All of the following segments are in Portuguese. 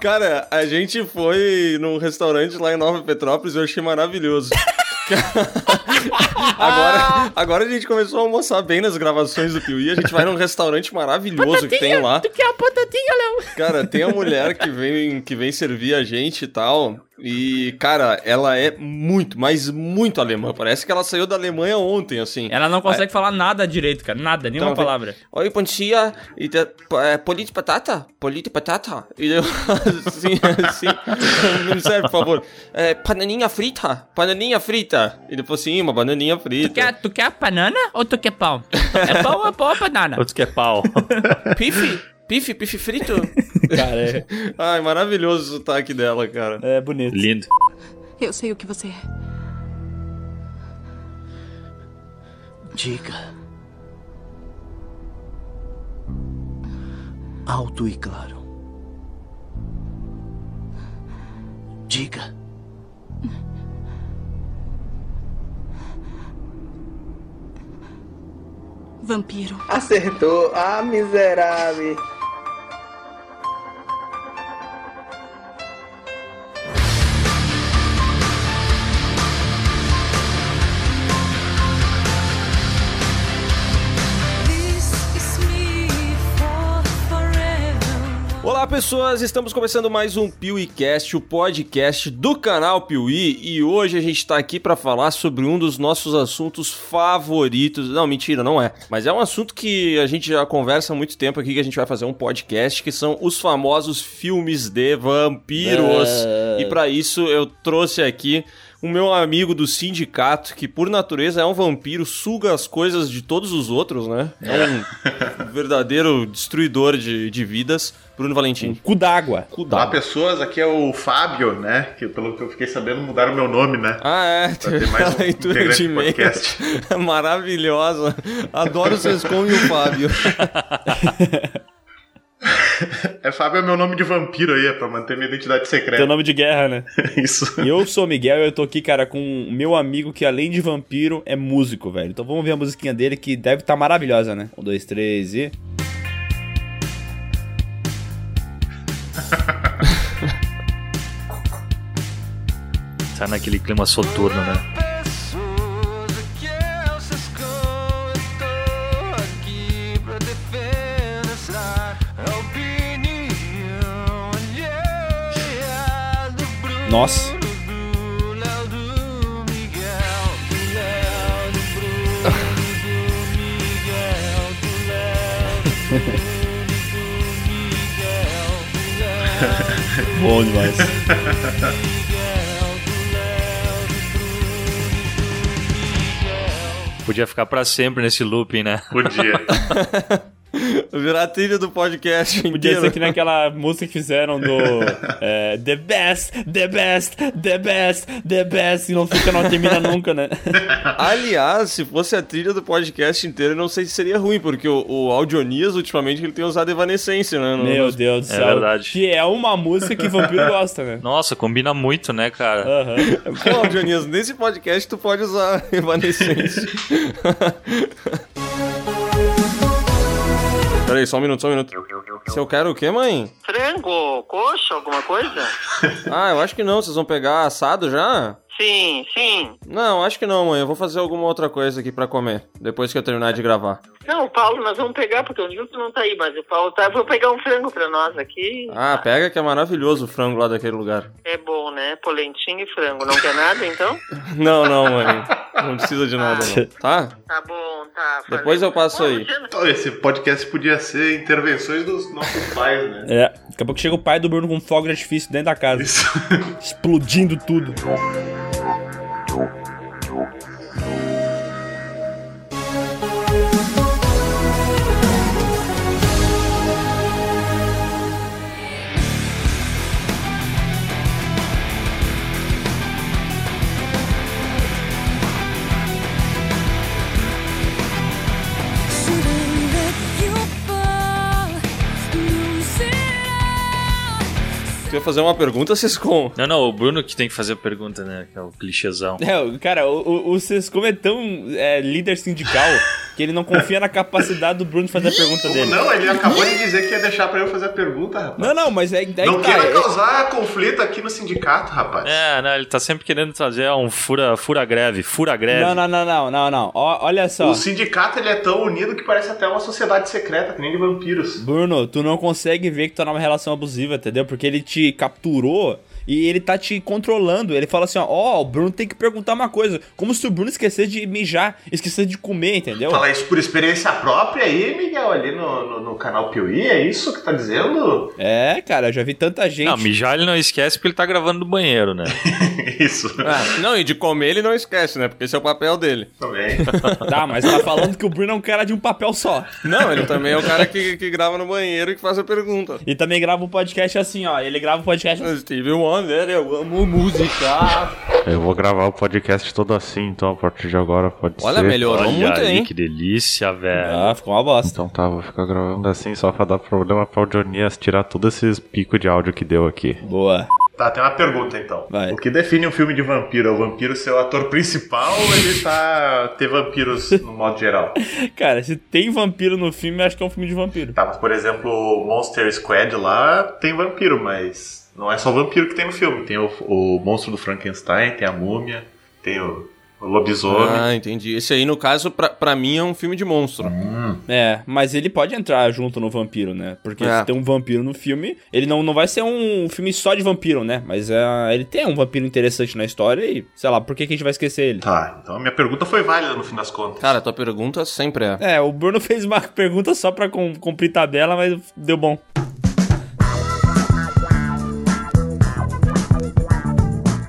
Cara, a gente foi num restaurante lá em Nova Petrópolis e eu achei maravilhoso. agora, agora a gente começou a almoçar bem nas gravações do Piuí. A gente vai num restaurante maravilhoso que tem lá. Tu quer a batatinha, Léo? Cara, tem a mulher que vem, que vem servir a gente e tal. E, cara, ela é muito, mas muito alemã. Parece que ela saiu da Alemanha ontem, assim. Ela não consegue falar nada direito, cara. Nada, nenhuma Então, palavra. Oi, bom dia. E te, é, polite batata? Polite batata? E eu, assim, assim, me serve, por favor. É, bananinha frita? Bananinha frita? E depois, sim, uma bananinha Tu frita. quer, tu quer banana ou tu quer pão? É pão ou pão ou banana? Outro que é pau. Pife? Pife? Pife frito? Cara, é, Ai, maravilhoso o sotaque dela, cara. é bonito. Lindo. Eu sei o que você é. Diga. Alto e claro. Diga. Vampiro. Acertou. Ah, miserável. Pessoas! Estamos começando mais um PeeWeeCast, o podcast do canal Piuí, e hoje a gente tá aqui para falar sobre um dos nossos assuntos favoritos. Não, mentira, não é. Mas é um assunto que a gente já conversa há muito tempo aqui, que a gente vai fazer um podcast, que são os famosos filmes de vampiros. E para isso eu trouxe aqui o meu amigo do sindicato, que por natureza é um vampiro, suga as coisas de todos os outros, né? É um verdadeiro destruidor de, de vidas. Bruno Valentim. Cu d'água. Cu Olá pessoas, aqui é o Fábio, né? Que pelo que eu fiquei sabendo mudaram meu nome, né? Ah, é, Pra ter mais a um leitura de e-mail. Maravilhosa. Adoro o Sescom e o Fábio. É Fábio é meu nome de vampiro aí, é pra manter minha identidade secreta. Teu nome de guerra, né? Isso. E eu sou o Miguel e eu tô aqui, cara, com o meu amigo que além de vampiro é músico, velho. Então vamos ver a musiquinha dele que deve estar maravilhosa, né? Um, dois, três e. Tá naquele clima soturno, né? Nossa. Bom demais. Podia ficar pra sempre nesse looping, né? Podia. Virar a trilha do podcast Podia inteiro. ser que naquela música que fizeram do é, The Best, The Best, The Best, The Best, e não fica, não termina nunca, né? Aliás, se fosse a trilha do podcast inteiro, eu não sei se seria ruim, porque o, o Audionias, ultimamente, ele tem usado Evanescência, né? no- Meu nos- Deus do É céu. verdade. Que é uma música que vampiro gosta, né? Nossa, combina muito, né, cara? Aham. Pô, Audionias, nesse podcast tu pode usar Evanescência. Peraí, só um minuto, só um minuto. Se eu quero o quê, mãe? Frango, coxa, alguma coisa? Ah, eu acho que não. Vocês vão pegar assado já? Sim, sim. Não, acho que não, mãe. Eu vou fazer alguma outra coisa aqui pra comer. Depois que eu terminar de gravar. Não, o Paulo nós vamos pegar, porque o Nilton não tá aí, mas o Paulo tá. Vou pegar um frango pra nós aqui. Ah, pega que é maravilhoso o frango lá daquele lugar. É bom, né? Polentinho e frango. Não quer nada, então? Não, não, mãe. Não precisa de nada, não. Tá? Tá bom, tá. Depois eu passo aí. Esse podcast podia ser intervenções dos nossos pais, né? É, daqui a pouco chega o pai do Bruno com fogo de artifício dentro da casa, Isso. explodindo tudo. Tu ia fazer uma pergunta, Ciscom? Não, não, o Bruno que tem que fazer a pergunta, né? Que é o clichêzão. É, o- cara, o, o, o Sescom é tão é, líder sindical que ele não confia na capacidade do Bruno de fazer a pergunta dele. não? Ele acabou de dizer que ia deixar pra eu fazer a pergunta, rapaz. Não, não, mas é daí Não tá. queira é- causar conflito aqui no sindicato, rapaz. É, não, ele tá sempre querendo trazer um fura, fura greve, fura greve. Não, não, não, não, não, não. Ó, olha só. O sindicato ele é tão unido que parece até uma sociedade secreta, que nem de vampiros. Bruno, tu não consegue ver que tu tá numa relação abusiva, entendeu? Porque ele te capturou e ele tá te controlando. Ele fala assim, ó, ó, o Bruno tem que perguntar uma coisa. Como se o Bruno esquecesse de mijar, esquecesse de comer, entendeu? Fala isso por experiência própria aí, Miguel, ali no, no, no canal Piuí, é isso que tá dizendo? É, cara, eu já vi tanta gente. Não, mijar ele não esquece porque ele tá gravando no banheiro, né? isso. Ah, não, e de comer ele não esquece, né? Porque esse é o papel dele. Também. Tá, mas tá falando que o Bruno é um cara de um papel só. Não, ele também é o cara que, que grava no banheiro e que faz a pergunta. E também grava um podcast assim, ó. Ele grava um podcast. Steve Wonder, eu amo música. Eu vou gravar o podcast todo assim, então a partir de agora pode Olha, ser. melhorou Olha muito, aí, hein? que delícia, velho. Ah, ficou uma bosta. Então tá, vou ficar gravando assim só pra dar problema pra Audionias tirar todos esses picos de áudio que deu aqui. Boa. Tá, tem uma pergunta então. Vai. O que define um filme de vampiro? É o vampiro ser o ator principal ou ele tá. ter vampiros no modo geral? Cara, se tem vampiro no filme, acho que é um filme de vampiro. Tá, mas por exemplo, Monster Squad lá tem vampiro, mas não é só vampiro que tem no filme. Tem o, o monstro do Frankenstein, tem a múmia, tem o, o lobisomem. Ah, entendi. Esse aí, no caso, pra, pra mim é um filme de monstro. É, mas ele pode entrar junto no vampiro, né? Porque É. se tem um vampiro no filme, ele não, não vai ser um filme só de vampiro, né? Mas é, ele tem um vampiro interessante na história e, sei lá, por que, que a gente vai esquecer ele? Tá, então a minha pergunta foi válida no fim das contas. Cara, tua pergunta sempre é. É, o Bruno fez uma pergunta só pra cumprir tabela, mas deu bom.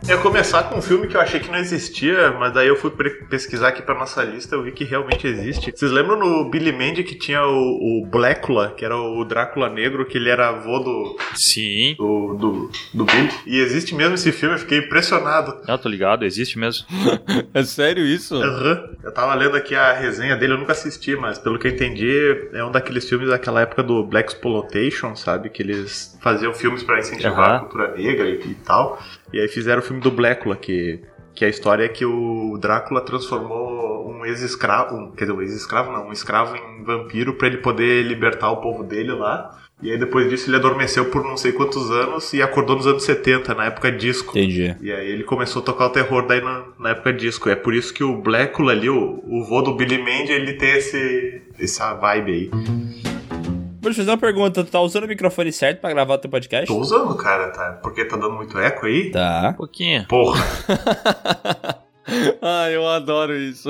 Eu ia começar com um filme que eu achei que não existia, mas daí eu fui pesquisar aqui pra nossa lista eu vi que realmente existe. Vocês lembram no Billy Mandy que tinha o, o Blécula, que era o Drácula negro, que ele era avô do, Sim. do, do, do Billy? E existe mesmo esse filme, eu fiquei impressionado. Não, tô ligado, existe mesmo. É sério isso? Aham. Eu tava lendo aqui a resenha dele, eu nunca assisti, mas pelo que eu entendi, é um daqueles filmes daquela época do Black Exploitation, sabe? Que eles faziam filmes pra incentivar Aham. a cultura negra e, e tal. E aí fizeram o filme do Blécula, que, que a história é que o Drácula transformou um ex-escravo, um, quer dizer, um ex-escravo não, um escravo em vampiro pra ele poder libertar o povo dele lá. E aí depois disso ele adormeceu por não sei quantos anos e acordou nos anos 70, na época disco. Entendi. E aí ele começou a tocar o terror daí na, na época disco. É por isso que o Blackula ali, o, o vô do Billy Mandy, ele tem esse, essa vibe aí. Vou te fazer uma pergunta, tu tá usando o microfone certo pra gravar o teu podcast? Tô usando, cara, tá? Porque tá dando muito eco aí? Tá. Um pouquinho. Porra. ah, eu adoro isso.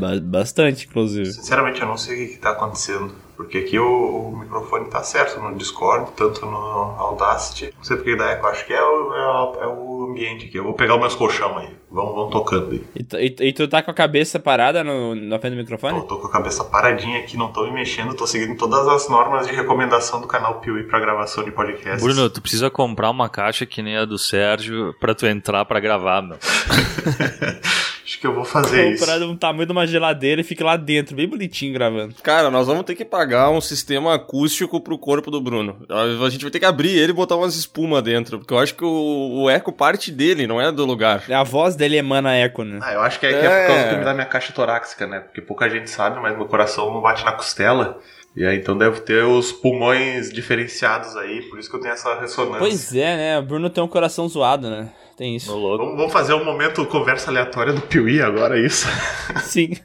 Ba- bastante, inclusive. Sinceramente, eu não sei o que, que tá acontecendo. Porque aqui o, o microfone tá certo no Discord, tanto no Audacity. Não sei porque dá eco, acho que é o, é o, é o ambiente aqui. Eu vou pegar os meus colchão aí. Vão, vão tocando aí. E, tu- e, e tu tá com a cabeça parada no, na frente do microfone? Eu tô com a cabeça paradinha aqui, não tô me mexendo, tô seguindo todas as normas de recomendação do canal Piuí pra gravação de podcasts. Bruno, tu precisa comprar uma caixa que nem a do Sérgio pra tu entrar pra gravar, meu. Acho que eu vou fazer isso. Comprado um tamanho de uma geladeira e fica lá dentro, bem bonitinho gravando. Cara, nós vamos ter que pagar um sistema acústico pro corpo do Bruno. A gente vai ter que abrir ele e botar umas espuma dentro, porque eu acho que o, o eco parte dele, não é do lugar. A voz dele emana eco, né? Ah, eu acho que é, que é por causa do- da minha caixa torácica, né? Porque pouca gente sabe, mas meu coração não bate na costela. E aí, então deve ter os pulmões diferenciados aí, por isso que eu tenho essa ressonância. Pois é, né? O Bruno tem um coração zoado, né? Tem isso. Vamos, vamos fazer um momento conversa aleatória do Piuí agora, é isso? Sim.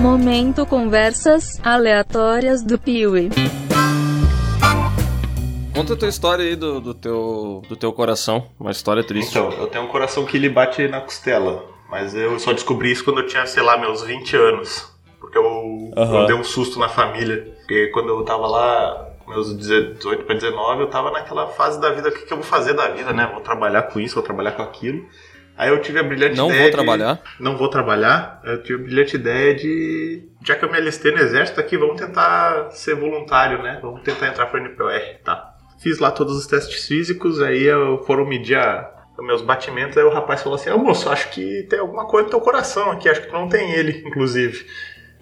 Momento conversas aleatórias do Piuí. Conta a tua história aí do, do, teu, do teu coração, uma história triste. Então, eu tenho um coração que ele bate na costela, mas eu só descobri isso quando eu tinha, sei lá, meus 20 anos. Porque eu, Aham. eu dei um susto na família. Porque quando eu tava lá, meus 18 para 19, eu tava naquela fase da vida, o que, que eu vou fazer da vida, né? Vou trabalhar com isso, vou trabalhar com aquilo. Aí eu tive a brilhante Não ideia vou de- trabalhar? Não vou trabalhar. Eu tive a brilhante ideia de... Já que eu me alistei no exército aqui, vamos tentar ser voluntário, né? Vamos tentar entrar pro NPR, tá. Fiz lá todos os testes físicos, aí eu foram medir a- os meus batimentos, aí o rapaz falou assim, ah, moço, acho que tem alguma coisa no teu coração aqui, acho que tu não tem ele, inclusive.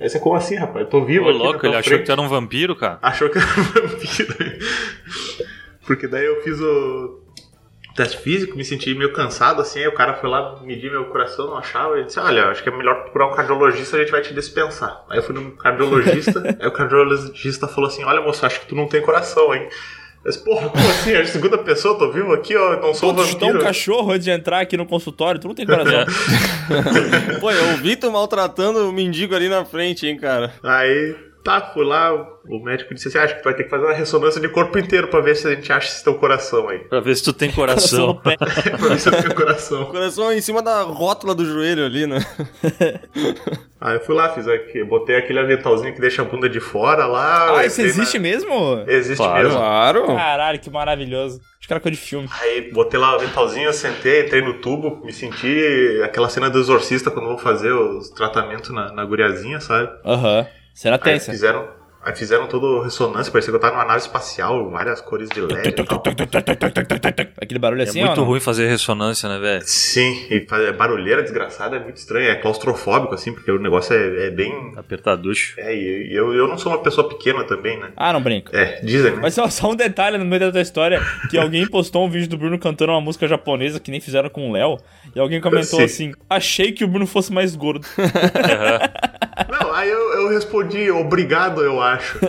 Aí você, como assim, rapaz? Eu tô vivo Ô, na louco, tua ele achou frente. que tu era um vampiro, cara. Achou que era um vampiro. Porque daí eu fiz o teste físico, me senti meio cansado, assim, aí o cara foi lá medir meu coração, não achava, e disse, olha, acho que é melhor procurar um cardiologista, a gente vai te dispensar. Aí eu fui no cardiologista, aí o cardiologista falou assim, olha moço, acho que tu não tem coração, hein. Eu disse, porra, como assim? É a segunda pessoa, eu tô vivo aqui, ó, eu não sou Pô, tu chutou vampiro. um cachorro antes de entrar aqui no consultório, tu não tem coração. Pô, eu ouvi tu maltratando o mendigo ali na frente, hein, cara. Aí, tá, fui lá, o médico disse assim, acho que tu vai ter que fazer uma ressonância de corpo inteiro pra ver se a gente acha esse teu coração aí. Pra ver se tu tem Coração coração. pé. pra ver se eu tenho coração. Coração em cima da rótula do joelho ali, né? Aí eu fui lá, fiz aqui, botei aquele aventalzinho que deixa a bunda de fora lá. Ah, isso existe na- mesmo? Existe Claro. mesmo. Claro. Caralho, que maravilhoso. Acho que era coisa de filme. Aí botei lá o aventalzinho, sentei, entrei no tubo, me senti aquela cena do exorcista quando vão fazer os tratamentos na, na guriazinha, sabe? Aham. Cena Aí tensa. fizeram, aí fizeram toda a ressonância, parecia que eu tava numa nave espacial, várias cores de LED. Aquele barulho É assim, ó. muito ruim fazer ressonância, né, velho? Sim, e faz- é barulheira desgraçada, é muito estranho, é claustrofóbico, assim, porque o negócio é, é bem. Apertaducho. É, e eu, eu não sou uma pessoa pequena também, né? Ah, não brinca. É, dizem, né? Mas só, só um detalhe no meio da história, que alguém postou um vídeo do Bruno cantando uma música japonesa que nem fizeram com o Léo, e alguém comentou Sim. assim, achei que o Bruno fosse mais gordo. Aí eu, eu respondi, obrigado, eu acho.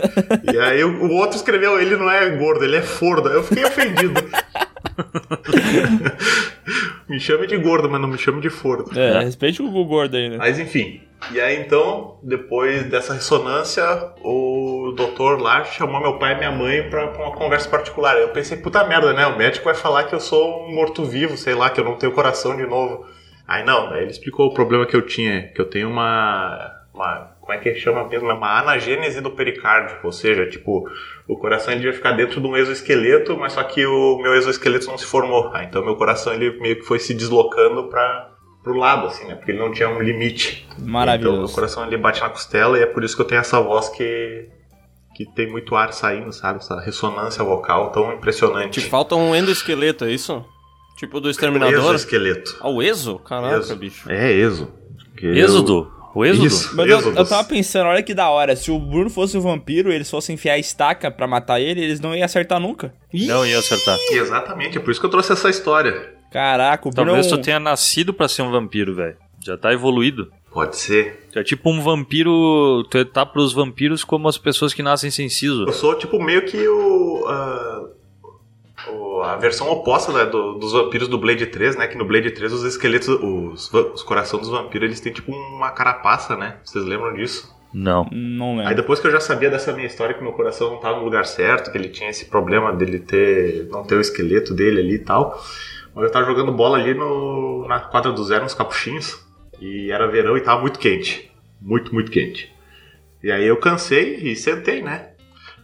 E aí o, outro escreveu, ele não é gordo, ele é fordo. Eu fiquei ofendido. me chame de gordo, mas não me chame de fordo. É, respeite o gordo aí, né? Mas enfim. E aí então, depois dessa ressonância, o doutor lá chamou meu pai e minha mãe pra, pra uma conversa particular. Eu pensei, puta merda, né? O médico vai falar que eu sou um morto-vivo, sei lá, que eu não tenho coração de novo. Aí não, daí ele explicou o problema que eu tinha, que eu tenho uma. uma como é que chama mesmo? É Uma anagênese do pericárdio. Ou seja, tipo, o coração ele devia ficar dentro de um exoesqueleto, mas só que o meu exoesqueleto não se formou. Ah, então meu coração ele meio que foi se deslocando para pro lado, assim, né? Porque ele não tinha um limite. Maravilhoso. Então meu coração ele bate na costela e é por isso que eu tenho essa voz que que tem muito ar saindo, sabe? Essa ressonância vocal tão impressionante. Te falta um endoesqueleto, é isso? Tipo do Exterminador? Exoesqueleto. Ah, o Exo? Caraca, Exo. bicho. É exo. Que Êxodo? O êxodo? Isso. Mas eu, eu tava pensando, olha que da hora, se o Bruno fosse um vampiro e eles fossem enfiar a estaca pra matar ele, eles não iam acertar nunca. Não ia acertar. Exatamente, é por isso que eu trouxe essa história. Caraca, o Bruno Talvez é tu tenha nascido pra ser um vampiro, velho. Já tá evoluído. Pode ser. Tu é tipo um vampiro. Tu tá pros vampiros como as pessoas que nascem sem siso. Eu sou tipo meio que o. o- a versão oposta né, do- dos vampiros do Blade 3, né? Que no Blade 3 os esqueletos, os, os corações dos vampiros, eles têm tipo uma carapaça, né? Vocês lembram disso? Não. Não Aí lembro. depois que eu já sabia dessa minha história que meu coração não estava no lugar certo, que ele tinha esse problema dele ter não ter o esqueleto dele ali e tal. Mas eu tava jogando bola ali no, na quadra do zero, nos capuchinhos, e era verão e tava muito quente. Muito, muito quente. E aí eu cansei e sentei, né?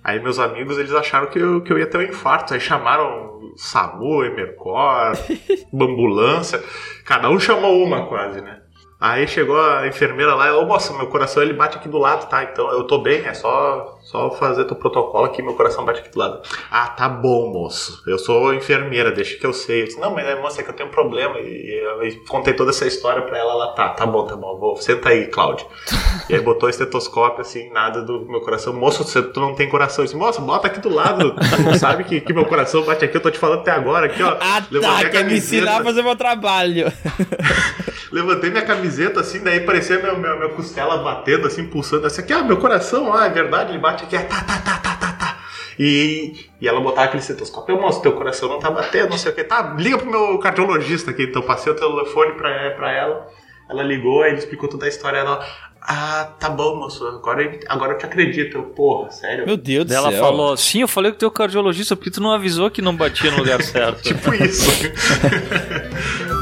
Aí meus amigos, eles acharam que eu, que eu ia ter um infarto. Aí chamaram SAMU, Emercor, ambulância. Cada um chamou uma quase, né? Aí chegou a enfermeira lá, ô moça, meu coração ele bate aqui do lado, tá? Então eu tô bem, é só, só fazer teu protocolo aqui, meu coração bate aqui do lado. Ah, tá bom, moço. Eu sou enfermeira, deixa que eu sei. Eu disse, não, mas é, moça, é que eu tenho um problema. E eu contei toda essa história pra ela, ela, tá, tá bom, tá bom, vou, senta aí, Cláudio. E aí botou o estetoscópio, assim, nada do meu coração. Moço, você, tu não tem coração. Eu disse, moça, bota aqui do lado. Tu não sabe que, que meu coração bate aqui, eu tô te falando até agora, aqui, ó. Ah, tá, quer me ensinar a fazer meu trabalho. Levantei minha camiseta assim, daí parecia meu, meu, minha costela batendo, assim, pulsando. Assim, aqui, ah, meu coração, ah, é verdade, ele bate aqui, é tá, tá, tá, tá, tá, tá. E, e ela botava aquele estetoscópio, moço, teu coração não tá batendo, não sei o que. Tá, liga pro meu cardiologista aqui. Então passei o telefone pra, pra ela, ela ligou, aí ele explicou toda a história. Ela, ah, tá bom, moço, agora, eu- agora eu te acredito. Eu, porra, sério? Meu Deus do Daí ela céu. falou: Sim, eu falei com o teu cardiologista, porque tu não avisou que não batia no lugar certo. Tipo isso.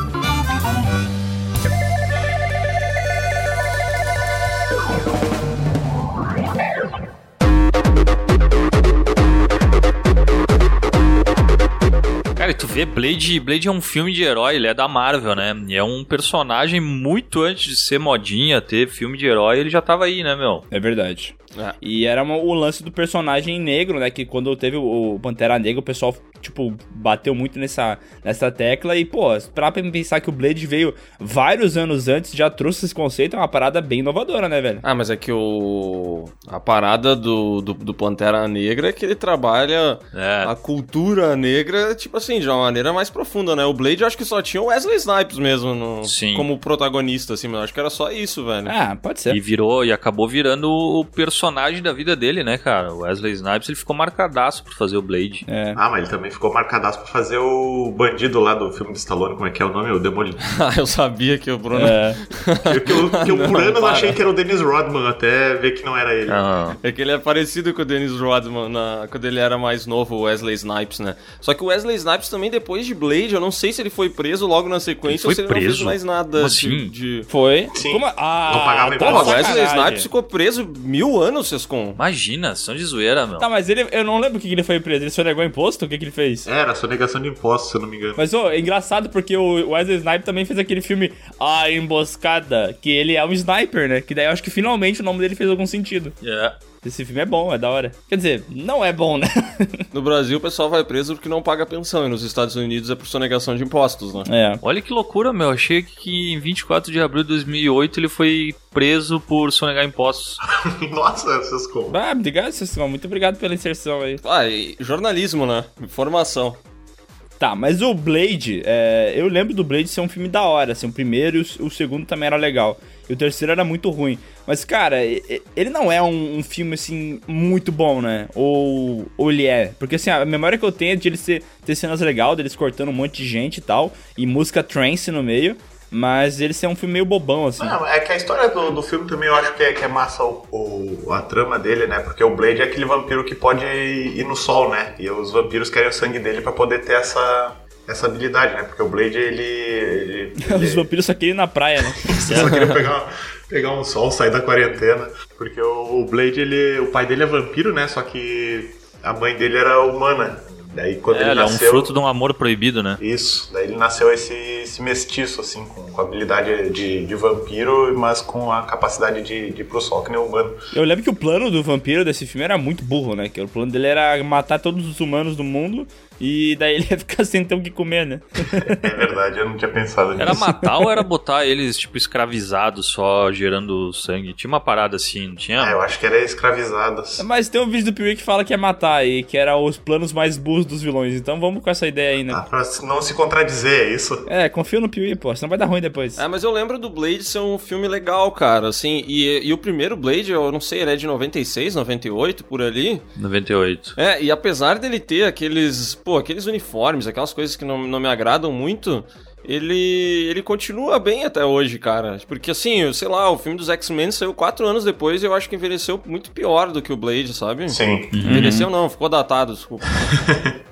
Cara, tu vê Blade, Blade é um filme de herói, ele é da Marvel, né? E é um personagem muito antes de ser modinha, ter filme de herói, ele já tava aí, né, meu? É verdade. É. E era uma- o lance do personagem negro, né? Que quando teve o, o Pantera Negra, o pessoal tipo, bateu muito nessa, nessa tecla. E, pô, pra pensar que o Blade veio vários anos antes, já trouxe esse conceito, é uma parada bem inovadora, né, velho? Ah, mas é que o. A parada do, do, do Pantera Negra é que ele trabalha É. a cultura negra, tipo assim, de uma maneira mais profunda, né? O Blade eu acho que só tinha o Wesley Snipes mesmo no- Sim. como protagonista, assim, mas eu acho que era só isso, velho. Ah, pode ser. E virou, e acabou virando o personagem da vida dele, né, cara? O Wesley Snipes, ele ficou marcadaço por fazer o Blade. É. Ah, mas ele também ficou marcadaço pra fazer o bandido lá do filme do Stallone, como é que é o nome? O Demolidor. Ah, eu sabia que o Bruno. É. Eu, que eu, que eu por Não, anos para. achei que era o Dennis Rodman, até ver que não era ele. Ah, É que ele é parecido com o Dennis Rodman na- quando ele era mais novo, o Wesley Snipes, né? Só que o Wesley Snipes também, depois de Blade, eu não sei se ele foi preso logo na sequência ou foi se ele não fez preso? mais nada Como de- assim? de... Foi. Sim. Como? Ah, Não pagava tá Porra, o Wesley. Snipes ficou preso mil anos, Sescon. imagina, são de zoeira, meu. Tá, mas ele, eu não lembro o que ele foi preso. Ele sonegou imposto? O que, que ele fez? Era sonegação de impostos, se eu não me engano. Mas, ô, é engraçado porque o Wesley Sniper também fez aquele filme A Emboscada, que ele é um sniper, né? Que daí eu acho que finalmente o nome dele fez algum sentido. É. Esse filme é bom, é da hora. Quer dizer, não é bom, né? No Brasil, o pessoal vai preso porque não paga pensão, e nos Estados Unidos é por sonegação de impostos, né? é. Olha que loucura, meu. Achei que em 24 de abril de 2008 ele foi preso por sonegar impostos. Nossa, essas como. Ah, obrigado, Cecil. Muito obrigado pela inserção aí. Ah, e jornalismo, né? Informação. Tá, mas o Blade, é, eu lembro do Blade ser um filme da hora, assim, o primeiro e o, o segundo também era legal. E o terceiro era muito ruim. Mas, cara, ele não é um, um filme, assim, muito bom, né? Ou, ou ele é? Porque, assim, a memória que eu tenho é de ele ser, ter cenas legais, deles cortando um monte de gente e tal, e música trance no meio, mas ele ser um filme meio bobão, assim. Não, é que a história do, do filme também eu acho que é, que é massa o, o- a trama dele, né? Porque o Blade é aquele vampiro que pode ir, ir no sol, né? E os vampiros querem o sangue dele pra poder ter essa, essa habilidade, né? Porque o Blade, ele. ele, Os ele vampiros só queriam ir na praia, né? só queria pegar, pegar um sol, sair da quarentena. Porque o, o Blade, ele. O pai dele é vampiro, né? Só que a mãe dele era humana. Daí quando É, ele ele é um nasceu. fruto de um amor proibido, né? Isso, daí ele nasceu esse, esse mestiço, assim, com, com habilidade de, de vampiro, mas com a capacidade de, de ir pro sol que nem humano. Eu lembro que o plano do vampiro desse filme era muito burro, né? Que o plano dele era matar todos os humanos do mundo e daí ele ia ficar sem ter o que comer, né? É verdade, eu não tinha pensado nisso. Era matar ou era botar eles, tipo, escravizados só gerando sangue? Tinha uma parada assim, não tinha? Ah, eu acho que era escravizados. Mas tem um vídeo do Piuí que fala que é matar e que era os planos mais burros dos vilões. Então vamos com essa ideia aí, né? Ah, pra não se contradizer, é isso? É, confia no Piuí, pô, senão vai dar ruim depois. É, mas eu lembro do Blade ser um filme legal, cara, assim, e, e o primeiro Blade, eu não sei, ele é de 96, 98, por ali. 98. É, e apesar dele ter aqueles, pô, aqueles uniformes, aquelas coisas que não, não me agradam muito, ele, ele continua bem até hoje, cara. Porque assim, eu sei lá, o filme dos X-Men saiu quatro anos depois e eu acho que envelheceu muito pior do que o Blade, sabe? Sim. Envelheceu não, ficou datado, desculpa.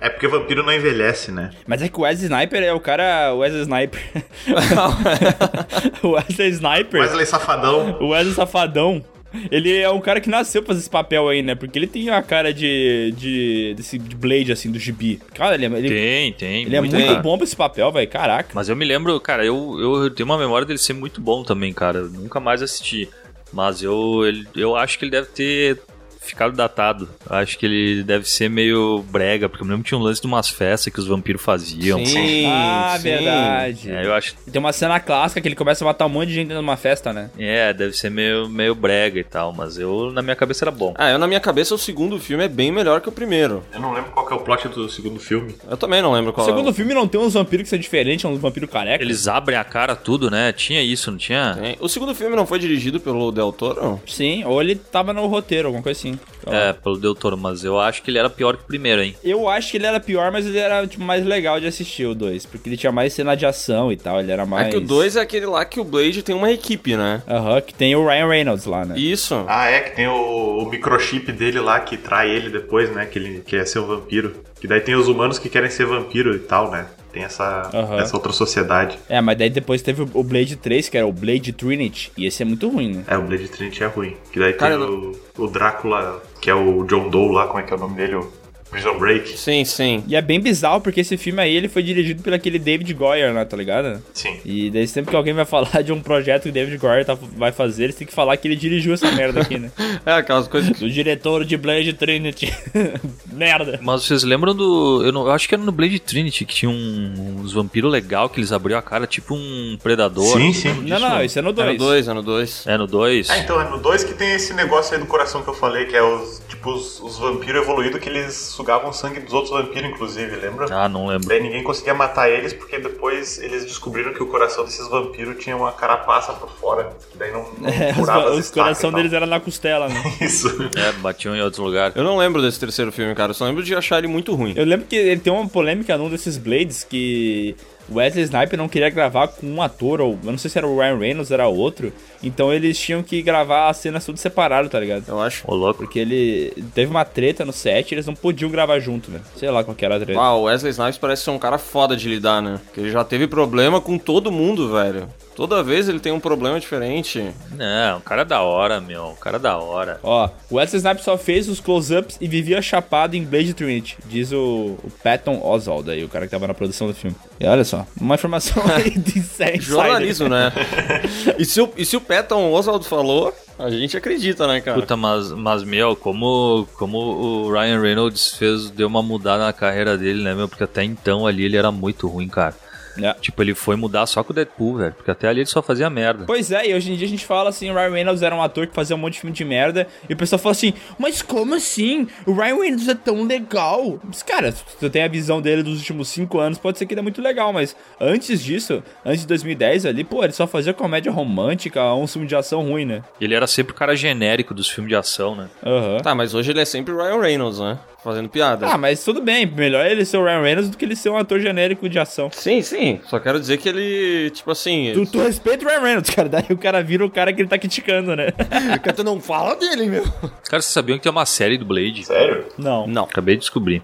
É porque vampiro não envelhece, né? Mas é que o Wesley Sniper é o cara. O Wesley Sniper. o Wesley Sniper. Wesley Safadão. O Wesley Safadão. Ele é um cara que nasceu pra fazer esse papel aí, né? Porque ele tem a cara de. de. desse de Blade, assim, do gibi. Cara, ele, é- ele, Tem, tem. ele é muito bom pra esse papel, velho. Caraca. Mas eu me lembro, cara, eu, eu tenho uma memória dele ser muito bom também, cara. Eu nunca mais assisti. Mas eu, ele- eu acho que ele deve ter ficado datado. Eu acho que ele deve ser meio brega, porque eu me lembro que tinha um lance de umas festas que os vampiros faziam. Sim, ah, sim. verdade. É, eu acho. Tem uma cena clássica que ele começa a matar um monte de gente numa festa, né? É, deve ser meio, meio brega e tal, mas eu, na minha cabeça, era bom. Ah, eu na minha cabeça o segundo filme é bem melhor que o primeiro. Eu não lembro qual que é o plot do segundo filme. Eu também não lembro O qual segundo é. filme não tem uns vampiros que são diferentes, uns vampiros careca. Eles abrem a cara tudo, né? Tinha isso, não tinha? Tem. O segundo filme não foi dirigido pelo Del Toro? Sim, ou ele tava no roteiro, alguma coisa assim. É, pelo Del Toro, mas eu acho que ele era pior que o primeiro, hein? Eu acho que ele era pior, mas ele era tipo, mais legal de assistir, o 2. Porque ele tinha mais cena de ação e tal, ele era mais... É que o 2 é aquele lá que o Blade tem uma equipe, né? Aham, que tem o Ryan Reynolds lá, né? Isso. Ah, é, que tem o, o microchip dele lá que trai ele depois, né? Que ele quer ser um vampiro. Que daí tem os humanos que querem ser vampiro e tal, né? Tem essa, Aham. essa outra sociedade. É, mas daí depois teve o- o Blade 3, que era o Blade Trinity, e esse é muito ruim, né? É, o Blade Trinity é ruim. Que daí Cara, tem o, o Drácula, que é o John Doe lá, como é que é o nome dele? O Prison Break. Sim, sim. E é bem bizarro, porque esse filme aí ele foi dirigido por aquele David Goyer, né, tá ligado? Sim. E daí sempre que alguém vai falar de um projeto que o David Goyer tá- vai fazer, eles têm que falar que ele dirigiu essa merda aqui, né? É aquelas coisas que. Do diretor de Blade Trinity. merda. Mas vocês lembram do. Eu, não, eu acho que era no Blade Trinity que tinha um, uns vampiros legal que eles abriam a cara, tipo um predador. Sim, sim. Não, não, isso é no É no 2. 2, é no 2. É no 2? Ah, então é no 2 que tem esse negócio aí do coração que eu falei, que é os, tipo, os, os vampiros evoluídos que eles sugavam sangue dos outros vampiros, inclusive, lembra? Ah, não lembro. Daí ninguém conseguia matar eles porque depois eles descobriram que o coração desses vampiros tinha uma carapaça por fora. Daí não, não É, os, os coração deles era na costela, né? Isso. É, batiam em outro lugar. Eu não lembro desse terceiro filme, cara. Eu só lembro de achar ele muito ruim. Eu lembro que ele tem uma polêmica num desses Blades que Wesley Sniper não queria gravar com um ator, ou eu não sei se era o Ryan Reynolds, era outro. Então eles tinham que gravar as cenas tudo separado, tá ligado? Eu acho. Ô, louco. Porque ele teve uma treta no set e eles não podiam gravar junto, né? Sei lá qual que era a treta. Ah, o Wesley Snipes parece ser um cara foda de lidar, né? Porque ele já teve problema com todo mundo, velho. Toda vez ele tem um problema diferente. Não, o cara é da hora, meu. O cara é da hora. Ó, o Wesley Snipes só fez os close-ups e vivia chapado em Blade Trinity, diz o, o Patton Oswald aí, o cara que tava na produção do filme. E olha só, uma informação aí de insider. Jornalismo, né? e, se o, e se o Patton Oswald falou, a gente acredita, né, cara? Puta, mas, mas meu, como, como o Ryan Reynolds fez, deu uma mudada na carreira dele, né, meu? Porque até então ali ele era muito ruim, cara. É. Tipo, ele foi mudar só com o Deadpool, velho. Porque até ali ele só fazia merda. Pois é, e hoje em dia a gente fala assim, o Ryan Reynolds era um ator que fazia um monte de filme de merda, e o pessoal fala assim, mas como assim? O Ryan Reynolds é tão legal. Mas, cara, se tu tem a visão dele dos últimos cinco anos, pode ser que ele é muito legal, mas antes disso, antes de 2010 ali, pô, ele só fazia comédia romântica, um filme de ação ruim, né? Ele era sempre o cara genérico dos filmes de ação, né? Aham. Tá, mas hoje ele é sempre o Ryan Reynolds, né? Fazendo piada. Ah, mas tudo bem, melhor ele ser o Ryan Reynolds do que ele ser um ator genérico de ação. Sim, sim. Só quero dizer que ele, tipo assim. Tu, tu respeita o Ryan Reynolds, cara, daí o cara vira o cara que ele tá criticando, né? tu não fala dele, meu. Cara, vocês sabiam que tem uma série do Blade? Sério? Não. Não. Acabei de descobrir.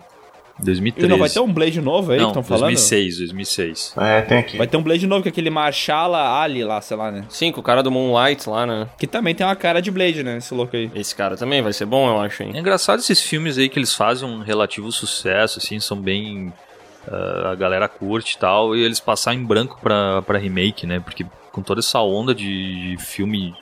E 2013. não vai ter um Blade novo aí Não, que estão falando? 2006, 2006. É, tem aqui. Vai ter um Blade novo, que é aquele Marshala Ali lá, sei lá, né? Sim, com o cara do Moonlight lá, né? Que também tem uma cara de Blade, né? Esse louco aí. Esse cara também vai ser bom, eu acho, hein? É engraçado esses filmes aí que eles fazem um relativo sucesso, assim, são bem. ah, a galera curte e tal, e eles passar em branco pra, pra remake, né? Porque com toda essa onda de filme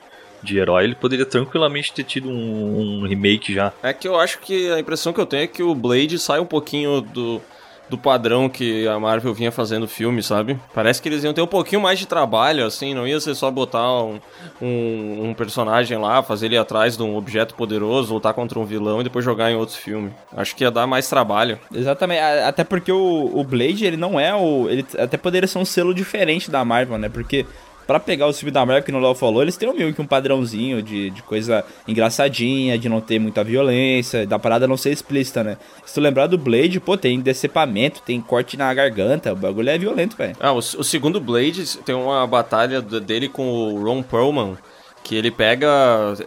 de herói, ele poderia tranquilamente ter tido um, um remake já. É que eu acho que a impressão que eu tenho é que o Blade sai um pouquinho do, do padrão que a Marvel vinha fazendo filme, sabe? Parece que eles iam ter um pouquinho mais de trabalho, assim, não ia ser só botar um, um, um personagem lá, fazer ele atrás de um objeto poderoso, lutar contra um vilão e depois jogar em outro filme. Acho que ia dar mais trabalho. Exatamente, até porque o, o Blade, ele não é o... Ele até poderia ser um selo diferente da Marvel, né? Porque pra pegar o filme da Marvel, que no Léo falou, eles têm meio que um padrãozinho de, de coisa engraçadinha, de não ter muita violência, da parada não ser explícita, né? Se tu lembrar do Blade, pô, tem decepamento, tem corte na garganta, o bagulho é violento, velho. Ah, o, o segundo Blade tem uma batalha dele com o Ron Perlman, que ele pega.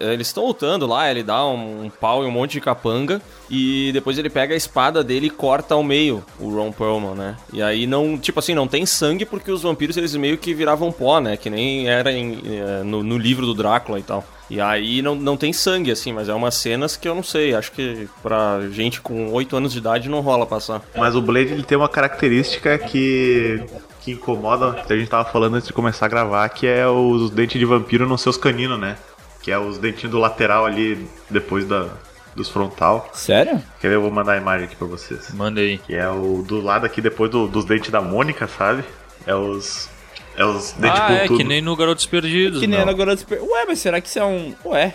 Eles estão lutando lá, ele dá um, um pau em um monte de capanga, e depois ele pega a espada dele e corta ao meio o Ron Perlman, né? E aí não, tipo assim, não tem sangue porque os vampiros eles meio que viravam pó, né? Que nem era em, eh, no, no livro do Drácula e tal. E aí não, não tem sangue, assim, mas é umas cenas que eu não sei. Acho que pra gente com 8 anos de idade não rola passar. Mas o Blade ele tem uma característica que que incomoda, que a gente tava falando antes de começar a gravar, que é os dentes de vampiro nos seus caninos, né? Que é os dentinhos do lateral ali depois da dos frontal. Sério? Quer ver? Eu vou mandar a imagem aqui pra vocês. Manda aí. Que é o do lado aqui depois do- dos dentes da Mônica, sabe? É os é os dentes Ah, é, que nem no Garotos Perdidos. Que nem meu. era agora... Ué, mas será que isso é um... Ué...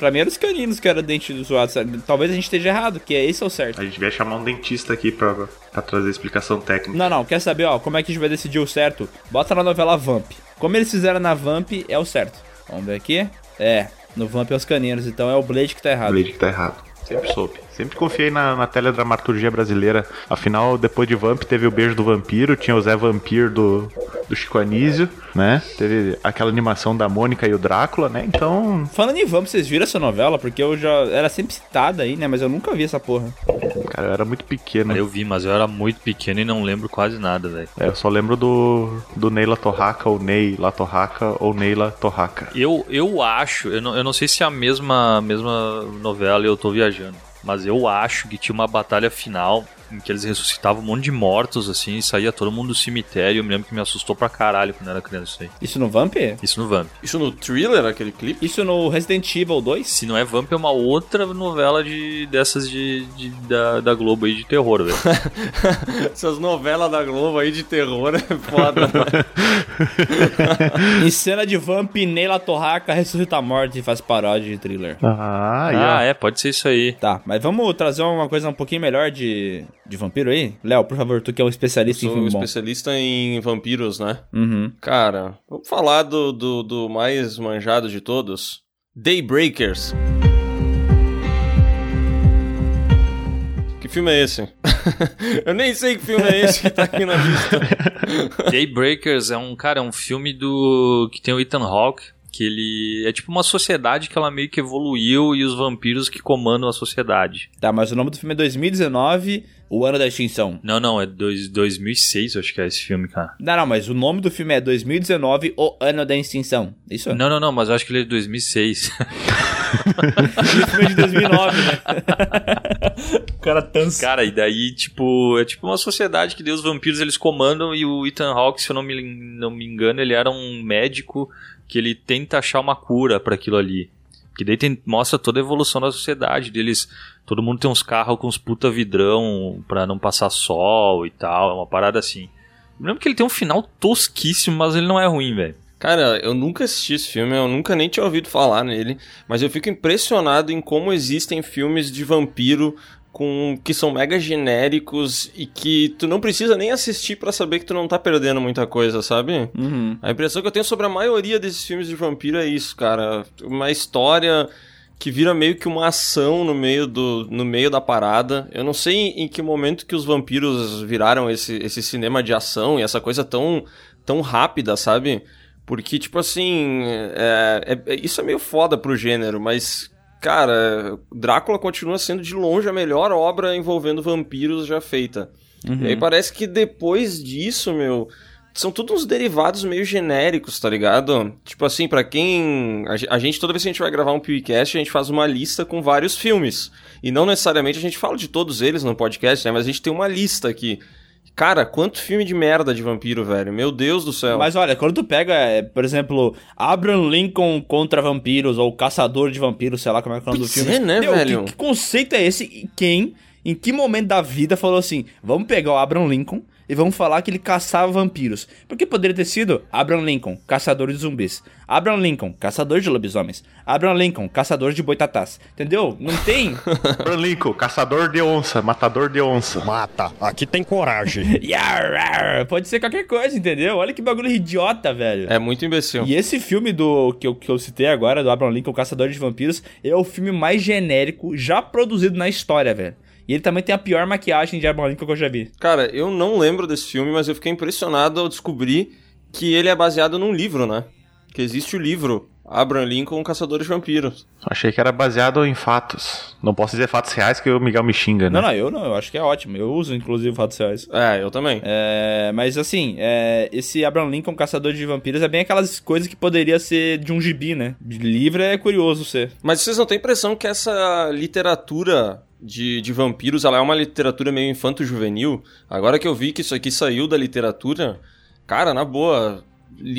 Pra mim eram os caninos que era dente do zoado, sabe? Talvez a gente esteja errado, que é esse é o certo. A gente vai chamar um dentista aqui pra, pra trazer explicação técnica. Não, não, quer saber, ó, como é que a gente vai decidir o certo? Bota na novela Vamp. Como eles fizeram na Vamp, é o certo. Vamos ver aqui? É, no Vamp é os caninos, então é o Blade que tá errado. Blade que tá errado. Sempre soube. Sempre confiei na, na teledramaturgia brasileira. Afinal, depois de Vamp, teve o Beijo do Vampiro, tinha o Zé Vampir do, do Chico Anísio, né? Teve aquela animação da Mônica e o Drácula, né? Então, Falando em Vamp, vocês viram essa novela? Porque eu já... Era sempre citada aí, né? Mas eu nunca vi essa porra. cara, eu era muito pequeno. Eu vi, mas eu era muito pequeno e não lembro quase nada, velho. É, eu só lembro do, do Neila Torraca, ou Ney La Torraca, ou Neila Torraca. Eu, eu acho, eu não, eu não sei se é a mesma, mesma novela e eu tô viajando. Mas eu acho que tinha uma batalha final em que eles ressuscitavam um monte de mortos, assim, e saía todo mundo do cemitério. Eu me lembro que me assustou pra caralho quando eu era criança isso aí. Isso no Vamp? Isso no Vamp. Isso no thriller, aquele clipe? Isso no Resident Evil 2? Se não é Vamp, é uma outra novela de, dessas de, de- da, da Globo aí de terror, velho. Essas novelas da Globo aí de terror é foda. em cena de Vamp, Neila Torraca ressuscita a morte e faz paródia de thriller. Ah, aí, ah, é, pode ser isso aí. Tá, mas vamos trazer uma coisa um pouquinho melhor de, de vampiro aí? Léo, por favor, tu que é um especialista em Sou um filme bom. especialista em vampiros, né? Uhum. Cara, vamos falar do, do, do mais manjado de todos. Daybreakers. Que filme é esse? Eu nem sei que filme é esse que tá aqui na lista. Daybreakers é um, cara, é um filme do que tem o Ethan Hawke, que ele é tipo uma sociedade que ela meio que evoluiu e os vampiros que comandam a sociedade. Tá, mas o nome do filme é 2019, o ano da extinção. Não, não, é dois, 2006, eu acho que é esse filme, cara. Não, não, mas o nome do filme é 2019, o ano da extinção. Isso? Não, não, não, mas eu acho que ele é de 2006. E o filme é de 2009, né? o cara tansa. Cara, e daí, tipo, é tipo uma sociedade que os vampiros eles comandam e o Ethan Hawke, se eu não me, não me engano, ele era um médico que ele tenta achar uma cura pra aquilo ali. Que daí tem, mostra toda a evolução da sociedade deles. Todo mundo tem uns carros com uns puta vidrão pra não passar sol e tal. É uma parada assim. Eu lembro que ele tem um final tosquíssimo, mas ele não é ruim, velho. Cara, eu nunca assisti esse filme, eu nunca nem tinha ouvido falar nele, mas eu fico impressionado em como existem filmes de vampiro com que são mega genéricos e que tu não precisa nem assistir pra saber que tu não tá perdendo muita coisa, sabe? Uhum. A impressão que eu tenho sobre a maioria desses filmes de vampiro é isso, cara. Uma história que vira meio que uma ação no meio, do, no meio da parada. Eu não sei em que momento que os vampiros viraram esse, esse cinema de ação e essa coisa tão, tão rápida, sabe? Porque, tipo assim, é, é- isso é meio foda pro gênero, mas, cara, Drácula continua sendo de longe a melhor obra envolvendo vampiros já feita. E aí parece que depois disso, meu, são todos uns derivados meio genéricos, tá ligado? Tipo assim, pra quem. A, ge- a gente, toda vez que a gente vai gravar um PewCast, a gente faz uma lista com vários filmes. E não necessariamente a gente fala de todos eles no podcast, né? Mas a gente tem uma lista aqui. Cara, quanto filme de merda de vampiro, velho. Meu Deus do céu. Mas olha, quando tu pega, é, por exemplo, Abraham Lincoln contra vampiros, ou Caçador de Vampiros, sei lá como é que é o nome do filme. é, né, Meu, velho? Que, que conceito é esse? Quem, em que momento da vida falou assim, vamos pegar o Abraham Lincoln e vamos falar que ele caçava vampiros? Porque poderia ter sido Abraham Lincoln, caçador de zumbis. Abraham Lincoln, caçador de lobisomens. Abraham Lincoln, caçador de boitatás. Entendeu? Não tem... Abraham Lincoln, caçador de onça, matador de onça. Mata, aqui tem coragem. Yar, yar. Pode ser qualquer coisa, entendeu? Olha que bagulho idiota, velho. É muito imbecil. E esse filme do que eu, que eu citei agora, do Abraham Lincoln, Caçador de Vampiros, é o filme mais genérico já produzido na história, velho. E ele também tem a pior maquiagem de Abraham Lincoln que eu já vi. Cara, eu não lembro desse filme, mas eu fiquei impressionado ao descobrir que ele é baseado num livro, né? Que existe o livro Abraham Lincoln, Caçador de Vampiros. Achei que era baseado em fatos. Não posso dizer fatos reais que o Miguel me xinga, né? Não, não, eu não, eu acho que é ótimo. Eu uso, inclusive, fatos reais. É, eu também. É, mas assim, é, esse Abraham Lincoln, Caçador de Vampiros, é bem aquelas coisas que poderia ser de um gibi, né? De livro é curioso ser. Mas vocês não têm impressão que essa literatura de, de vampiros, ela é uma literatura meio infanto-juvenil? Agora que eu vi que isso aqui saiu da literatura, cara, na boa,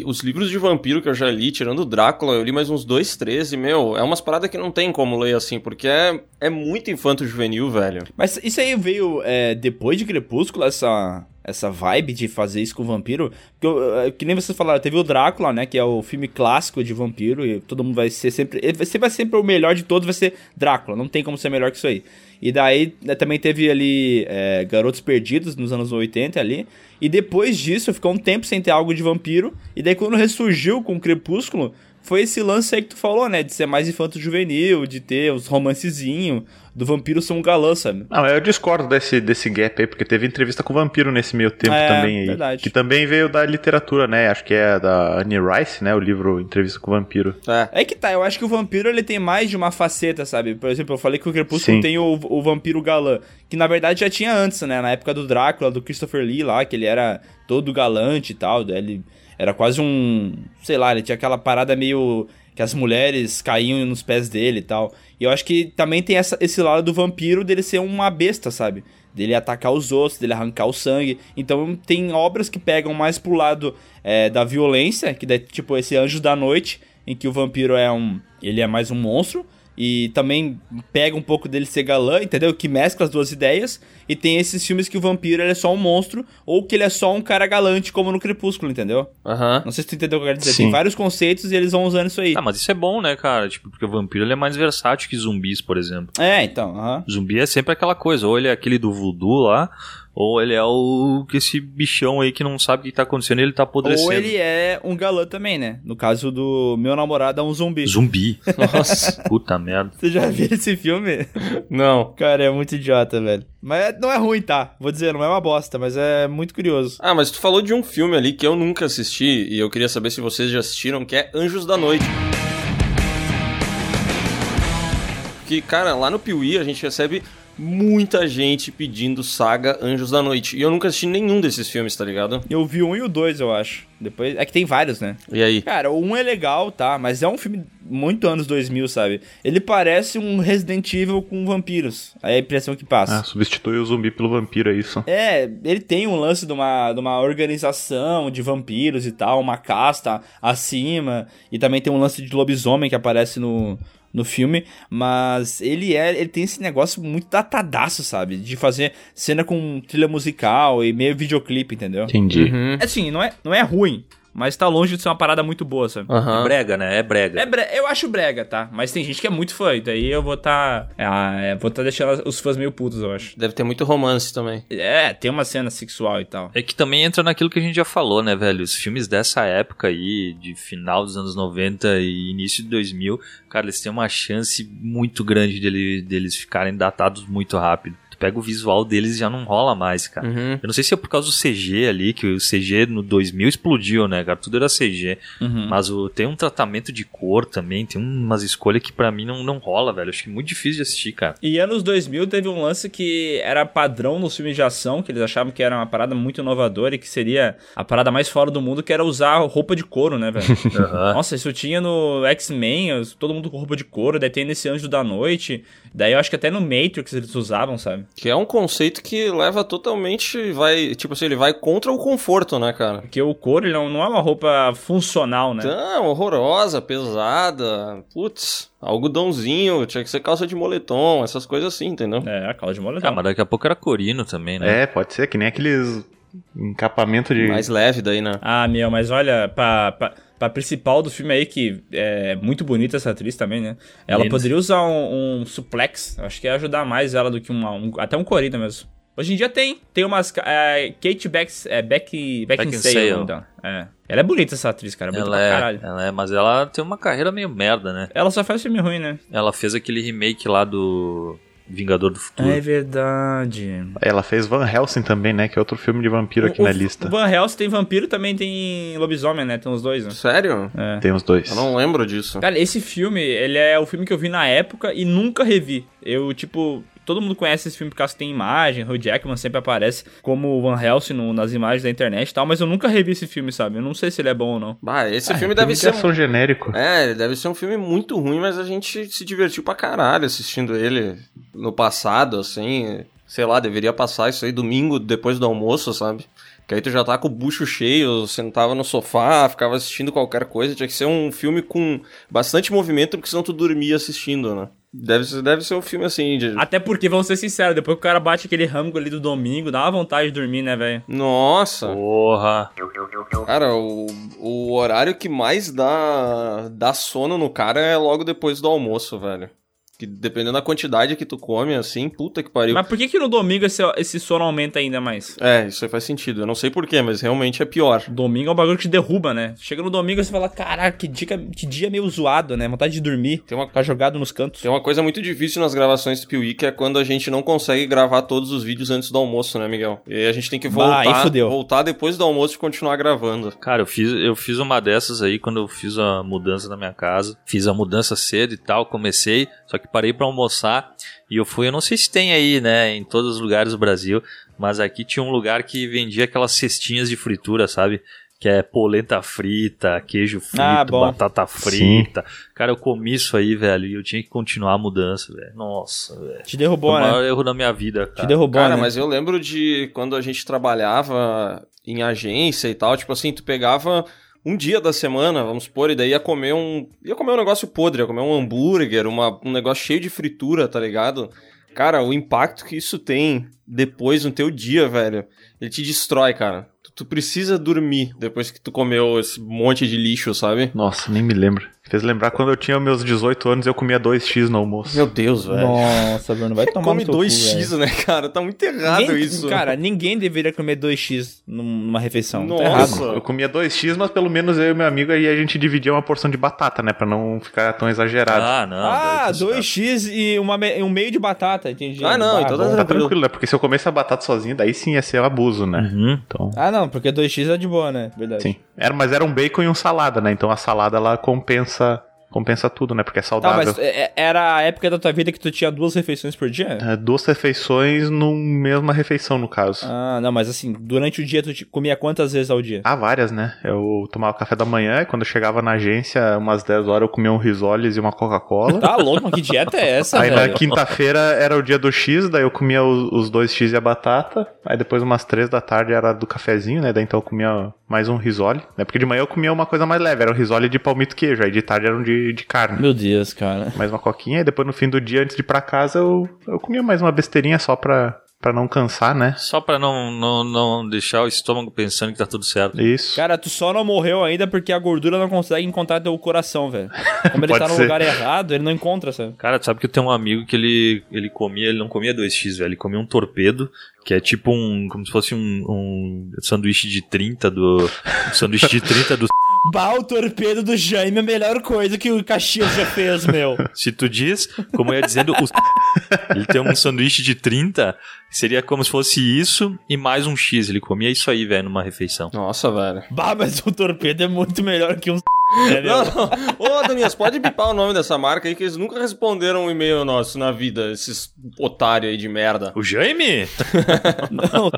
os livros de vampiro que eu já li, tirando o Drácula, eu li mais uns dois, três, e, meu, é umas paradas que não tem como ler assim, porque é, é muito infanto-juvenil, velho. Mas isso aí veio é, depois de Crepúsculo, essa, essa vibe de fazer isso com vampiro? Porque, eu- é, que nem vocês falaram, teve o Drácula, né? Que é o filme clássico de vampiro, e todo mundo vai ser sempre. Ser, vai sempre o melhor de todos, vai ser Drácula. Não tem como ser melhor que isso aí. E daí né, também teve ali é, Garotos Perdidos nos anos 80 ali. E depois disso ficou um tempo sem ter algo de vampiro. E daí quando ressurgiu com o Crepúsculo, foi esse lance aí que tu falou, né? De ser mais infanto-juvenil, de ter os romancezinhos, do vampiro ser um galã, sabe? Não, eu discordo desse, desse gap aí, porque teve entrevista com o Vampiro nesse meio tempo É, também aí. verdade. Que também veio da literatura, né? Acho que é da Annie Rice, né? O livro Entrevista com o Vampiro. É. É que tá, eu acho que o vampiro ele tem mais de uma faceta, sabe? Por exemplo, eu falei que o Crepúsculo Sim. tem o, o vampiro galã, que na verdade já tinha antes, né? Na época do Drácula, do Christopher Lee lá, que ele era todo galante e tal, daí ele era quase um, sei lá, ele tinha aquela parada meio que as mulheres caíam nos pés dele e tal. E eu acho que também tem essa- esse lado do vampiro dele ser uma besta, sabe? Dele atacar os outros, dele arrancar o sangue. Então tem obras que pegam mais pro lado é, da violência, que daí, tipo esse Anjo da Noite, em que o vampiro é um. Ele é mais um monstro. E também pega um pouco dele ser galã, entendeu? Que mescla as duas ideias. E tem esses filmes que o vampiro ele é só um monstro, ou que ele é só um cara galante, como no Crepúsculo, entendeu? Aham. Não sei se tu entendeu o que eu quero dizer. Sim. Tem vários conceitos e eles vão usando isso aí. Ah, mas isso é bom, né, cara? Tipo, porque o vampiro ele é mais versátil que zumbis, por exemplo. É, então, aham. Zumbi é sempre aquela coisa, ou ele é aquele do voodoo lá, ou ele é o que esse bichão aí que não sabe o que tá acontecendo e ele tá apodrecendo. Ou ele é um galã também, né? No caso do meu namorado é um zumbi. Zumbi. Nossa. Puta merda. Você já viu esse filme? Não. Cara, é muito idiota, velho. Mas é- não é ruim, tá? Vou dizer, não é uma bosta, mas é muito curioso. Ah, mas tu falou de um filme ali que eu nunca assisti e eu queria saber se vocês já assistiram, que é Anjos da Noite. Que, cara, lá no Piuí a gente recebe muita gente pedindo saga Anjos da Noite. E eu nunca assisti nenhum desses filmes, tá ligado? Eu vi um e o dois, eu acho. Depois. É que tem vários, né? E aí? Cara, o um é legal, tá? Mas é um filme muito anos 2000, sabe? Ele parece um Resident Evil com vampiros. É a impressão que passa. Ah, substitui o zumbi pelo vampiro, é isso. É, ele tem um lance de uma, de uma organização de vampiros e tal, uma casta acima, e também tem um lance de lobisomem que aparece no, no filme, mas ele é, ele tem esse negócio muito datadaço, sabe? De fazer cena com trilha musical e meio videoclipe, entendeu? Entendi. Uhum. Assim, não é, não é ruim, mas tá longe de ser uma parada muito boa, sabe? Aham. Brega, né? É brega. É bre- eu acho brega, tá? Mas tem gente que é muito fã, e daí eu vou tá. É, vou tá deixando os fãs meio putos, eu acho. Deve ter muito romance também. É, tem uma cena sexual e tal. É que também entra naquilo que a gente já falou, né, velho? Os filmes dessa época aí, de final dos anos 90 e início de 2000, cara, eles têm uma chance muito grande dele, deles ficarem datados muito rápido. Pega o visual deles e já não rola mais, cara. Uhum. Eu não sei se é por causa do CG ali, que o CG no 2000 explodiu, né, cara? Tudo era CG. Uhum. Mas o, tem um tratamento de cor também, tem umas escolhas que pra mim não, não rola, velho. Acho que é muito difícil de assistir, cara. E anos 2000 teve um lance que era padrão nos filmes de ação, que eles achavam que era uma parada muito inovadora e que seria a parada mais fora do mundo, que era usar roupa de couro, né, velho? Aham. Nossa, isso tinha no X-Men, todo mundo com roupa de couro, daí tem nesse Anjo da Noite, daí eu acho que até no Matrix eles usavam, sabe? Que é um conceito que leva totalmente. Vai. Tipo assim, ele vai contra o conforto, né, cara? Porque o couro ele não, não é uma roupa funcional, né? Então, horrorosa, pesada. Putz, algodãozinho, tinha que ser calça de moletom, essas coisas assim, entendeu? É, a calça de Ah, moletom. mas daqui a pouco era corino também, né? É, pode ser, que nem aqueles encapamento de. Mais leve daí, né? Ah, meu, mas olha, pra, pra, pra principal do filme aí, que é muito bonita essa atriz também, né? Ela poderia usar um, um suplex, acho que ia ajudar mais ela do que uma, um, até um corrida mesmo. Hoje em dia tem, tem umas, é, Kate Beck, é, Beck, Beckinsale, Beckinsale. então, é. Ela é bonita essa atriz, cara, bonita Ela pra é, caralho. ela é, mas ela tem uma carreira meio merda, né? Ela só faz filme ruim, né? Ela fez aquele remake lá do Vingador do Futuro. É verdade. Ela fez Van Helsing também, né? Que é outro filme de vampiro aqui o, na o- lista. O Van Helsing tem vampiro também tem lobisomem, né? Tem os dois, né? Sério? É. Tem os dois. Eu não lembro disso. Cara, esse filme, ele é o filme que eu vi na época e nunca revi. Eu, tipo, todo mundo conhece esse filme por causa que tem imagem, Hugh Jackman sempre aparece como o Van Helsing no- nas imagens da internet e tal, mas eu nunca revi esse filme, sabe? Eu não sei se ele é bom ou não. Bah, esse Ah, filme é deve de ser. ação genérico. É, ele deve ser um filme muito ruim, mas a gente se divertiu pra caralho assistindo ele no passado, assim. Sei lá, deveria passar isso aí domingo depois do almoço, sabe? Que aí tu já tá com o bucho cheio, sentava no sofá, ficava assistindo qualquer coisa. Tinha que ser um filme com bastante movimento, porque senão tu dormia assistindo, né? Deve ser, deve ser um filme assim de. Até porque, vamos ser sinceros, depois que o cara bate aquele rango ali do domingo, dá uma vontade de dormir, né, velho? Nossa! Porra! Cara, o, o horário que mais dá, dá sono no cara é logo depois do almoço, velho. Que dependendo da quantidade que tu come, assim, puta que pariu. Mas por que que no domingo esse, esse sono aumenta ainda mais? É, isso aí faz sentido. Eu não sei porquê, mas realmente é pior. Domingo é um bagulho que te derruba, né? Chega no domingo e você fala, caraca, que dia, que dia meio zoado, né? Vontade de dormir. Tem uma- Ficar jogado nos cantos. Tem uma coisa muito difícil nas gravações do Piuí, que é quando a gente não consegue gravar todos os vídeos antes do almoço, né, Miguel? E aí a gente tem que Bah, voltar, fudeu. voltar depois do almoço e continuar gravando. Cara, eu fiz, eu fiz uma dessas aí quando eu fiz a mudança na minha casa. Fiz a mudança cedo e tal, comecei, só que parei pra almoçar e eu fui, eu não sei se tem aí, né, em todos os lugares do Brasil, mas aqui tinha um lugar que vendia aquelas cestinhas de fritura, sabe? que é polenta frita, queijo frito, Ah, batata frita. Cara, eu comi isso aí, velho, e eu tinha que continuar a mudança, velho. Nossa, velho. Te derrubou, Foi o né? maior erro da minha vida, cara. Te derrubou, Cara, né? mas eu lembro de quando a gente trabalhava em agência e tal, tipo assim, tu pegava um dia da semana, vamos supor, e daí ia comer um. ia comer um negócio podre, ia comer um hambúrguer, uma, um negócio cheio de fritura, tá ligado? Cara, o impacto que isso tem depois no teu dia, velho, ele te destrói, cara. Tu, tu precisa dormir depois que tu comeu esse monte de lixo, sabe? Nossa, nem me lembro. Fez lembrar quando eu tinha meus 18 anos eu comia 2x no almoço. Meu Deus, velho. Nossa, Bruno, vai tomar Come no teu cu, 2x, velho. né, cara? Tá muito errado Ninguém- isso. Cara, ninguém deveria comer 2x num- numa refeição. Nossa. Tá errado. Eu comia 2x, mas pelo menos eu e meu amigo aí a gente dividia uma porção de batata, né? Pra não ficar tão exagerado. Ah, não. Ah, Deus do céu. 2x e uma um meio de batata, entendi. Ah, não, então tá bom. Tá tranquilo, né? Porque se eu comesse a batata sozinho, daí sim ia ser um abuso, né? Uhum. Então, Ah, não, porque 2x é de boa, né? Verdade. sim. Era, mas era um bacon e um salada, né? Então a salada ela compensa Wasser compensa tudo, né? Porque é Tá, saudável. mas é- é- era a época da tua vida que tu tinha duas refeições por dia? É, duas refeições numa mesma refeição, no caso. Ah, não, mas assim, durante o dia tu comia quantas vezes ao dia? Ah, várias, né? Eu tomava café da manhã e quando eu chegava na agência, umas 10 horas, eu comia um risoles e uma Coca-Cola. Tá louco, mas que dieta é essa, Aí na velho? quinta-feira era o dia do X, daí eu comia os, os dois X e a batata. Aí depois umas três da tarde era do cafezinho, né? Daí então eu comia mais um risole, né? Porque de manhã eu comia uma coisa mais leve, era um risole de palmito queijo. Aí de tarde era um de, de carne. Meu Deus, cara. Mais uma coquinha. E depois no fim do dia, antes de ir pra casa, eu, eu comia mais uma besteirinha só pra, pra não cansar, né? Só pra não, não, não deixar o estômago pensando que tá tudo certo. Isso. Cara, tu só não morreu ainda porque a gordura não consegue encontrar teu coração, velho. Como ele tá no ser. lugar errado, ele não encontra, sabe? Cara, tu sabe que eu tenho um amigo que ele, ele comia, ele não comia 2x, velho, ele comia um torpedo, que é tipo um, como se fosse um, um sanduíche de 30 do, um sanduíche de 30 do Bah, o torpedo do Jaime é a melhor coisa que o Caxias já fez, meu. Se tu diz, como eu ia dizendo, o... ele tem um sanduíche de 30, seria como se fosse isso e mais um X. Ele comia isso aí, velho, numa refeição. Nossa, velho. Bah, mas o torpedo é muito melhor que um. meu? Não, não. Ô, Danias, pode bipar o nome dessa marca aí, que eles nunca responderam um e-mail nosso na vida, esses otários aí de merda. O Jaime? Não.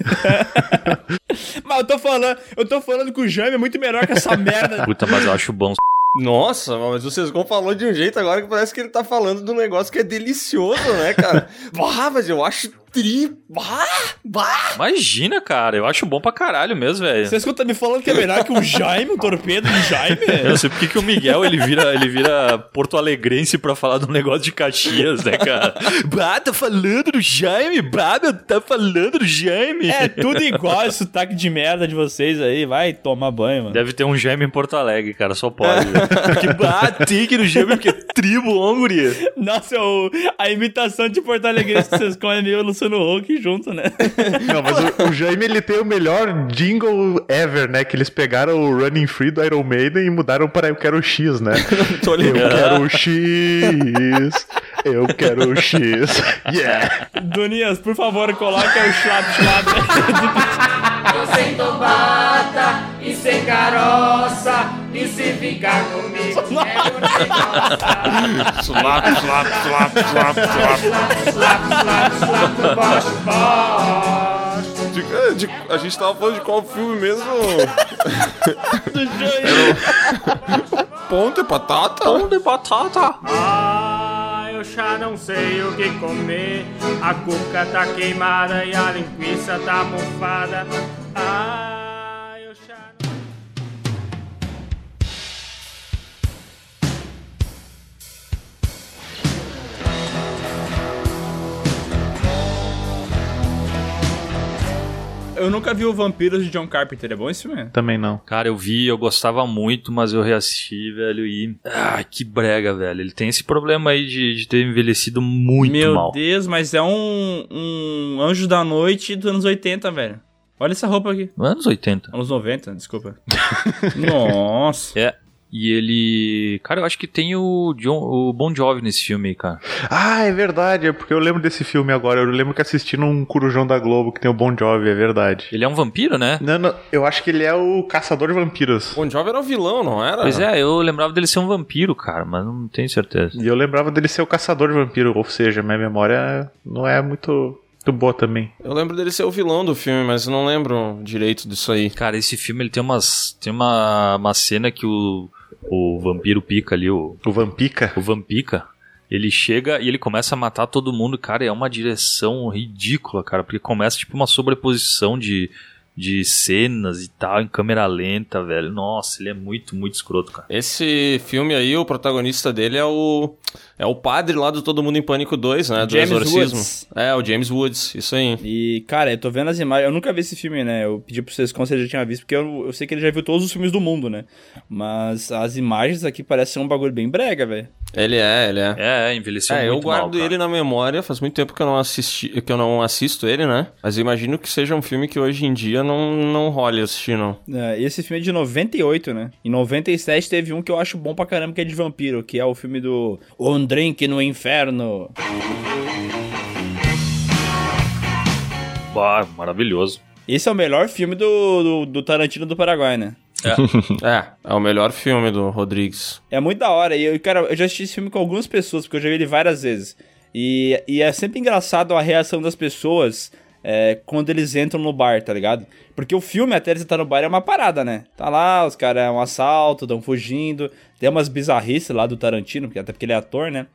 mas eu tô falando, eu tô falando que o Jaime é muito melhor que essa merda. Puta, mas eu acho bom. Nossa, mas o Sescon falou de um jeito agora que parece que ele tá falando de um negócio que é delicioso, né, cara? bah, mas eu acho tri... Bah, bah. Imagina, cara, eu acho bom pra caralho mesmo, velho. Vocês tá me falando que é melhor que o Jaime, o torpedo do Jaime? Eu não sei por que o Miguel ele vira, ele vira Porto Alegrense pra falar de um negócio de Caxias, né, cara? Bah, tá falando do Jaime? Bah, meu, tá falando do Jaime? É tudo igual esse sotaque de merda de vocês aí. Vai tomar banho, mano. Deve ter um Jaime em Porto Alegre, cara, só pode. Porque, bah, tem que ir no Jaime, porque é tribo, onguri. Nossa, o- a imitação de Porto Alegre que vocês comem é meio Luciano Huck junto, né? Não, mas o, o Jaime ele tem o melhor jingle ever, né? Que eles pegaram o Running Free do Iron Maiden e mudaram para Eu Quero X, né? Tô Eu ligado. quero X, eu quero X. Yeah! Donias, por favor, coloque o Schlap Sem tomada e sem caroça E se ficar comigo Slap, slap, slap, slap, slap. Slap, slap, slap pro baixo, baixo De- de- a gente tava falando de qual filme mesmo? Ponto e batata? Ponto e batata. Ah, eu já não sei o que comer A cuca tá queimada e a linguiça tá mofada Ah, eu. Eu nunca vi o Vampiros de John Carpenter. É bom esse filme? Também não. Cara, eu vi, eu gostava muito, mas eu reassisti, velho, e... Ah, que brega, velho. Ele tem esse problema aí de, de ter envelhecido muito Meu mal. Deus, mas é um, um anjo da noite dos anos 80, velho. Olha essa roupa aqui. Anos 80. Anos 90, desculpa. Nossa. É. E ele... Cara, eu acho que tem o, John, o Bon Jovi nesse filme aí, cara. Ah, é verdade, é porque eu lembro desse filme agora. Eu lembro que assisti num Corujão da Globo que tem o Bon Jovi, é verdade. Ele é um vampiro, né? Não, não, eu acho que ele é o caçador de vampiros. Bon Jovi era o vilão, não era? Pois é, eu lembrava dele ser um vampiro, cara, mas não tenho certeza. E eu lembrava dele ser o caçador de vampiro, ou seja, minha memória não é muito Muito boa também. Eu lembro dele ser o vilão do filme, mas eu não lembro direito disso aí. Cara, esse filme ele tem umas. Tem uma, uma cena que o, o vampiro pica ali, o, O Vampica. o Vampica. Ele chega e ele começa a matar todo mundo, cara, é uma direção ridícula, cara, porque começa tipo uma sobreposição de, de cenas e tal, em câmera lenta, velho. Nossa, ele é muito, muito escroto, cara. Esse filme aí, o protagonista dele é o. É o padre lá do Todo Mundo em Pânico 2, né? Do James Exorcismo. Woods. É, o James Woods, isso aí. E, cara, eu tô vendo as imagens. Eu nunca vi esse filme, né? Eu pedi pro vocês como se ele já tinha visto, porque eu, eu sei que ele já viu todos os filmes do mundo, né? Mas as imagens aqui parecem um bagulho bem brega, velho. Ele é, ele é. É, é, envelheceu É, eu muito mal, guardo cara. ele na memória, faz muito tempo que eu não assisti, que eu não assisto ele, né? Mas eu imagino que seja um filme que hoje em dia não, não role assistir, não. É, e esse filme é de 98, né? Em 97 teve um que eu acho bom pra caramba, que é de vampiro, que é o filme do Um Drink no Inferno. Bah, maravilhoso. Esse é o melhor filme do, do, do Tarantino do Paraguai, né? É, é o melhor filme do Rodrigues. É muito da hora. E eu, cara, eu já assisti esse filme com algumas pessoas, porque eu já vi ele várias vezes. E, e é sempre engraçado a reação das pessoas é, quando eles entram no bar, tá ligado? Porque o filme, até eles estar no bar, é uma parada, né? Tá lá, os caras é um assalto, tão fugindo. Tem umas bizarrices lá do Tarantino, até porque ele é ator, né?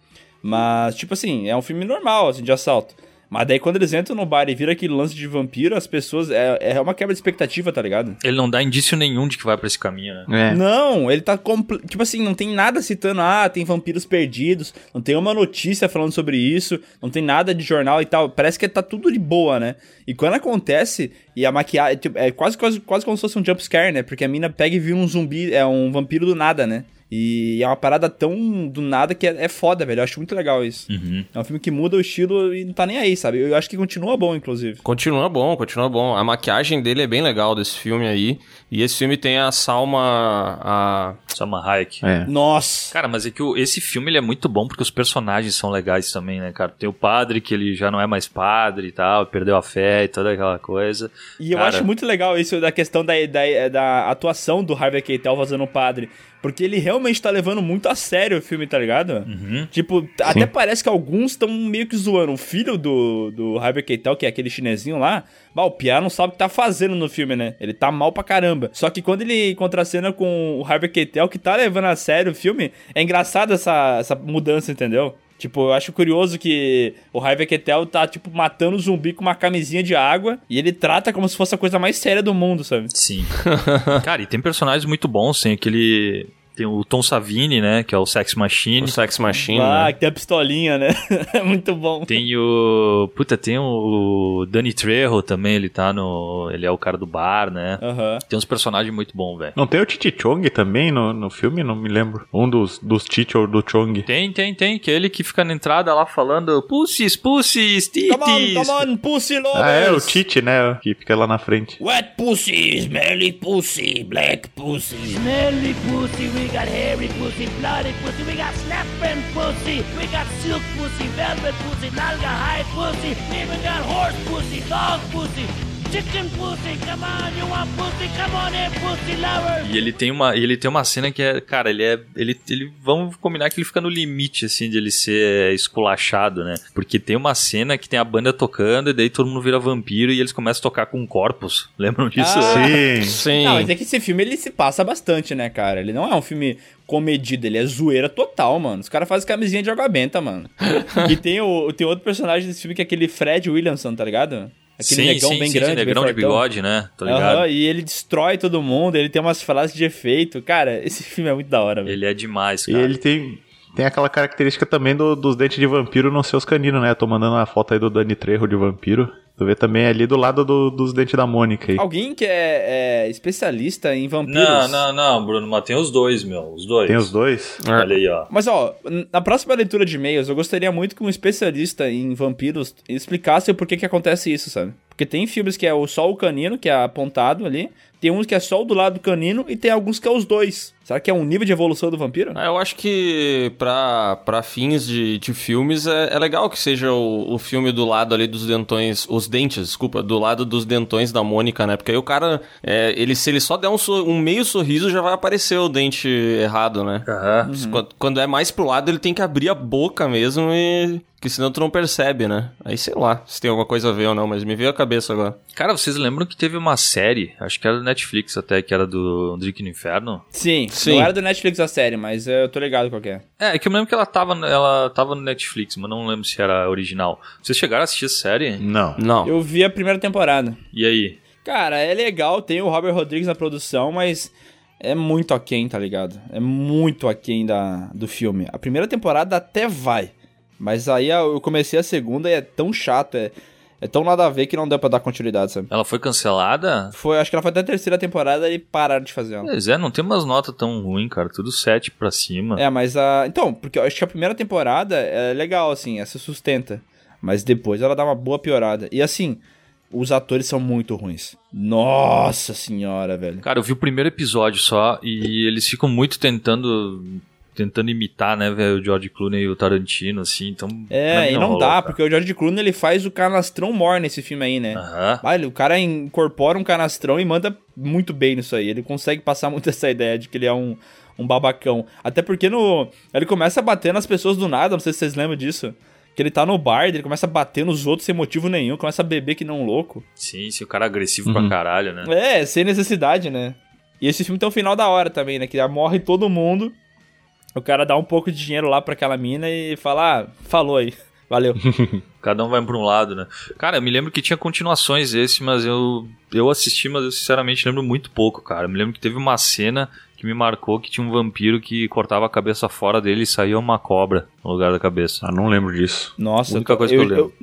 Mas, tipo assim, é um filme normal, assim, de assalto. Mas daí quando eles entram no bar e viram aquele lance de vampiro, as pessoas. É, é uma quebra de expectativa, tá ligado? Ele não dá indício nenhum de que vai pra esse caminho, né? É. Não, ele tá. compl- Tipo assim, não tem nada citando, ah, tem vampiros perdidos, não tem uma notícia falando sobre isso, não tem nada de jornal e tal. Parece que tá tudo de boa, né? E quando acontece, e a maquiagem. tipo, É quase, quase, quase como se fosse um jumpscare, né? Porque a mina pega e vira um zumbi, é um vampiro do nada, né? E é uma parada tão do nada que é, é foda, velho. Eu acho muito legal isso. Uhum. É um filme que muda o estilo e não tá nem aí, sabe? Eu acho que continua bom, inclusive. Continua bom, continua bom. A maquiagem dele é bem legal desse filme aí. E esse filme tem a Salma. A... Salma Hayek. É. Nossa! Cara, mas é que o- esse filme ele é muito bom porque os personagens são legais também, né, cara? Tem o padre que ele já não é mais padre e tal, perdeu a fé e toda aquela coisa. E eu Cara, acho muito legal isso da questão da, da, da atuação do Harvey Keitel fazendo o padre. Porque ele realmente tá levando muito a sério o filme, tá ligado? Uhum. Tipo, até parece que alguns estão meio que zoando. O filho do, do Harvey Keitel, que é aquele chinesinho lá, bah, o Pia não sabe o que tá fazendo no filme, né? Ele tá mal pra caramba. Só que quando ele contracena com o Harvey Keitel, que tá levando a sério o filme, é engraçado essa, essa mudança, entendeu? Tipo, eu acho curioso que o Harvey Keitel tá, tipo, matando o zumbi com uma camisinha de água e ele trata como se fosse a coisa mais séria do mundo, sabe? Sim. cara, e tem personagens muito bons, tem aquele. Tem o Tom Savini, né? Que é o Sex Machine. O Sex Machine, Ah, né? que tem a pistolinha, né? É muito bom. Tem o. Puta, tem o Danny Trejo também, ele tá no. Ele é o cara do bar, né? Aham. Tem uns personagens muito bons, velho. Não tem o Titi Chong também no, no filme? Não me lembro. Um dos, dos Titi ou do Chong. Tem, tem, tem. Que é ele que fica na entrada lá falando Pussies, pussies, titis. Come on, come on, pussy lovers! Ah, é, o Titi, né? Que fica lá na frente. Wet pussy, smelly pussy, black pussy. Smelly pussy, we got hairy pussy, bloody pussy, we got snapping pussy, we got silk pussy, velvet pussy, nalga high pussy, we even got horse pussy, dog pussy, chicken pussy, come on, you want pussy, come on in, pussy lovers. E ele tem uma, ele tem uma cena que é, cara, ele é, ele, ele, vamos combinar que ele fica no limite, assim, de ele ser esculachado, né? Porque tem uma cena que tem a banda tocando e daí todo mundo vira vampiro e eles começam a tocar com corpos. Lembram disso? Ah, Sim. Sim. Não, mas é que esse filme ele se passa bastante, né, cara? Ele não é um filme comedido, ele é zoeira total, mano. Os caras fazem camisinha de água benta, mano. e tem, o, tem outro personagem desse filme que é aquele Fred Williamson, tá ligado? Aquele sim, negão sim, bem sim, grande, sim, bem negrão de bigode, né? Tô ligado. Aham, e ele destrói todo mundo, ele tem umas frases de efeito. Cara, esse filme é muito da hora, velho. Ele é demais, E cara. ele tem, tem aquela característica também do- dos dentes de vampiro não ser os caninos, né? Eu tô mandando uma foto aí do Dani Trejo de vampiro. Tu vê também ali do lado do- dos dentes da Mônica aí. Alguém que é, é especialista em vampiros. Não, não, não, Bruno, mas tem os dois, meu. Os dois. Tem os dois? Olha aí, ó. Mas ó, na próxima leitura de e-mails, eu gostaria muito que um especialista em vampiros explicasse o porquê que acontece isso, sabe? Porque tem filmes que é o- só o canino, que é apontado ali, tem uns que é só o do lado do canino, e tem alguns que é os dois. Será que é um nível de evolução do vampiro? Ah, Eu acho que pra, pra fins de, de filmes é, é legal que seja o, o filme do lado ali dos dentões, os dentes, desculpa, do lado dos dentões da Mônica, né? Porque aí o cara, é, ele, se ele só der um, um meio sorriso, já vai aparecer o dente errado, né? Aham. Quando, quando é mais pro lado, ele tem que abrir a boca mesmo e, Porque senão tu não percebe, né? Aí sei lá se tem alguma coisa a ver ou não, mas me veio a cabeça agora. Cara, vocês lembram que teve uma série, acho que era do Netflix até, que era do Drink no Inferno? Sim, Sim. não era do Netflix a série, mas eu tô ligado qual que é. É, é que eu me lembro que ela tava, ela tava no Netflix, mas não lembro se era original. Vocês chegaram a assistir essa série? Não. Não. Eu vi a primeira temporada. E aí? Cara, é legal, tem o Robert Rodrigues na produção, mas é muito aquém, tá ligado? É muito aquém da, do filme. A primeira temporada até vai, mas aí eu comecei a segunda e é tão chato, é, é tão nada a ver que não deu pra dar continuidade, sabe? Ela foi cancelada? Foi, acho que ela foi até a terceira temporada e pararam de fazer ela. Pois é, não tem umas notas tão ruins, cara. Tudo 7 pra cima. É, mas a. Então, porque eu acho que a primeira temporada é legal, assim, essa sustenta. Mas depois ela dá uma boa piorada. E assim, os atores são muito ruins. Nossa senhora, velho. Cara, eu vi o primeiro episódio só e eles ficam muito tentando tentando imitar, né, velho, o George Clooney e o Tarantino, assim, então... É, e não rolou, dá, cara. porque o George Clooney ele faz o canastrão mor nesse filme aí, né? Aham. Ah, ele- o cara incorpora um canastrão e manda muito bem nisso aí. Ele consegue passar muito essa ideia de que ele é um, um babacão. Até porque no. Ele começa a bater nas pessoas do nada, não sei se vocês lembram disso. Que ele tá no bar, ele começa a bater nos outros sem motivo nenhum, começa a beber que não um louco. Sim, sim, o cara é agressivo Uhum. pra caralho, né? É, sem necessidade, né? E esse filme tem um final da hora também, né? Que já morre todo mundo. O cara dá um pouco de dinheiro lá pra aquela mina e fala, ah, falou aí. Valeu. Cada um vai pra um lado, né? Cara, eu me lembro que tinha continuações esse, mas eu, eu assisti, mas eu sinceramente lembro muito pouco, cara. Eu me lembro que teve uma cena que me marcou que tinha um vampiro que cortava a cabeça fora dele e saía uma cobra no lugar da cabeça. Ah, não lembro disso. Nossa, A única coisa que eu lembro.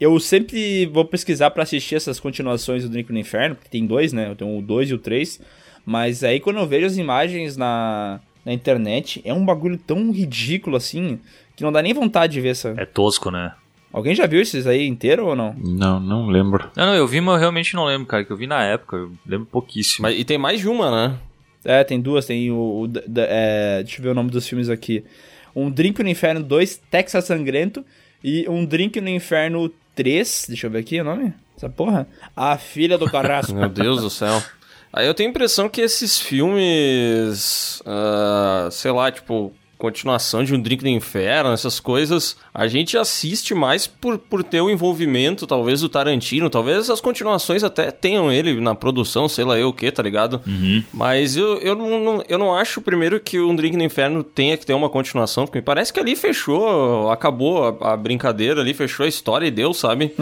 Eu, eu sempre vou pesquisar pra assistir essas continuações do Drink no Inferno, porque tem dois, né? Eu tenho o 2 e o 3. Mas aí quando eu vejo as imagens na, na internet, é um bagulho tão ridículo assim, que não dá nem vontade de ver essa. É tosco, né? Alguém já viu esses aí inteiro ou não? Não, não lembro. Não, não, eu vi, mas eu realmente não lembro, cara, que eu vi na época, eu lembro pouquíssimo. Mas, e tem mais de uma, né? É, tem duas, tem o. o da- é, deixa eu ver o nome dos filmes aqui. Um Drink no Inferno 2, Texas Sangrento. E um Drink no Inferno 3. Deixa eu ver aqui o nome. Essa porra. A Filha do Carrasco. Meu Deus do céu. Aí eu tenho a impressão que esses filmes, ah, sei lá, tipo, continuação de um Drink no Inferno, essas coisas, a gente assiste mais por, por ter o envolvimento, talvez, do Tarantino. Talvez as continuações até tenham ele na produção, sei lá eu o que, tá ligado? Mas eu, eu, não, não- eu não acho, primeiro, que um Drink no Inferno tenha que ter uma continuação, porque me parece que ali fechou, acabou a, a brincadeira ali, fechou a história e deu, sabe?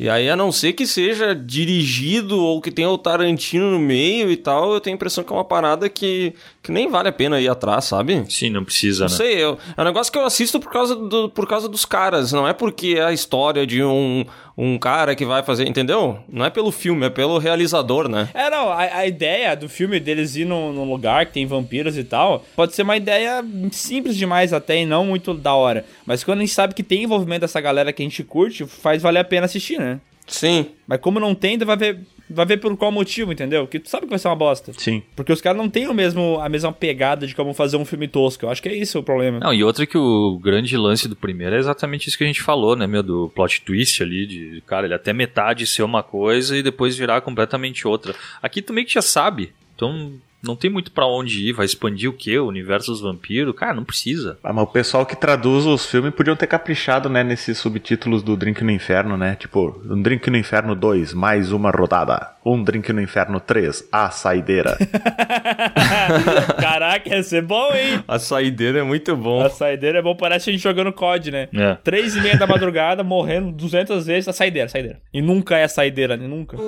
E aí, a não ser que seja dirigido ou que tenha o Tarantino no meio e tal, eu tenho a impressão que é uma parada que, que nem vale a pena ir atrás, sabe? Sim, não precisa, Não né? sei, eu, é um negócio que eu assisto por causa, do, por causa dos caras, não é porque é a história de um, um cara que vai fazer, entendeu? Não é pelo filme, é pelo realizador, né? É, não, a, a ideia do filme deles ir num, num lugar que tem vampiros e tal, pode ser uma ideia simples demais até e não muito da hora. Mas quando a gente sabe que tem envolvimento dessa galera que a gente curte, faz valer a pena assistir, né? Sim. Mas como não tem, vai ver, vai ver por qual motivo, entendeu? Porque tu sabe que vai ser uma bosta. Sim. Porque os caras não têm o mesmo, a mesma pegada de como fazer um filme tosco. Eu acho que é isso o problema. Não, e outra que o grande lance do primeiro é exatamente isso que a gente falou, né, meu, do plot twist ali, de, cara, ele até metade ser uma coisa e depois virar completamente outra. Aqui tu meio que já sabe, então não tem muito pra onde ir, vai expandir o quê? O universo dos vampiros? Cara, não precisa. Ah, mas o pessoal que traduz os filmes podiam ter caprichado, né, nesses subtítulos do Drink no Inferno, né? Tipo, um Drink no Inferno 2, mais uma rodada. Um Drink no Inferno 3, a saideira. Caraca, ia ser bom, hein? A saideira é muito bom. A saideira é bom, parece a gente jogando COD, né? É. Três e meia da madrugada, morrendo 200 vezes, a saideira, saideira. E nunca é a saideira, né? Nunca.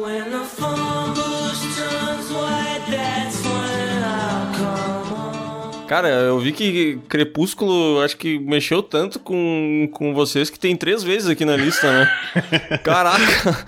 Cara, eu vi que Crepúsculo acho que mexeu tanto com, com vocês que tem três vezes aqui na lista, né? Caraca!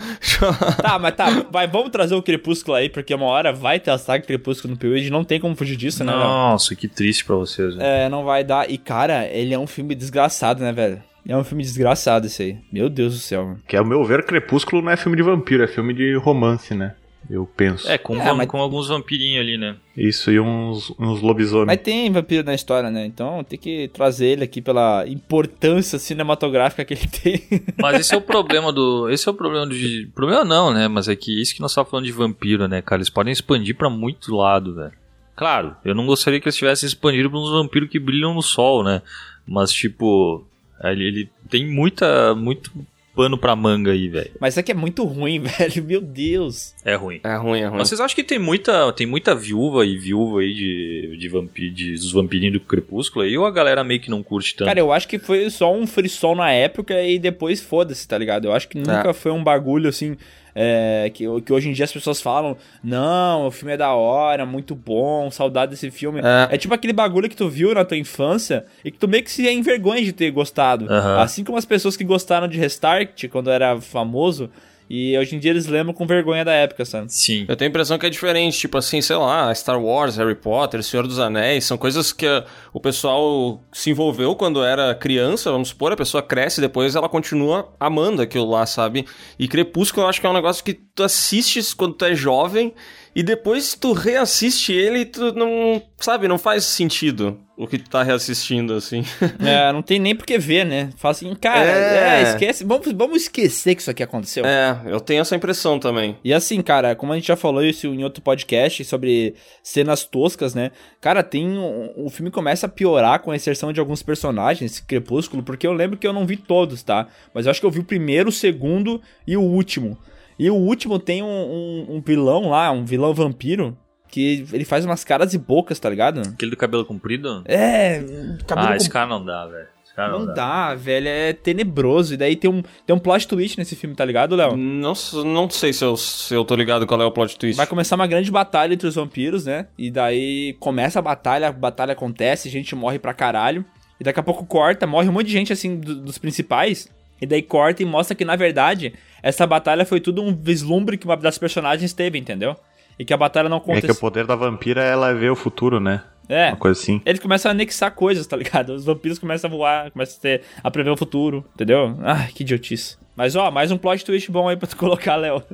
Tá, mas tá, vai, vamos trazer o Crepúsculo aí, porque uma hora vai ter a saga Crepúsculo no P.U.E. não tem como fugir disso, né? Nossa, que triste pra vocês. né? É, não vai dar. E, cara, ele é um filme desgraçado, né, velho? É um filme desgraçado esse aí. Meu Deus do céu, mano. que ao meu ver, Crepúsculo não é filme de vampiro, é filme de romance, né? Eu penso. É, com, É, mas- com alguns vampirinhos ali, né? Isso, e uns, uns lobisomens. Mas tem vampiro na história, né? Então tem que trazer ele aqui pela importância cinematográfica que ele tem. Mas esse é o problema do. Esse é o problema de. Problema não, né? Mas é que isso que nós estávamos falando de vampiro, né, cara? Eles podem expandir pra muito lado, velho. Claro, eu não gostaria que eles tivessem expandido pra uns vampiros que brilham no sol, né? Mas, tipo. Ele, ele tem muita, muito pano pra manga aí, velho. Mas isso aqui é muito ruim, velho. Meu Deus. É ruim. É ruim, é ruim. Mas vocês acham que tem muita, tem muita viúva e viúva aí de, de, vampi, de dos vampirinhos do Crepúsculo aí, ou a galera meio que não curte tanto? Cara, eu acho que foi só um frisson na época e depois foda-se, tá ligado? Eu acho que nunca É. foi um bagulho assim. É, que, que hoje em dia as pessoas falam, não, o filme é da hora, muito bom, saudade desse filme. É. É, tipo aquele bagulho que tu viu na tua infância e que tu meio que se envergonha de ter gostado. Aham. Assim como as pessoas que gostaram de Restart quando era famoso, e hoje em dia eles lembram com vergonha da época, sabe? Sim. Eu tenho a impressão que é diferente, tipo assim, sei lá, Star Wars, Harry Potter, Senhor dos Anéis, são coisas que o pessoal se envolveu quando era criança, vamos supor, a pessoa cresce e depois ela continua amando aquilo lá, sabe? E Crepúsculo eu acho que é um negócio que tu assistes quando tu é jovem e depois tu reassiste ele e tu não, sabe, não faz sentido o que tu tá reassistindo, assim. É, não tem nem por que ver, né? Fala assim, cara, É. é, esquece, vamos, vamos esquecer que isso aqui aconteceu. é, eu tenho essa impressão também. E assim, cara, como a gente já falou isso em outro podcast sobre cenas toscas, né? Cara, tem. um- O filme começa a piorar com a inserção de alguns personagens, Crepúsculo, porque eu lembro que eu não vi todos, tá? Mas eu acho que eu vi o primeiro, o segundo e o último. E o último tem um, um- um vilão lá, um vilão vampiro, que ele faz umas caras e bocas, tá ligado? Aquele do cabelo comprido? É, cabelo ah, com- esse cara não dá, velho. Não, Não dá, velho, é tenebroso. E daí tem um, tem um plot twist nesse filme, tá ligado, Léo? Não, não sei se eu, se eu tô ligado qual é o plot twist. Vai começar uma grande batalha entre os vampiros, né? E daí começa a batalha, a batalha acontece, gente morre pra caralho. E daqui a pouco corta, morre um monte de gente, assim, do- dos principais. E daí corta e mostra que, na verdade, essa batalha foi tudo um vislumbre que uma das personagens teve, entendeu? E que a batalha não É que o aconteceu. poder da vampira é ela ver o futuro, né? É. Uma coisa assim. Eles começam a anexar coisas, tá ligado? Os vampiros começam a voar, começam a, ter, a prever o futuro, entendeu? Ai, que idiotice. Mas ó, mais um plot twist bom aí pra tu colocar, Léo.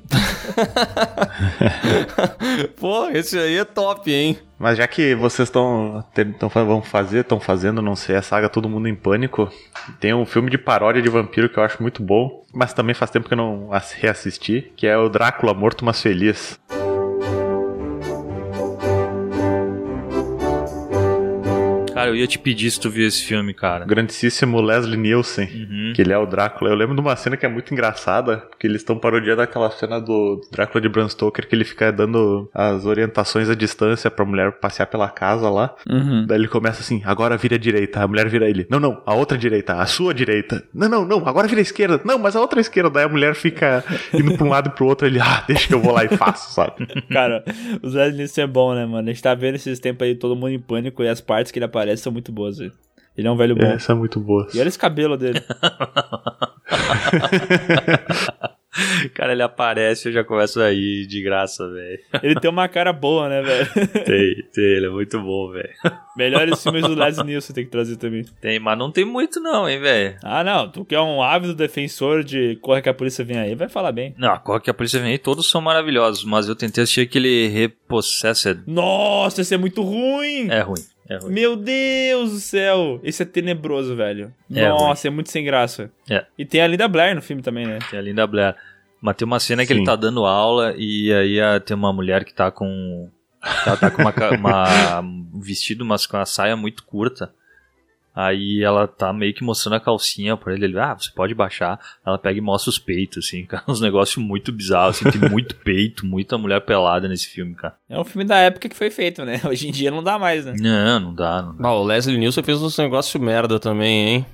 Pô, esse aí é top, hein? Mas já que vocês estão vão fazer, estão fazendo, não sei, a saga Todo Mundo em Pânico, tem um filme de paródia de vampiro que eu acho muito bom, mas também faz tempo que eu não ass- reassisti, que é o Drácula Morto Mas Feliz. Cara, eu ia te pedir se tu viu esse filme, cara. O grandíssimo Leslie Nielsen, Uhum. que ele é o Drácula. Eu lembro de uma cena que é muito engraçada, porque eles estão parodiando aquela cena do Drácula de Bram Stoker, que ele fica dando as orientações à distância pra mulher passear pela casa lá. Uhum. Daí ele começa assim, agora vira a direita. A mulher vira ele. Não, não, a outra direita, a sua direita. Não, não, não, agora vira a esquerda. Não, mas a outra esquerda. Daí a mulher fica indo pra um lado e pro outro. Ele, ah, deixa que eu vou lá e faço, sabe? Cara, o Zé Nielsen é bom, né, mano? A gente tá vendo esses tempos aí, todo mundo em pânico, e as partes que ele aparece são muito boas, velho. Ele é um velho bom. É, é muito boa. E olha esse cabelo dele. Cara, ele aparece e eu já começo a rir de graça, velho. Ele tem uma cara boa, né, velho? Tem, tem, ele é muito bom, velho. Melhores filmes do Leslie Nielsen tem que trazer também. Tem, mas não tem muito não, hein, velho. Ah, não. Tu que é um ávido defensor de Corre que a Polícia Vem Aí, vai falar bem. Não, qual que a polícia vem aí, todos são maravilhosos, mas eu tentei assistir aquele Repossessed. Nossa, esse é muito ruim! É ruim, é ruim. Meu Deus do céu! Esse é tenebroso, velho. É Nossa, é muito sem graça. É. E tem a Linda Blair no filme também, né? Tem a Linda Blair. Mas tem uma cena que Sim. ele tá dando aula e aí tem uma mulher que tá com. Ela tá com uma, uma- um vestido, mas com uma saia muito curta. Aí ela tá meio que mostrando a calcinha pra ele. Ele, ah, você pode baixar. Ela pega e mostra os peitos, assim, cara. Uns negócios muito bizarros, assim. Tem muito peito, muita mulher pelada nesse filme, cara. É um filme da época que foi feito, né? Hoje em dia não dá mais, né? Não, não dá, não dá. Ah, o Leslie Nielsen fez uns negócios merda também, hein?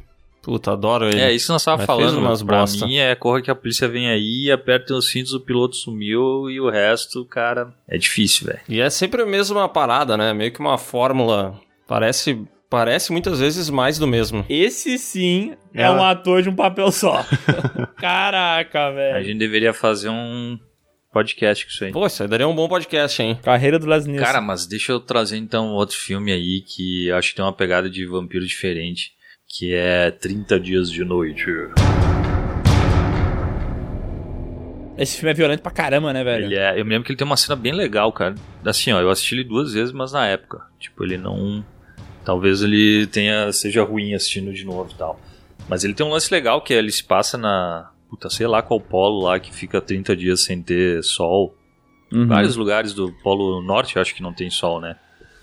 Puta, adoro ele. É, isso que nós tava Mas falando, fez umas pra bosta. mim é corra que a polícia vem aí, apertem os cintos, o piloto sumiu e o resto, cara, é difícil, velho. E é sempre a mesma parada, né? Meio que uma fórmula. Parece, parece muitas vezes mais do mesmo. Esse sim é Ela- um ator de um papel só. Caraca, A velho. gente deveria fazer um podcast com isso aí. Pô, isso aí daria um bom podcast, hein? Carreira do Leslie Nielsen. Cara, mas deixa eu trazer então outro filme aí que acho que tem uma pegada de vampiro diferente, que é 30 Dias de Noite. Esse filme é violento pra caramba, né, velho? Ele é, eu me lembro que ele tem uma cena bem legal, cara. Assim, ó, eu assisti ele duas vezes, mas na época. Tipo, ele não. Talvez ele tenha seja ruim assistindo de novo e tal. Mas ele tem um lance legal que é, ele se passa na. Puta, sei lá qual polo lá que fica 30 dias sem ter sol. Uhum. Vários lugares do Polo Norte eu acho que não tem sol, né?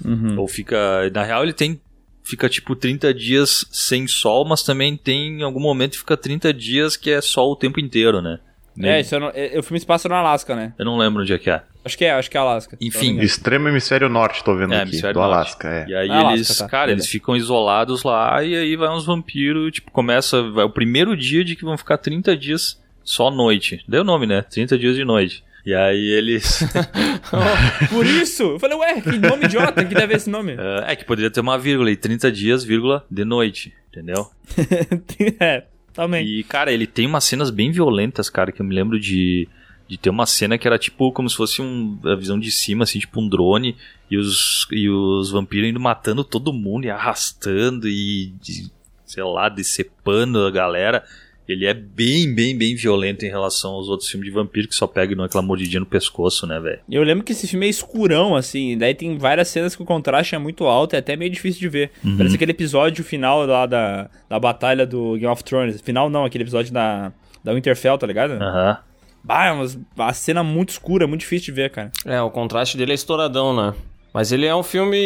Uhum. Ou fica. Na real, ele tem fica tipo 30 dias sem sol, mas também tem em algum momento fica 30 dias que é sol o tempo inteiro, né? É, isso eu não- é, o filme se passa no Alasca, né? Eu não lembro onde é que é. Acho que é, acho que é Alasca. Enfim. Extremo hemisfério norte, tô vendo É, aqui. do norte. Alasca, é. E aí Ah, eles, Alasca, tá. cara, Beleza. eles ficam isolados lá e aí vai uns vampiros, tipo, começa, vai o primeiro dia de que vão ficar 30 dias só noite. Deu o nome, né? 30 dias de noite. E aí eles. Por isso! Eu falei, ué, que nome idiota que deve esse nome. é que poderia ter uma vírgula e 30 dias, vírgula, de noite, entendeu? é, também. E, cara, ele tem umas cenas bem violentas, cara, que eu me lembro de, de ter uma cena que era tipo como se fosse um, a visão de cima, assim, tipo um drone, e os, e os vampiros indo matando todo mundo e arrastando e, de- sei lá, decepando a galera. Ele é bem, bem, bem violento em relação aos outros filmes de vampiro que só pegam aquela mordidinha no pescoço, né, velho? Eu lembro que esse filme é escurão, assim, daí tem várias cenas que o contraste é muito alto, é até meio difícil de ver. Uhum. Parece aquele episódio final lá da, da batalha do Game of Thrones. Final não, aquele episódio da, da Winterfell, tá ligado? Aham. Bah, é uma cena muito escura, muito difícil de ver, cara. É, o contraste dele é estouradão, né? Mas ele é um filme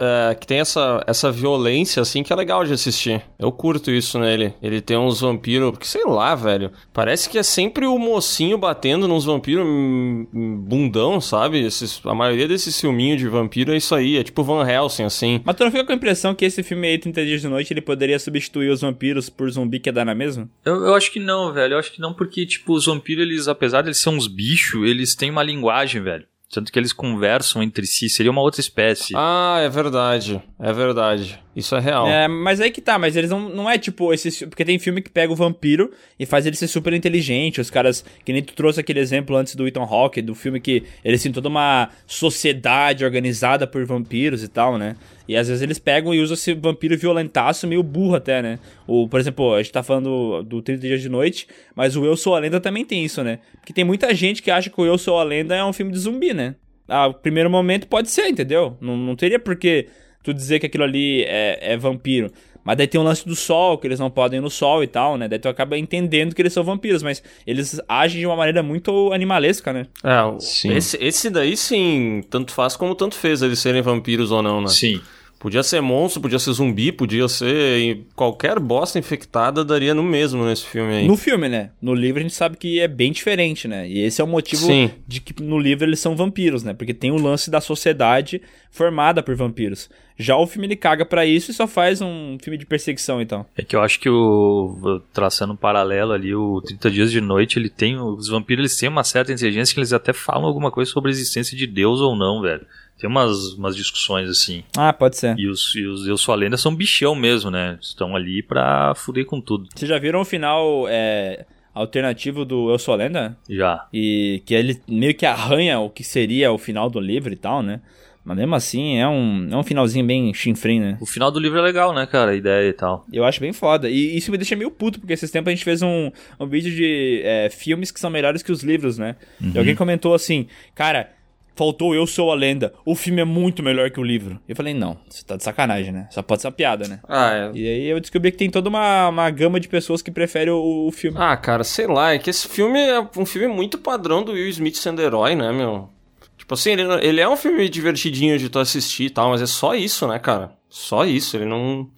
é, que tem essa, essa violência, assim, que é legal de assistir. Eu curto isso nele. Ele tem uns vampiros, porque sei lá, velho. Parece que é sempre o mocinho batendo nos vampiros hum, bundão, sabe? Esses, a maioria desses filminhos de vampiro é isso aí. É tipo Van Helsing, assim. Mas tu não fica com a impressão que esse filme aí, 30 Dias de Noite, ele poderia substituir os vampiros por zumbi que é dar na mesma? Eu, eu acho que não, velho. Eu acho que não, porque, tipo, os vampiros, eles, apesar de eles serem uns bichos, eles têm uma linguagem, velho. Tanto que eles conversam entre si, seria uma outra espécie. Ah, é verdade. É verdade. Isso é real. É, mas aí que tá, mas eles não, não é tipo esse. Porque tem filme que pega o vampiro e faz ele ser super inteligente. Os caras. Que nem tu trouxe aquele exemplo antes do Ethan Hawke, do filme que eles têm toda uma sociedade organizada por vampiros e tal, né? E às vezes eles pegam e usam esse vampiro violentaço, meio burro até, né? O, por exemplo, a gente tá falando do 30 Dias de Noite, mas o Eu Sou a Lenda também tem isso, né? Porque tem muita gente que acha que o Eu Sou a Lenda é um filme de zumbi, né? Ah, primeiro momento pode ser, entendeu? Não, não teria por que tu dizer que aquilo ali é, é vampiro. Mas daí tem o lance do sol, que eles não podem ir no sol e tal, né? Daí tu acaba entendendo que eles são vampiros, mas eles agem de uma maneira muito animalesca, né? É, o- esse, esse daí sim, tanto faz como tanto fez eles serem vampiros ou não, né? Sim. Podia ser monstro, podia ser zumbi, podia ser qualquer bosta infectada daria no mesmo nesse filme aí. No filme, né? No livro a gente sabe que é bem diferente, né? E esse é o motivo Sim. de que no livro eles são vampiros, né? Porque tem o lance da sociedade formada por vampiros. Já o filme ele caga pra isso e só faz um filme de perseguição, então. É que eu acho que o traçando um paralelo ali, o 30 dias de noite, ele tem os vampiros, eles têm uma certa inteligência que eles até falam alguma coisa sobre a existência de Deus ou não, velho. Tem umas, umas discussões assim. Ah, pode ser. E os, e os Eu Sou a Lenda são bichão mesmo, né? Estão ali pra fuder com tudo. Vocês já viram o final é, alternativo do Eu Sou a Lenda? Já. E que ele meio que arranha o que seria o final do livro e tal, né? Mas mesmo assim, é um, é um finalzinho bem chinfrim, né? O final do livro é legal, né, cara? A ideia e tal. Eu acho bem foda. E isso me deixa meio puto, porque esses tempos a gente fez um, um vídeo de é, filmes que são melhores que os livros, né? Uhum. E alguém comentou assim, cara, faltou Eu Sou a Lenda. O filme é muito melhor que o livro. Eu falei, não, você tá de sacanagem, né? Só pode ser uma piada, né? Ah, é. E aí eu descobri que tem toda uma, uma gama de pessoas que preferem o, o filme. Ah, cara, sei lá, é que esse filme é um filme muito padrão do Will Smith sendo herói, né, meu? Tipo assim, ele, ele é um filme divertidinho de tu assistir e tal, mas é só isso, né, cara? Só isso, ele não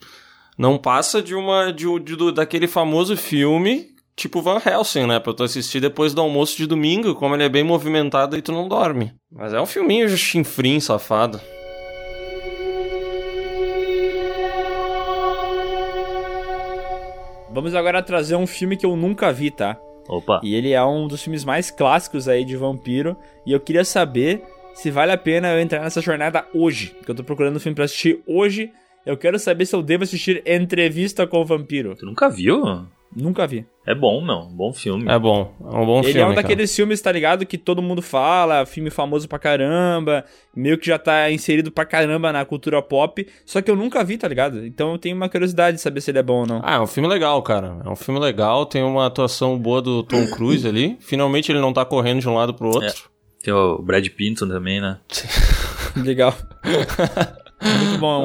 não passa de uma de, de- do- daquele famoso filme tipo Van Helsing, né, pra tu assistir depois do almoço de domingo, como ele é bem movimentado e tu não dorme. Mas é um filminho chinfrim, safado. Vamos agora trazer um filme que eu nunca vi, tá? Opa. E ele é um dos filmes mais clássicos aí de vampiro. E eu queria saber se vale a pena eu entrar nessa jornada hoje. Que eu tô procurando um filme pra assistir hoje. Eu quero saber se eu devo assistir Entrevista com o Vampiro. Tu nunca viu? Nunca vi. É bom, meu. Um bom filme. É bom, é um bom ele filme. é um cara. daqueles filmes, tá ligado? Que todo mundo fala, filme famoso pra caramba, meio que já tá inserido pra caramba na cultura pop, só que eu nunca vi, tá ligado? Então eu tenho uma curiosidade de saber se ele é bom ou não. Ah, é um filme legal, cara. É um filme legal, tem uma atuação boa do Tom Cruise ali. Finalmente ele não tá correndo de um lado pro outro. Tem o Brad Pinto também, né? Legal. Muito bom.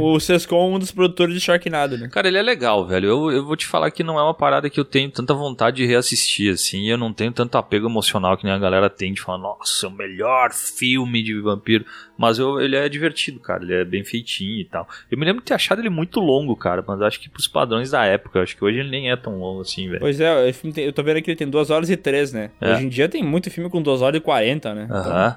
O, o Sescon é um dos produtores de Sharknado, né? Cara, ele é legal, velho. Eu, eu vou te falar que não é uma parada que eu tenho tanta vontade de reassistir, assim. E eu não tenho tanto apego emocional que nem a galera tem de falar, nossa, é o melhor filme de vampiro. Mas eu, ele é divertido, cara. Ele é bem feitinho e tal. Eu me lembro de ter achado ele muito longo, cara. Mas acho que pros padrões da época, acho que hoje ele nem é tão longo assim, velho. Pois é, esse filme tem- eu tô vendo aqui que ele tem 2 horas e 3, né? É. Hoje em dia tem muito filme com 2 horas e 40, né? Aham.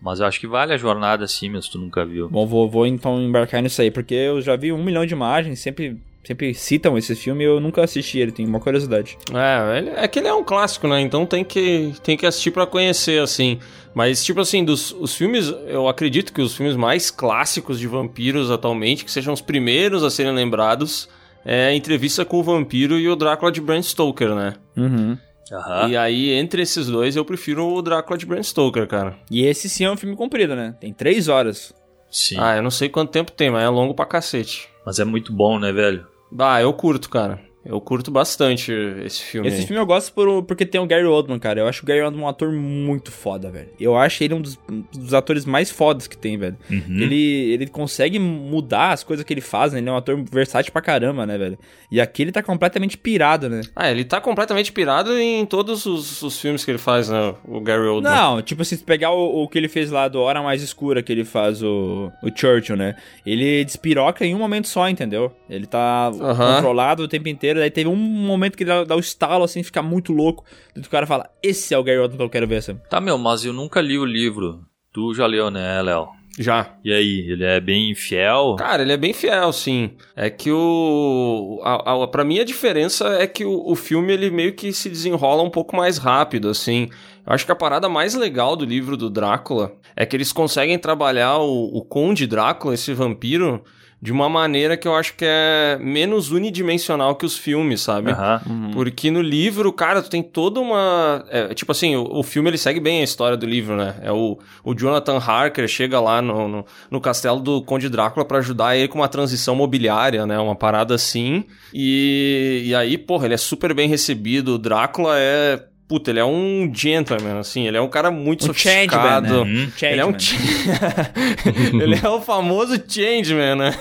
Mas eu acho que vale a jornada assim, meu, se tu nunca viu. Bom, vou, vou então embarcar nisso aí, porque eu já vi um milhão de imagens, sempre, sempre citam esse filme e eu nunca assisti ele, tenho uma curiosidade. É, ele- é que ele é um clássico, né? Então tem que, tem que assistir pra conhecer, assim. Mas, tipo assim, dos os filmes, eu acredito que os filmes mais clássicos de vampiros atualmente, que sejam os primeiros a serem lembrados, é a Entrevista com o Vampiro e o Drácula de Bram Stoker, né? Uhum. Aham. E aí, entre esses dois, eu prefiro o Drácula de Bram Stoker, cara. E esse sim é um filme comprido, né? Tem 3 horas. Sim. Ah, eu não sei quanto tempo tem, mas é longo pra cacete. Mas é muito bom, né, velho? Ah, eu curto, cara. Eu curto bastante esse filme. Esse aí. filme eu gosto por, porque tem o Gary Oldman, cara. Eu acho o Gary Oldman um ator muito foda, velho. Eu acho ele um dos, um dos atores mais fodas que tem, velho. Uhum. Ele, ele consegue mudar as coisas que ele faz, né? Ele é um ator versátil pra caramba, né, velho? E aqui ele tá completamente pirado, né? Ah, ele tá completamente pirado em todos os, os filmes que ele faz, né? O Gary Oldman. Não, tipo assim, se pegar o, o que ele fez lá do Hora Mais Escura, que ele faz o, o Churchill, né? Ele despiroca em um momento só, entendeu? Ele tá Aham. controlado o tempo inteiro. Daí teve um momento que ele dá, dá o estalo, assim, fica muito louco. Daí o cara fala, esse é o Gary Oldman que eu quero ver, sabe? Tá, meu, mas eu nunca li o livro. Tu já leu, né, Léo? Já. E aí, ele é bem fiel? Cara, ele é bem fiel, sim. É que o. A, a, pra mim, a diferença é que o, o filme ele meio que se desenrola um pouco mais rápido, assim. Eu acho que a parada mais legal do livro do Drácula é que eles conseguem trabalhar o, o Conde Drácula, esse vampiro, de uma maneira que eu acho que é menos unidimensional que os filmes, sabe? Aham. Porque no livro, cara, tu tem toda uma. é, tipo assim, o, o filme ele segue bem a história do livro, né? É o, o Jonathan Harker chega lá no, no, no castelo do Conde Drácula pra ajudar ele com uma transição mobiliária, né? Uma parada assim. E, e aí, porra, ele é super bem recebido. O Drácula é. Puta, ele é um gentleman, assim, ele é um cara muito Um sofisticado. changeman, né? Ele é um Changeman. ele é o famoso changeman, né?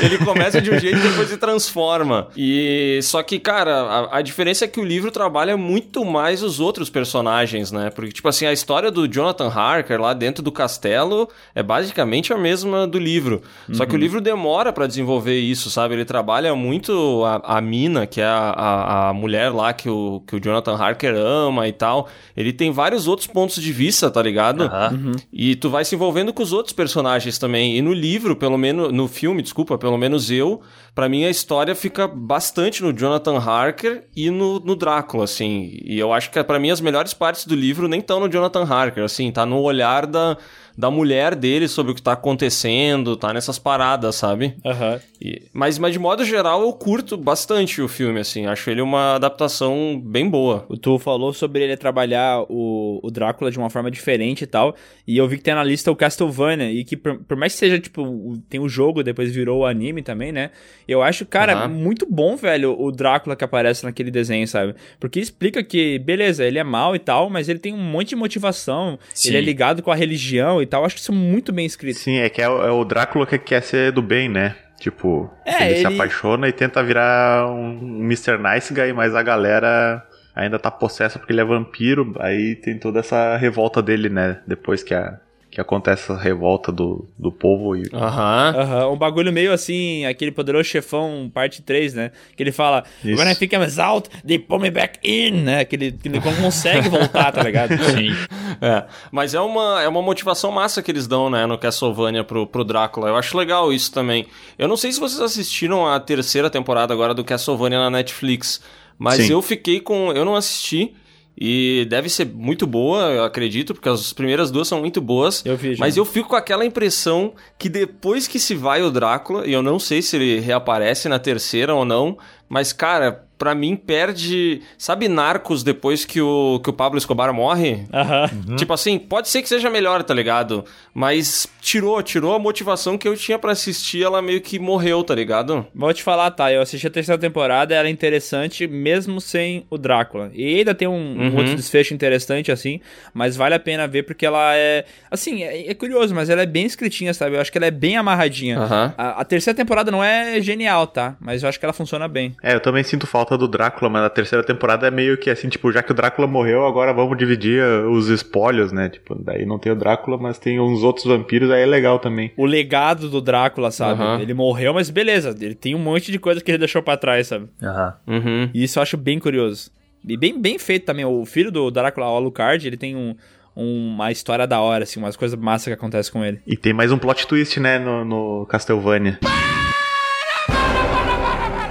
Ele começa de um jeito e depois se transforma. E só que, cara, a, a diferença é que o livro trabalha muito mais os outros personagens, né? Porque tipo assim, a história do Jonathan Harker lá dentro do castelo é basicamente a mesma do livro. Só que o livro demora pra desenvolver isso, sabe? Ele trabalha muito a, a Mina, que é a, a, a mulher lá que o, que o Jonathan Harker ama e tal. Ele tem vários outros pontos de vista, tá ligado? Aham. E tu vai se envolvendo com os outros personagens também. E no livro, pelo menos, no filme, desculpa, pelo menos eu, pra mim a história fica bastante no Jonathan Harker e no, no Drácula, assim. E eu acho que pra mim as melhores partes do livro nem estão no Jonathan Harker, assim, tá no olhar da, da mulher dele sobre o que tá acontecendo, tá nessas paradas, sabe? Aham. E- mas, mas de modo geral eu curto bastante o filme, assim. Acho ele uma adaptação bem boa. O Tu falou sobre ele trabalhar o, o Drácula de uma forma diferente e tal. E eu vi que tem na lista o Castlevania. E que, por, por mais que seja, tipo, tem o jogo, depois virou o anime também, né? Eu acho, cara, Aham. muito bom, velho, o Drácula que aparece naquele desenho, sabe? Porque explica que, beleza, ele é mal e tal, mas ele tem um monte de motivação. Sim. Ele é ligado com a religião e tal. Acho que isso é muito bem escrito. Sim, é que é, o- é o Drácula que quer ser do bem, né? Tipo, É, ele, se ele- apaixona e tenta virar um Mr. Nice Guy, mas a galera ainda tá possessa porque ele é vampiro. Aí tem toda essa revolta dele, né? Depois que, a, que acontece essa revolta do, do povo. E... Aham. Aham, um bagulho meio assim, aquele poderoso chefão, parte 3, né? Que ele fala, Isso. When I think I'm out, they pull me back in, né? Que ele, que ele não consegue voltar, tá ligado? Sim. É, mas é uma, é uma motivação massa que eles dão, né, no Castlevania pro, pro Drácula. Eu acho legal isso também. Eu não sei se vocês assistiram a terceira temporada agora do Castlevania na Netflix, mas Sim. eu fiquei com... Eu não assisti e deve ser muito boa, eu acredito, porque as primeiras duas são muito boas. Eu vi já. Mas eu fico com aquela impressão que depois que se vai o Drácula, e eu não sei se ele reaparece na terceira ou não, mas, cara, pra mim, perde. Sabe Narcos depois que o, que o Pablo Escobar morre? Aham. Tipo assim, pode ser que seja melhor, tá ligado? Mas tirou, tirou a motivação que eu tinha pra assistir, ela meio que morreu, tá ligado? Vou te falar, tá? Eu assisti a terceira temporada, ela é interessante mesmo sem o Drácula. E ainda tem um, um Uhum. outro desfecho interessante, assim, mas vale a pena ver porque ela é. Assim, é, é curioso, mas ela é bem escritinha, sabe? Eu acho que ela é bem amarradinha. Aham. A, a terceira temporada não é genial, tá? Mas eu acho que ela funciona bem. É, eu também sinto falta do Drácula, mas a terceira temporada é meio que assim, tipo, já que o Drácula morreu, agora vamos dividir uh, os espólios, né? Tipo, daí não tem o Drácula, mas tem uns outros vampiros, aí é legal também. O legado do Drácula, sabe? Aham. Ele morreu, mas beleza. Ele tem um monte de coisa que ele deixou pra trás, sabe? Aham. Uhum. E isso eu acho bem curioso. E bem, bem feito também. O filho do Drácula, o Alucard, ele tem um, uma história da hora, assim, umas coisas massas que acontecem com ele. E tem mais um plot twist, né, no, no Castlevania.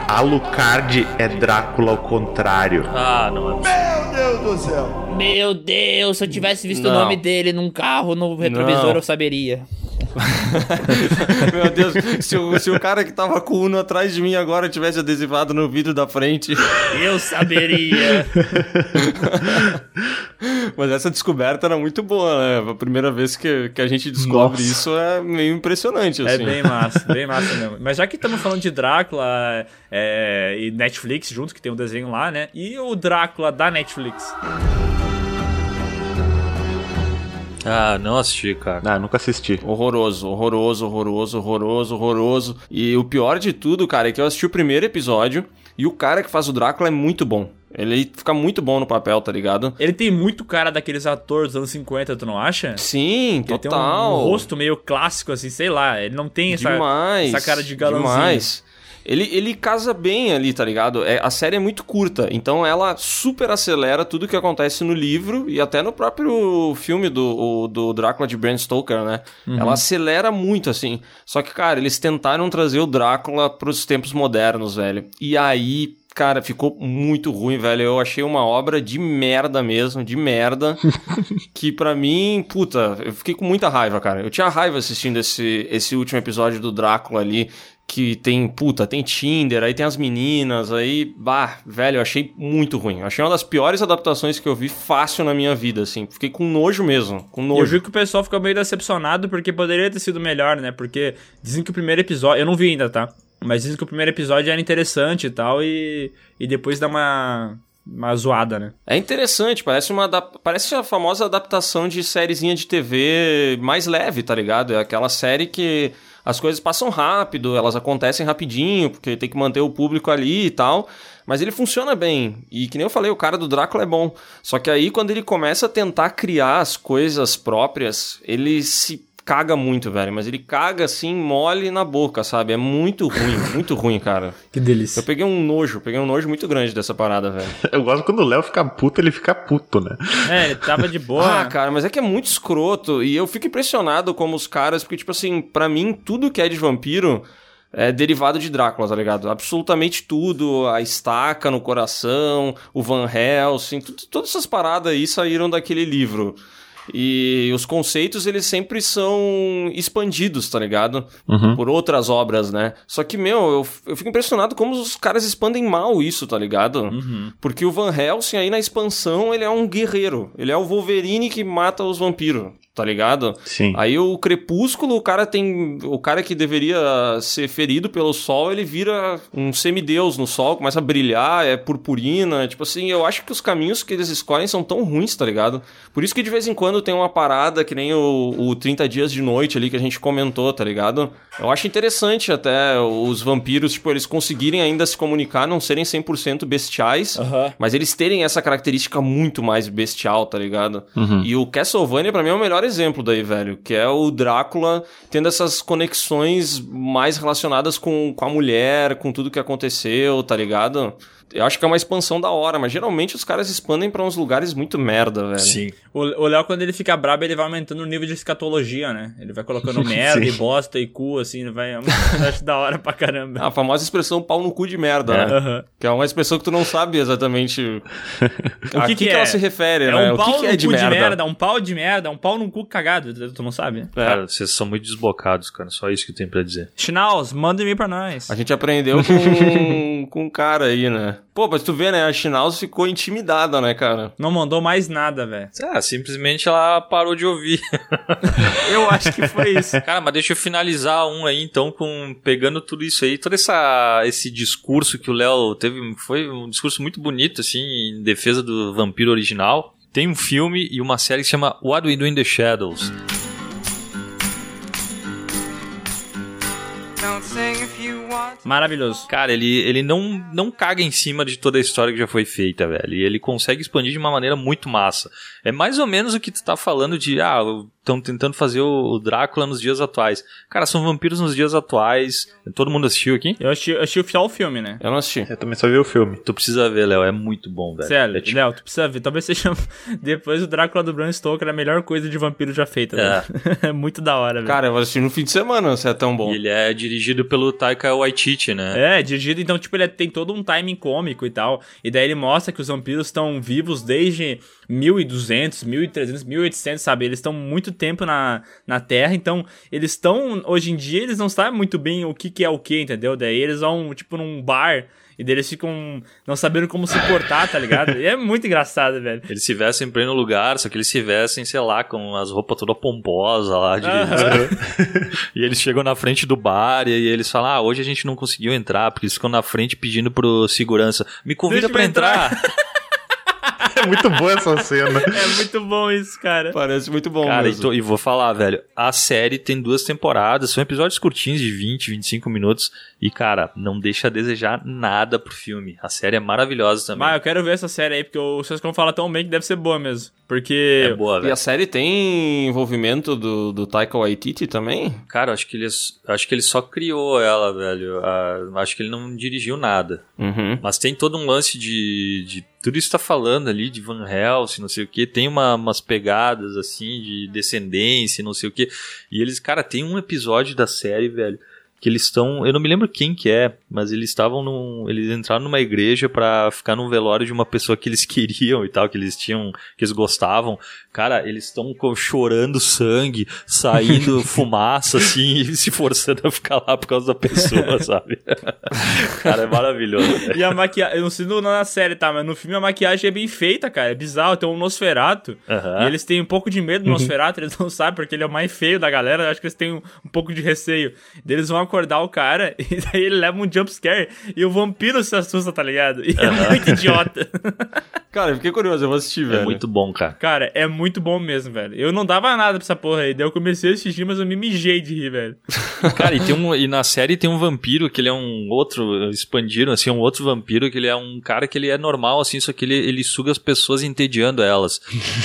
Alucard é Drácula ao contrário. Ah, não é Meu Deus, se eu tivesse visto Não. o nome dele num carro, no retrovisor, Não. eu saberia. Meu Deus, se o, se o cara que tava com o Uno atrás de mim agora tivesse adesivado no vidro da frente. Eu saberia. Mas essa descoberta era muito boa, né? A primeira vez que, que a gente descobre Nossa. isso é meio impressionante, É assim. bem massa, bem massa mesmo. Mas já que estamos falando de Drácula é, e Netflix junto, que tem um desenho lá, né? E o Drácula da Netflix? Ah, não assisti, cara. Ah, nunca assisti. Horroroso, horroroso, horroroso, horroroso, horroroso. E o pior de tudo, cara, é que eu assisti o primeiro episódio e o cara que faz o Drácula é muito bom. Ele fica muito bom no papel, tá ligado? Ele tem muito cara daqueles atores dos anos 50, tu não acha? Sim, Ele tem um, total. um rosto meio clássico, assim, sei lá. Ele não tem essa, demais, essa cara de galãozinho. Demais. Ele, ele casa bem ali, tá ligado? É, a série é muito curta, então ela super acelera tudo que acontece no livro e até no próprio filme do, o- do Drácula de Bram Stoker, né? Uhum. Ela acelera muito, assim. Só que, cara, eles tentaram trazer o Drácula pros tempos modernos, velho. E aí, cara, ficou muito ruim, velho. Eu achei uma obra de merda mesmo, de merda. que pra mim, puta, eu fiquei com muita raiva, cara. Eu tinha raiva assistindo esse, esse último episódio do Drácula ali. Que tem, puta, tem Tinder, aí tem as meninas, aí, bah, velho, eu achei muito ruim. Eu achei uma das piores adaptações que eu vi fácil na minha vida, assim. Fiquei com nojo mesmo, com nojo. eu vi que o pessoal ficou meio decepcionado porque poderia ter sido melhor, né? Porque dizem que o primeiro episódio. Eu não vi ainda, tá? Mas dizem que o primeiro episódio era interessante e tal, e, e depois dá uma, uma zoada, né? É interessante, parece uma parece a famosa adaptação de sériezinha de TV mais leve, tá ligado? É aquela série que as coisas passam rápido, elas acontecem rapidinho, porque tem que manter o público ali e tal. Mas ele funciona bem. E que nem eu falei, o cara do Drácula é bom. Só que aí, quando ele começa a tentar criar as coisas próprias, ele se caga muito, velho. Mas ele caga assim, mole na boca, sabe? É muito ruim, muito ruim, cara. Que delícia. Eu peguei um nojo, peguei um nojo muito grande dessa parada, velho. Eu gosto quando o Léo fica puto, ele fica puto, né? É, ele tava de boa. Ah, cara, mas é que é muito escroto. E eu fico impressionado como os caras, porque, tipo assim, pra mim, tudo que é de vampiro é derivado de Drácula, tá ligado? Absolutamente tudo. A estaca no coração, o Van Helsing, tudo- todas essas paradas aí saíram daquele livro. E os conceitos, eles sempre são expandidos, tá ligado? Por outras obras, né? Só que, meu, eu, eu fico impressionado como os caras expandem mal isso, tá ligado? Porque o Van Helsing aí na expansão, ele é um guerreiro. Ele é o Wolverine que mata os vampiros, tá ligado? Sim. Aí o Crepúsculo, o cara tem. O cara que deveria ser ferido pelo sol, ele vira um semideus no sol, começa a brilhar, é purpurina. Tipo assim, eu acho que os caminhos que eles escolhem são tão ruins, tá ligado? Por isso que de vez em quando tem uma parada que nem o, o 30 Dias de Noite ali que a gente comentou, tá ligado? Eu acho interessante até os vampiros, tipo, eles conseguirem ainda se comunicar, não serem 100% bestiais, mas eles terem essa característica muito mais bestial, tá ligado? E o Castlevania, pra mim, é o melhor exemplo daí, velho. Que é o Drácula tendo essas conexões mais relacionadas com, com a mulher, com tudo que aconteceu, tá ligado? Eu acho que é uma expansão da hora, mas geralmente os caras expandem pra uns lugares muito merda, velho. Sim. O o Léo, quando ele fica brabo, ele vai aumentando o nível de escatologia, né? Ele vai colocando merda e bosta e cu, assim, ele vai. Eu acho da hora pra caramba. A famosa expressão pau no cu de merda, né? Aham. Que é uma expressão que tu não sabe exatamente O a que, que, é? ela se refere, é né? um o pau que, que no é de cu merda? de merda, um pau de merda, um pau num cu cagado, tu não sabe? É. Cara, vocês são muito desbocados, cara. Só isso que eu tenho pra dizer. Schnauz, manda e-mail pra nós. A gente aprendeu com, com um cara aí, né? Pô, mas tu vê, né? A Schnauz ficou intimidada, né, cara? Não mandou mais nada, velho. Ah, simplesmente ela parou de ouvir. Eu acho que foi isso. Cara, mas deixa eu finalizar um aí, então, com pegando tudo isso aí, todo essa, esse discurso que o Léo teve, foi um discurso muito bonito, assim, em defesa do vampiro original. Tem um filme e uma série que se chama What We Do in the Shadows. Maravilhoso. Cara, ele, ele não, não caga em cima de toda a história que já foi feita, velho. E ele consegue expandir de uma maneira muito massa. É mais ou menos o que tu tá falando de, ah, estão tentando fazer o, Drácula nos dias atuais. Cara, são vampiros nos dias atuais. Todo mundo assistiu aqui? Eu assisti, eu assisti o final do filme, né? Eu não assisti. Eu também só vi o filme. Tu precisa ver, Léo, é muito bom, velho. Sério, É tipo- Léo, tu precisa ver. Talvez seja. Depois o Drácula do Bram Stoker é a melhor coisa de vampiro já feita, É. velho. É muito da hora, velho. Cara, eu vou assistir no fim de semana, se é tão bom. E ele é dirigido pelo Taika Waititi, né? É, dirigido, então, tipo, ele tem todo um timing cômico e tal. E daí ele mostra que os vampiros estão vivos desde 1200, 1300, 1800, sabe? Eles estão muito tempo na, na Terra, então eles estão, hoje em dia, eles não sabem muito bem o que, que é o que, entendeu? Daí eles vão, tipo, num bar e daí eles ficam não sabendo como se portar, tá ligado? E é muito engraçado, velho. Eles se vestem pra ir no lugar, só que eles se vestem, sei lá, com as roupas toda pomposa lá. De... Aham. e eles chegam na frente do bar e eles falam: Ah, hoje a gente não conseguiu entrar, porque eles ficam na frente pedindo pro segurança: Me convida eu entrar." entrar. É muito boa essa cena. É muito bom isso, cara. Parece muito bom Cara, e, mesmo. tô- e vou falar, velho, a série tem duas temporadas, são episódios curtinhos de 20, 25 minutos. E, cara, não deixa a desejar nada pro filme. A série é maravilhosa também. Mas eu quero ver essa série aí, porque o Sescon fala tão bem que deve ser boa mesmo. Porque. É boa, E a série tem envolvimento do, do Taika Waititi também? Cara, acho que ele, acho que ele só criou ela, velho. Ah, acho que ele não dirigiu nada. Uhum. Mas tem todo um lance de, de tudo isso tá falando ali, de Van Helsing, não sei o que. Tem uma- umas pegadas, assim, de descendência, não sei o que. E eles, cara, tem um episódio da série, velho, que eles estão... Eu não me lembro quem que é, mas eles estavam num... Eles entraram numa igreja pra ficar num velório de uma pessoa que eles queriam e tal, que eles tinham... Que eles gostavam. Cara, eles estão chorando sangue, saindo fumaça, assim, e se forçando a ficar lá por causa da pessoa, sabe? cara, é maravilhoso, velho. E a maquiagem, eu não sei no- na série, tá? Mas no filme a maquiagem é bem feita, cara. É bizarro. Tem um Nosferato. E eles têm um pouco de medo do Nosferato, eles não sabem, porque ele é o mais feio da galera. Eu acho que eles têm um, um pouco de receio. Daí eles vão acordar o cara, e daí ele leva um jumpscare. E o vampiro se assusta, tá ligado? E é muito idiota. Cara, eu fiquei curioso, eu vou assistir, velho. É muito bom, cara. Cara, é muito bom mesmo, velho. Eu não dava nada pra essa porra aí. Daí eu comecei a assistir, mas eu me mijei de rir, velho. Cara, e, tem um, e na série tem um vampiro que ele é um outro, expandiram assim, um outro vampiro que ele é um cara que ele é normal, assim, só que ele, ele suga as pessoas entediando elas.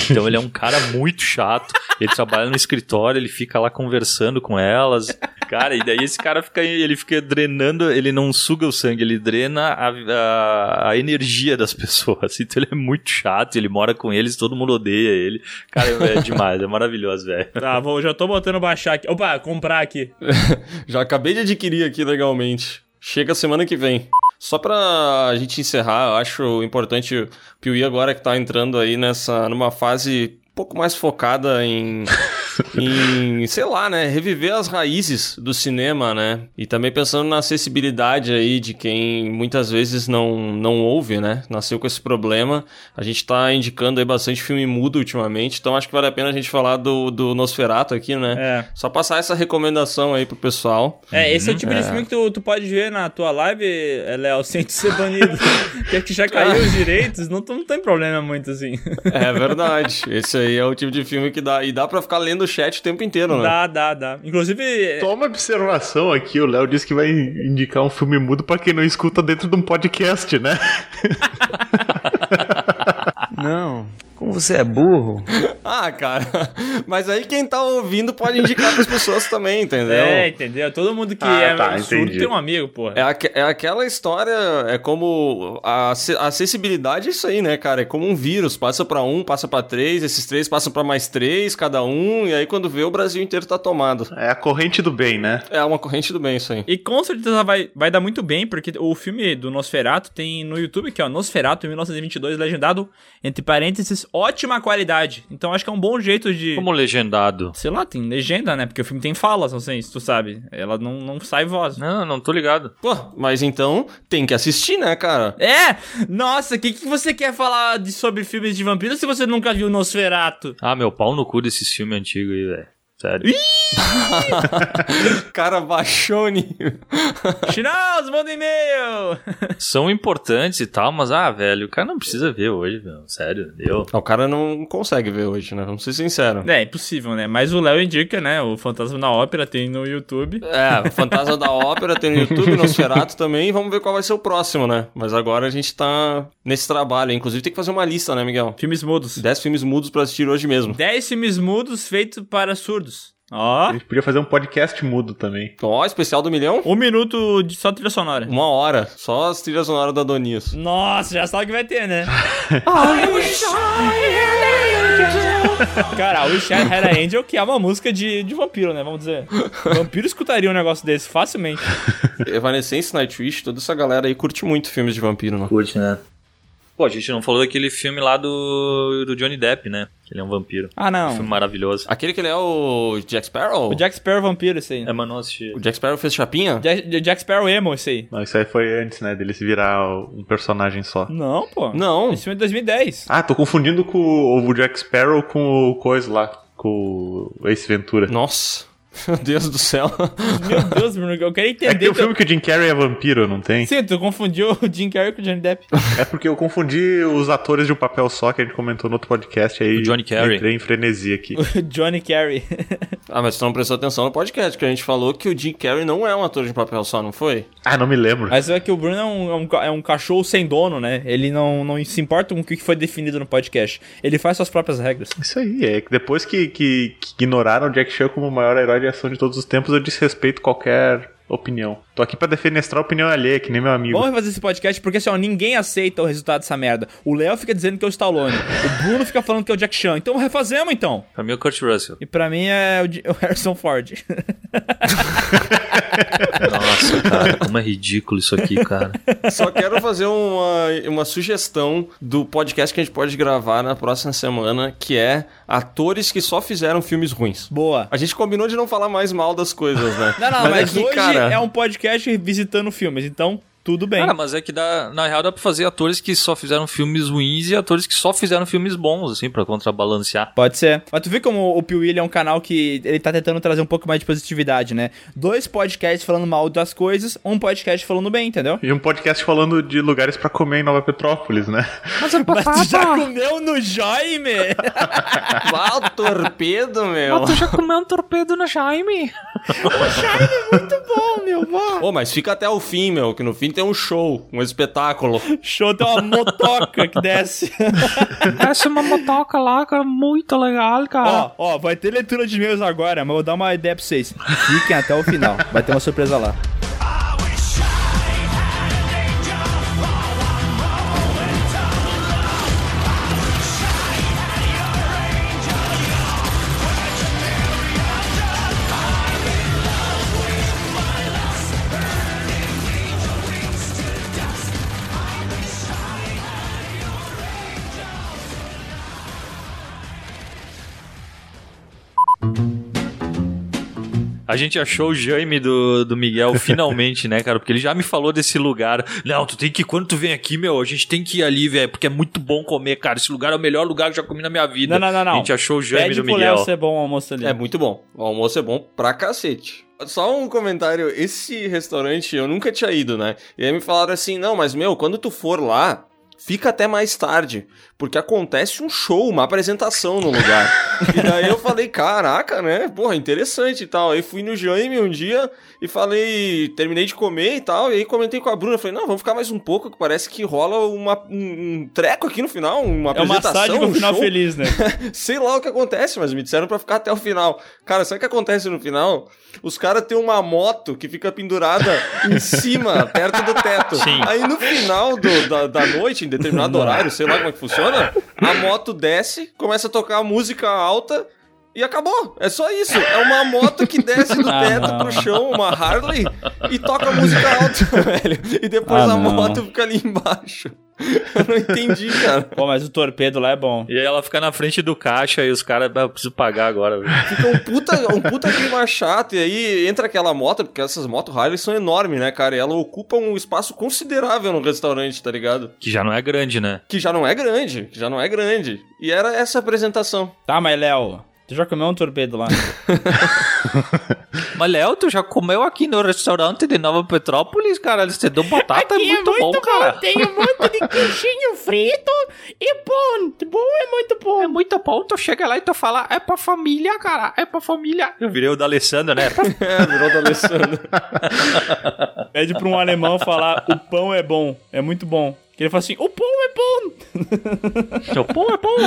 Então ele é um cara muito chato, ele trabalha no escritório, ele fica lá conversando com elas. Cara, e daí esse cara fica, ele fica drenando, ele não suga o sangue, ele drena a, a, a energia das pessoas. Então ele é muito chato, ele mora com eles, todo mundo odeia ele. Cara, é demais, é maravilhoso, velho. Tá, vou, já tô botando baixar aqui. Opa, comprar aqui. Já acabei de adquirir aqui legalmente. Chega semana que vem. Só pra gente encerrar, eu acho importante o Piuí agora que tá entrando aí nessa numa fase um pouco mais focada em em, sei lá, né, reviver as raízes do cinema, né? E também pensando na acessibilidade aí de quem muitas vezes não não ouve, né? Nasceu com esse problema. A gente tá indicando aí bastante filme mudo ultimamente, então acho que vale a pena a gente falar do, do Nosferatu aqui, né? É. Só passar essa recomendação aí pro pessoal. É, esse é o tipo de É. filme que tu, tu pode ver na tua live, eh, Léo, sem tu ser banido. Porque que já caiu os direitos, não, não tem problema muito assim. É verdade. Esse aí é o tipo de filme que dá. E dá pra ficar lendo o chat o tempo inteiro, né? Dá, dá, dá. Inclusive. Toma observação aqui, o Léo disse que vai indicar um filme mudo pra quem não escuta dentro de um podcast, né? Não. Como você é burro. Ah, cara. Mas aí quem tá ouvindo pode indicar pras pessoas também, entendeu? É, entendeu? Todo mundo que Ah, é tá, surdo entendi. tem um amigo, porra. É, aque- é aquela história, é como a a acessibilidade é isso aí, né, cara? É como um vírus, passa pra um, passa pra três, esses três passam pra mais três, cada um, e aí quando vê o Brasil inteiro tá tomado. É a corrente do bem, né? É uma corrente do bem isso aí. E com certeza vai, vai dar muito bem, porque o filme do Nosferatu tem no YouTube, que é o Nosferatu 1922, legendado, entre parênteses, ótima qualidade. Então acho que é um bom jeito de. Como legendado. Sei lá, tem legenda, né? Porque o filme tem falas, não sei se tu sabe. Ela não, não sai voz. Não, não tô ligado. Pô, mas então tem que assistir, né, cara? É! Nossa, o que, que você quer falar de, sobre filmes de vampiros se você nunca viu Nosferato? Ah, meu pau no cu desses filmes antigos aí, velho. Sério. cara baixou o nível. Chinaus, manda e-mail! São importantes e tal, mas ah, velho, o cara não precisa ver hoje, velho. Sério, deu. O cara não consegue ver hoje, né? Vamos ser sinceros. É, impossível, né? Mas o Léo indica, né? O Fantasma da Ópera tem no YouTube. É, o Fantasma da Ópera tem no YouTube, Nosferatu também. Vamos ver qual vai ser o próximo, né? Mas agora a gente tá nesse trabalho. Inclusive tem que fazer uma lista, né, Miguel? Filmes mudos. 10 filmes mudos pra assistir hoje mesmo. 10 filmes mudos feitos para surdos. Ó. A gente podia fazer um podcast mudo também. Ó, especial do milhão? Um minuto de só trilha sonora. Uma hora. Só as trilhas sonoras da Donias. Nossa, já sabe o que vai ter, né? Cara, Wish I Had a Angel, que é uma música de, de vampiro, né? Vamos dizer. Vampiro escutaria um negócio desse facilmente. Evanescence, Nightwish, toda essa galera aí curte muito filmes de vampiro, né? Curte, né? Pô, a gente não falou daquele filme lá do, do Johnny Depp, né? Que ele é um vampiro. Ah, não. Um filme maravilhoso. Aquele que ele é o Jack Sparrow? O Jack Sparrow vampiro, esse aí. É, mas não assisti. O Jack Sparrow fez chapinha? Jack, Jack Sparrow emo, esse aí. Não, isso aí foi antes, né? Dele se virar um personagem só. Não, pô. Não. Esse filme é de 2010. Ah, tô confundindo com o o Jack Sparrow com o coisa lá. Com o Ace Ventura. Nossa. Meu Deus do céu. Meu Deus, Bruno, eu quero É que entender. tem um filme que o Jim Carrey é vampiro, não tem? Sim, tu confundiu o Jim Carrey com o Johnny Depp. É porque eu confundi os atores de um papel só que a gente comentou no outro podcast aí. O Johnny Carrey. Entrei em frenesi aqui. O Johnny Carrey. Ah, mas tu não prestou atenção no podcast, que a gente falou que o Jim Carrey não é um ator de papel só, não foi? Ah, não me lembro. Mas é que o Bruno é um, é um é um cachorro sem dono, né? Ele não, não se importa com o que foi definido no podcast. Ele faz suas próprias regras. Isso aí, é que depois que, que, que ignoraram o Jack Chan como o maior herói de ação de todos os tempos, eu desrespeito qualquer opinião. Tô aqui pra defenestrar a opinião alheia, que nem meu amigo. Vamos refazer esse podcast porque, assim, ó, ninguém aceita o resultado dessa merda. O Léo fica dizendo que é o Stallone. O Bruno fica falando que é o Jack Chan. Então refazemos, então. Pra mim é o Kurt Russell. E pra mim é o Harrison Ford. Nossa, cara, como é ridículo isso aqui, cara. Só quero fazer uma, uma sugestão do podcast que a gente pode gravar na próxima semana, que é atores que só fizeram filmes ruins. Boa. A gente combinou de não falar mais mal das coisas, né? Não, não, mas, aqui, hoje cara, é um podcast visitando filmes, então tudo bem. Cara, mas é que dá, na real dá pra fazer atores que só fizeram filmes ruins e atores que só fizeram filmes bons, assim, pra contrabalancear. Pode ser. Mas tu vê como o Piuí é um canal que ele tá tentando trazer um pouco mais de positividade, né? Dois podcasts falando mal das coisas, um podcast falando bem, entendeu? E um podcast falando de lugares pra comer em Nova Petrópolis, né? Mas, tu já comeu no Jaime? O torpedo, meu. já comeu um torpedo no Jaime? Muito bom, meu. Vá. Ô, mas fica até o fim, meu, que no fim tem um show, um espetáculo. Show tem uma motoca que desce. Essa é uma motoca lá, cara, muito legal, ó, ó, vai ter leitura de e-mails agora, mas eu vou dar uma ideia pra vocês. Fiquem até o final. Vai ter uma surpresa lá. A gente achou o Jaime do, do Miguel finalmente, né, cara? Porque ele já me falou desse lugar. Não, tu tem que, quando tu vem aqui, meu, a gente tem que ir ali, velho, porque é muito bom comer, cara. Esse lugar é o melhor lugar que eu já comi na minha vida. Não, não, não, não. A gente achou o Jaime Pede do pro Miguel. Léo ser bom o almoço ali. É muito bom. O almoço é bom pra cacete. Só um comentário, esse restaurante eu nunca tinha ido, né? E aí me falaram assim, não, mas meu, quando tu for lá, fica até mais tarde, porque acontece um show, uma apresentação no lugar. e daí eu falei, caraca, né? Porra, interessante e tal. Aí fui no Jaime um dia e falei, terminei de comer e tal, e aí comentei com a Bruna, falei, não, vamos ficar mais um pouco, que parece que rola uma, um, um treco aqui no final, uma É uma apresentação, um final show. feliz, né? Sei lá o que acontece, mas me disseram pra ficar até o final. Cara, sabe o que acontece no final? Os caras têm uma moto que fica pendurada em cima, perto do teto. Sim. Aí no final do- da, da noite, em determinado horário, sei lá como é que funciona, a moto desce, começa a tocar música alta E acabou. É só isso. É uma moto que desce do Ah, teto não. pro chão, uma Harley, e toca música alta, velho. E depois Ah, a não. moto fica ali embaixo. Eu não entendi, cara. Pô, mas o torpedo lá é bom. E aí ela fica na frente do caixa e os caras, "Ah, eu preciso pagar agora. velho." Fica um puta, um puta clima chato. E aí entra aquela moto, porque essas motos Harley são enormes, né, cara? E ela ocupa um espaço considerável no restaurante, tá ligado? Que já não é grande, né? Que já não é grande, que já não é grande. E era essa a apresentação. Tá, mas Léo, tu já comeu um torpedo lá? Mas Léo, tu já comeu aqui no restaurante de Nova Petrópolis, cara? Eles te dão batata, é muito, bom, cara. Tem um monte de queijinho frito e bom. Bom é muito bom. É muito bom, tu chega lá e tu fala, é pra família, cara, é pra família. Eu virei o da Alessandra, né? É, virou do Alessandro. Pede pra um alemão falar, o pão é bom, é muito bom. Que ele fala assim, o pão é bom. o pão é bom.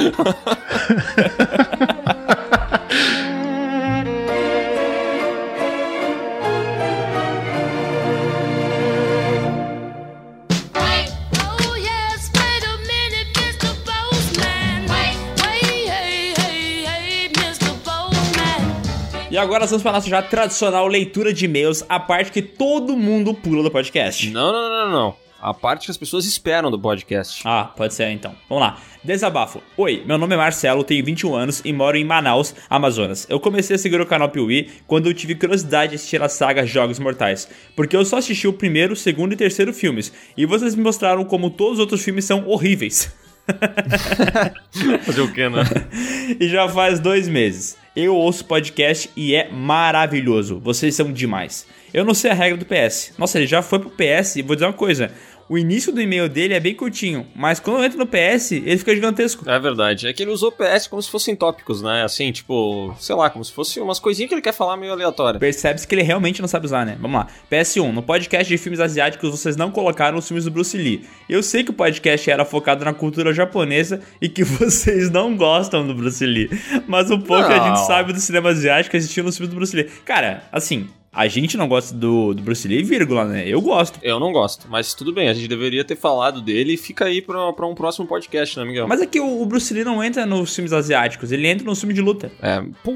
E agora nós vamos para a nossa já tradicional leitura de e-mails, a parte que todo mundo pula do podcast. Não, não, não, não, não. A parte que as pessoas esperam do podcast. Ah, pode ser então. Vamos lá. Desabafo. Oi, meu nome é Marcelo, tenho 21 anos e moro em Manaus, Amazonas. Eu comecei a seguir o canal Piuí quando eu tive curiosidade de assistir a saga Jogos Mortais, porque eu só assisti o primeiro, segundo e terceiro filmes, e vocês me mostraram como todos os outros filmes são horríveis. Fazer o quê, né? e já faz dois meses. Eu ouço podcast e é maravilhoso. Vocês são demais. Eu não sei a regra do PS. Nossa, ele já foi pro PS e vou dizer uma coisa. O início do e-mail dele é bem curtinho, mas quando eu entro no PS, ele fica gigantesco. É verdade. É que ele usou PS como se fossem tópicos, né? Assim, tipo, sei lá, como se fosse umas coisinhas que ele quer falar meio aleatória. Percebe-se que ele realmente não sabe usar, né? Vamos lá. PS1, no podcast de filmes asiáticos vocês não colocaram os filmes do Bruce Lee. Eu sei que o podcast era focado na cultura japonesa e que vocês não gostam do Bruce Lee. Mas o pouco que a gente Não. sabe do cinema asiático assistindo os filmes do Bruce Lee. Cara, assim, a gente não gosta do, do Bruce Lee, vírgula, né? Eu gosto. Eu não gosto, mas tudo bem, a gente deveria ter falado dele e fica aí pra, pra um próximo podcast, né, Miguel? Mas é que o, o Bruce Lee não entra nos filmes asiáticos, ele entra nos filmes de luta. É, pô,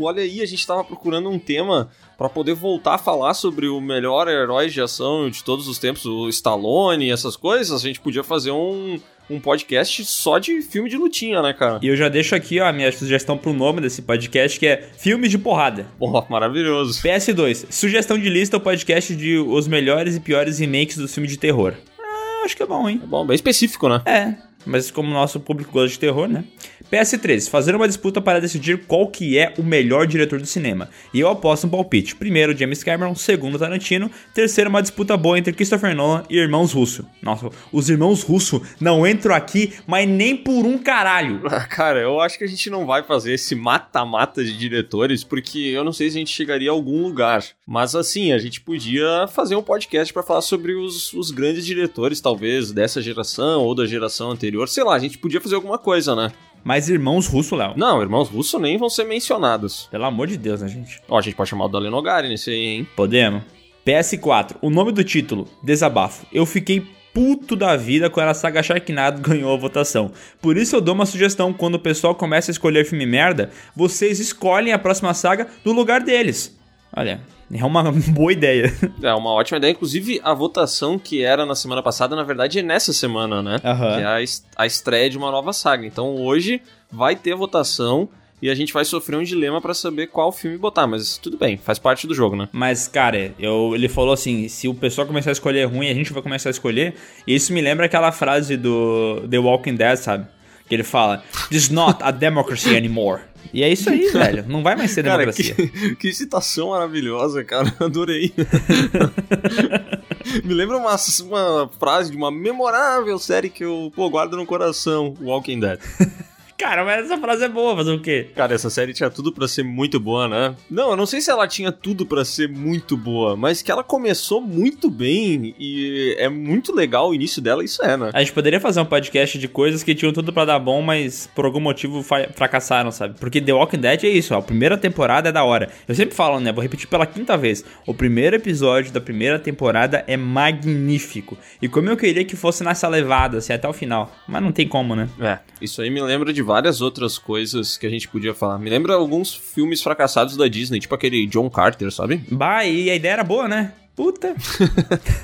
olha aí, a gente tava procurando um tema pra poder voltar a falar sobre o melhor herói de ação de todos os tempos, o Stallone e essas coisas. A gente podia fazer um, um podcast só de filme de lutinha, né, cara? E eu já deixo aqui ó, a minha sugestão pro nome desse podcast, que é Filmes de Porrada. Pô, maravilhoso. PS2, sugestão de lista o podcast de os melhores e piores remakes do filme de terror. Ah, acho que é bom, hein? É bom, bem específico, né? É, mas como nosso público gosta de terror, né? PS3, fazer uma disputa para decidir qual que é o melhor diretor do cinema. E eu aposto um palpite. Primeiro, James Cameron. Segundo, Tarantino. Terceiro, uma disputa boa entre Christopher Nolan e Irmãos Russo. Nossa, os Irmãos Russo não entram aqui, mas nem por um caralho. Ah, Cara, eu acho que a gente não vai fazer esse mata-mata de diretores, porque eu não sei se a gente chegaria a algum lugar. Mas assim, a gente podia fazer um podcast pra falar sobre os, os grandes diretores, talvez, dessa geração ou da geração anterior. Sei lá, a gente podia fazer alguma coisa, né? Mas Irmãos Russo, Léo. Não, irmãos Russo nem vão ser mencionados. Pelo amor de Deus, né, gente? Ó, a gente pode chamar o Dalen Nogari nesse aí, hein? Podemos. PS4, o nome do título, Desabafo. Eu fiquei puto da vida quando a saga Sharknado ganhou a votação. Por isso eu dou uma sugestão, quando o pessoal começa a escolher filme merda, vocês escolhem a próxima saga no lugar deles. Olha, é uma boa ideia. É uma ótima ideia. Inclusive, a votação que era na semana passada, na verdade, é nessa semana, né? Aham. Que é a, es- a estreia de uma nova saga. Então, hoje vai ter votação e a gente vai sofrer um dilema pra saber qual filme botar. Mas tudo bem, faz parte do jogo, né? Mas, cara, eu, ele falou assim: se o pessoal começar a escolher ruim, a gente vai começar a escolher. E isso me lembra aquela frase do The Walking Dead, sabe? Que ele fala: This is not a democracy anymore. E é isso aí, velho. Não vai mais ser Cara, democracia. que, que citação maravilhosa, cara. Adorei. Me lembra uma, uma frase de uma memorável série que eu pô, guardo no coração: Walking Dead. Cara, mas essa frase é boa, fazer o quê? Cara, essa série tinha tudo pra ser muito boa, né? Não, eu não sei se ela tinha tudo pra ser muito boa, mas que ela começou muito bem e é muito legal o início dela, isso é, né? A gente poderia fazer um podcast de coisas que tinham tudo pra dar bom, mas por algum motivo fracassaram, sabe? Porque The Walking Dead é isso, ó, a primeira temporada é da hora. Eu sempre falo, né? Vou repetir pela quinta vez. O primeiro episódio da primeira temporada é magnífico. E como eu queria que fosse nessa levada, assim, até o final. Mas não tem como, né? É, isso aí me lembra de várias outras coisas que a gente podia falar. Me lembra alguns filmes fracassados da Disney, tipo aquele John Carter, sabe? Bah, e a ideia era boa, né? Puta.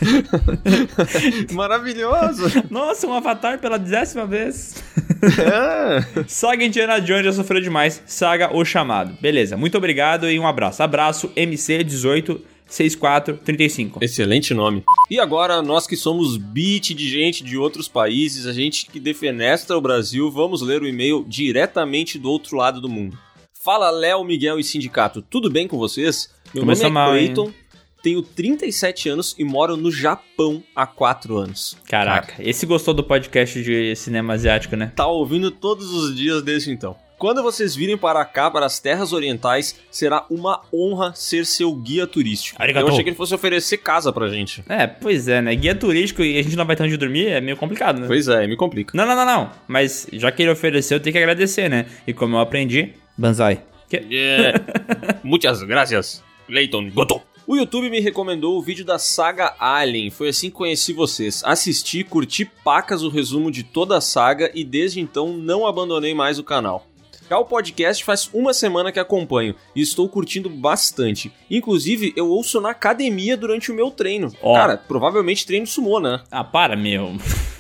Maravilhoso. Nossa, um avatar pela décima vez. É. Saga Indiana Jones já sofreu demais. Saga O Chamado. Beleza, muito obrigado e um abraço. Abraço MC18 6435. Excelente nome. E agora, nós que somos beat de gente de outros países, a gente que defenestra o Brasil, vamos ler o e-mail diretamente do outro lado do mundo. Fala Léo, Miguel e Sindicato, tudo bem com vocês? Meu Começou nome é? Clayton, tenho 37 anos e moro no Japão há 4 anos. Caraca, esse gostou do podcast de cinema asiático, né? Tá ouvindo todos os dias desde então. Quando vocês virem para cá, para as terras orientais, será uma honra ser seu guia turístico. Arigato. Eu achei que ele fosse oferecer casa pra gente. É, pois é, né? Guia turístico e a gente não vai ter onde dormir é meio complicado, né? Pois é, me complica. Não, não, não, não. Mas já que ele ofereceu, tem que agradecer, né? E como eu aprendi, banzai. Que- Yeah. Muitas gracias, Leighton Goto. O YouTube me recomendou o vídeo da saga Alien, foi assim que conheci vocês. Assisti, curti pacas o resumo de toda a saga e desde então não abandonei mais o canal. Já o podcast faz uma semana que acompanho e estou curtindo bastante. Inclusive, eu ouço na academia durante o meu treino. Ó. Cara, provavelmente treino sumô, né? Ah, para, meu.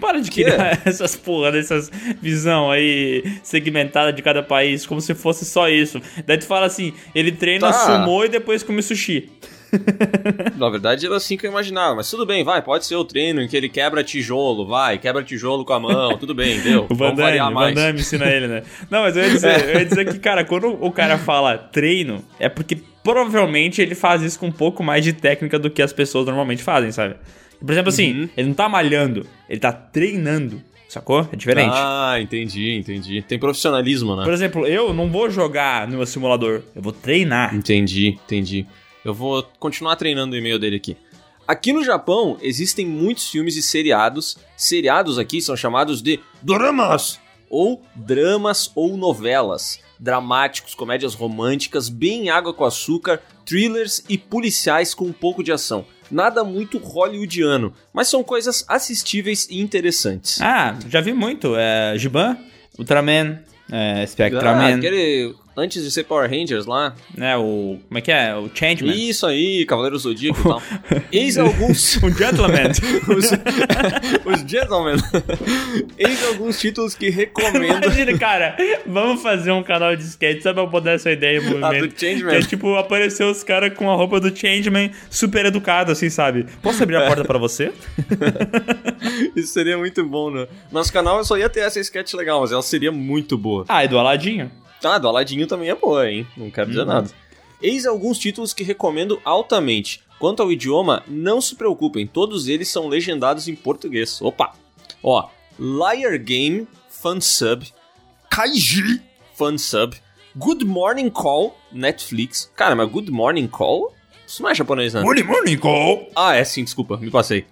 Para de criar essas porra dessas visão aí segmentada de cada país, como se fosse só isso. Daí tu fala assim, ele treina Tá. sumô e depois come sushi. Na verdade, era assim que eu imaginava. Mas tudo bem, vai, pode ser o treino em que ele quebra tijolo, vai, quebra tijolo com a mão, tudo bem, deu. O Van Vamos variar Damme, Van. Damme ensina ele, né? Não, mas eu ia, dizer, eu ia dizer que, cara, quando o cara fala treino, é porque provavelmente ele faz isso com um pouco mais de técnica do que as pessoas normalmente fazem, sabe? Por exemplo, assim, Uhum. ele não tá malhando, ele tá treinando, sacou? É diferente. Ah, entendi, entendi. Tem profissionalismo, né? Por exemplo, eu não vou jogar no meu simulador, eu vou treinar. Entendi, entendi. Eu vou continuar treinando o e-mail dele aqui. Aqui no Japão existem muitos filmes e seriados. Seriados aqui são chamados de dramas ou dramas ou novelas. Dramáticos, comédias românticas, bem água com açúcar, thrillers e policiais com um pouco de ação. Nada muito hollywoodiano, mas são coisas assistíveis e interessantes. Ah, já vi muito. É, Giban, Ultraman, é, Ah, Spectraman, aquele antes de ser Power Rangers lá. né, o... Como é que é? O Changeman. Isso aí, Cavaleiro Zodíaco e tal. Eis alguns. Um gentleman. os, os Gentlemen. Eis alguns títulos que recomendo. Imagina, cara, vamos fazer um canal de sketch só pra botar essa ideia movimento. Ah, do Changeman. Que é tipo, aparecer os caras com a roupa do Changeman super educado, assim, sabe? Posso abrir a porta pra você? Isso seria muito bom, né? Nosso canal só ia ter essa sketch legal, mas ela seria muito boa. Ah, e do Aladinho? Ah, do Aladinho também é boa, hein? Não quero dizer Uhum. nada. Eis alguns títulos que recomendo altamente. Quanto ao idioma, não se preocupem, todos eles são legendados em português. Opa! Ó, Liar Game, Fansub, Kaiji, Fansub, Good Morning Call, Netflix. Cara, mas Good Morning Call? Isso não é japonês, né? Good morning, call! Ah, é sim, desculpa, me passei.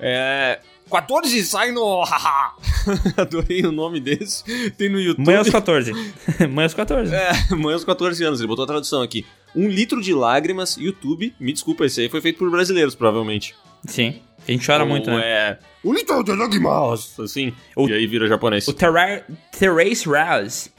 É. 14 sai no. haha. Adorei o nome desse. Tem no YouTube. Mãe aos 14. Mãe aos 14. É, mãe aos 14 anos, ele botou a tradução aqui. Um litro de lágrimas, YouTube. Me desculpa, esse aí foi feito por brasileiros, provavelmente. Sim. A gente chora muito, né? É. Um litro de lágrimas, assim. O- E aí vira japonês. O Terra Therese Rouse.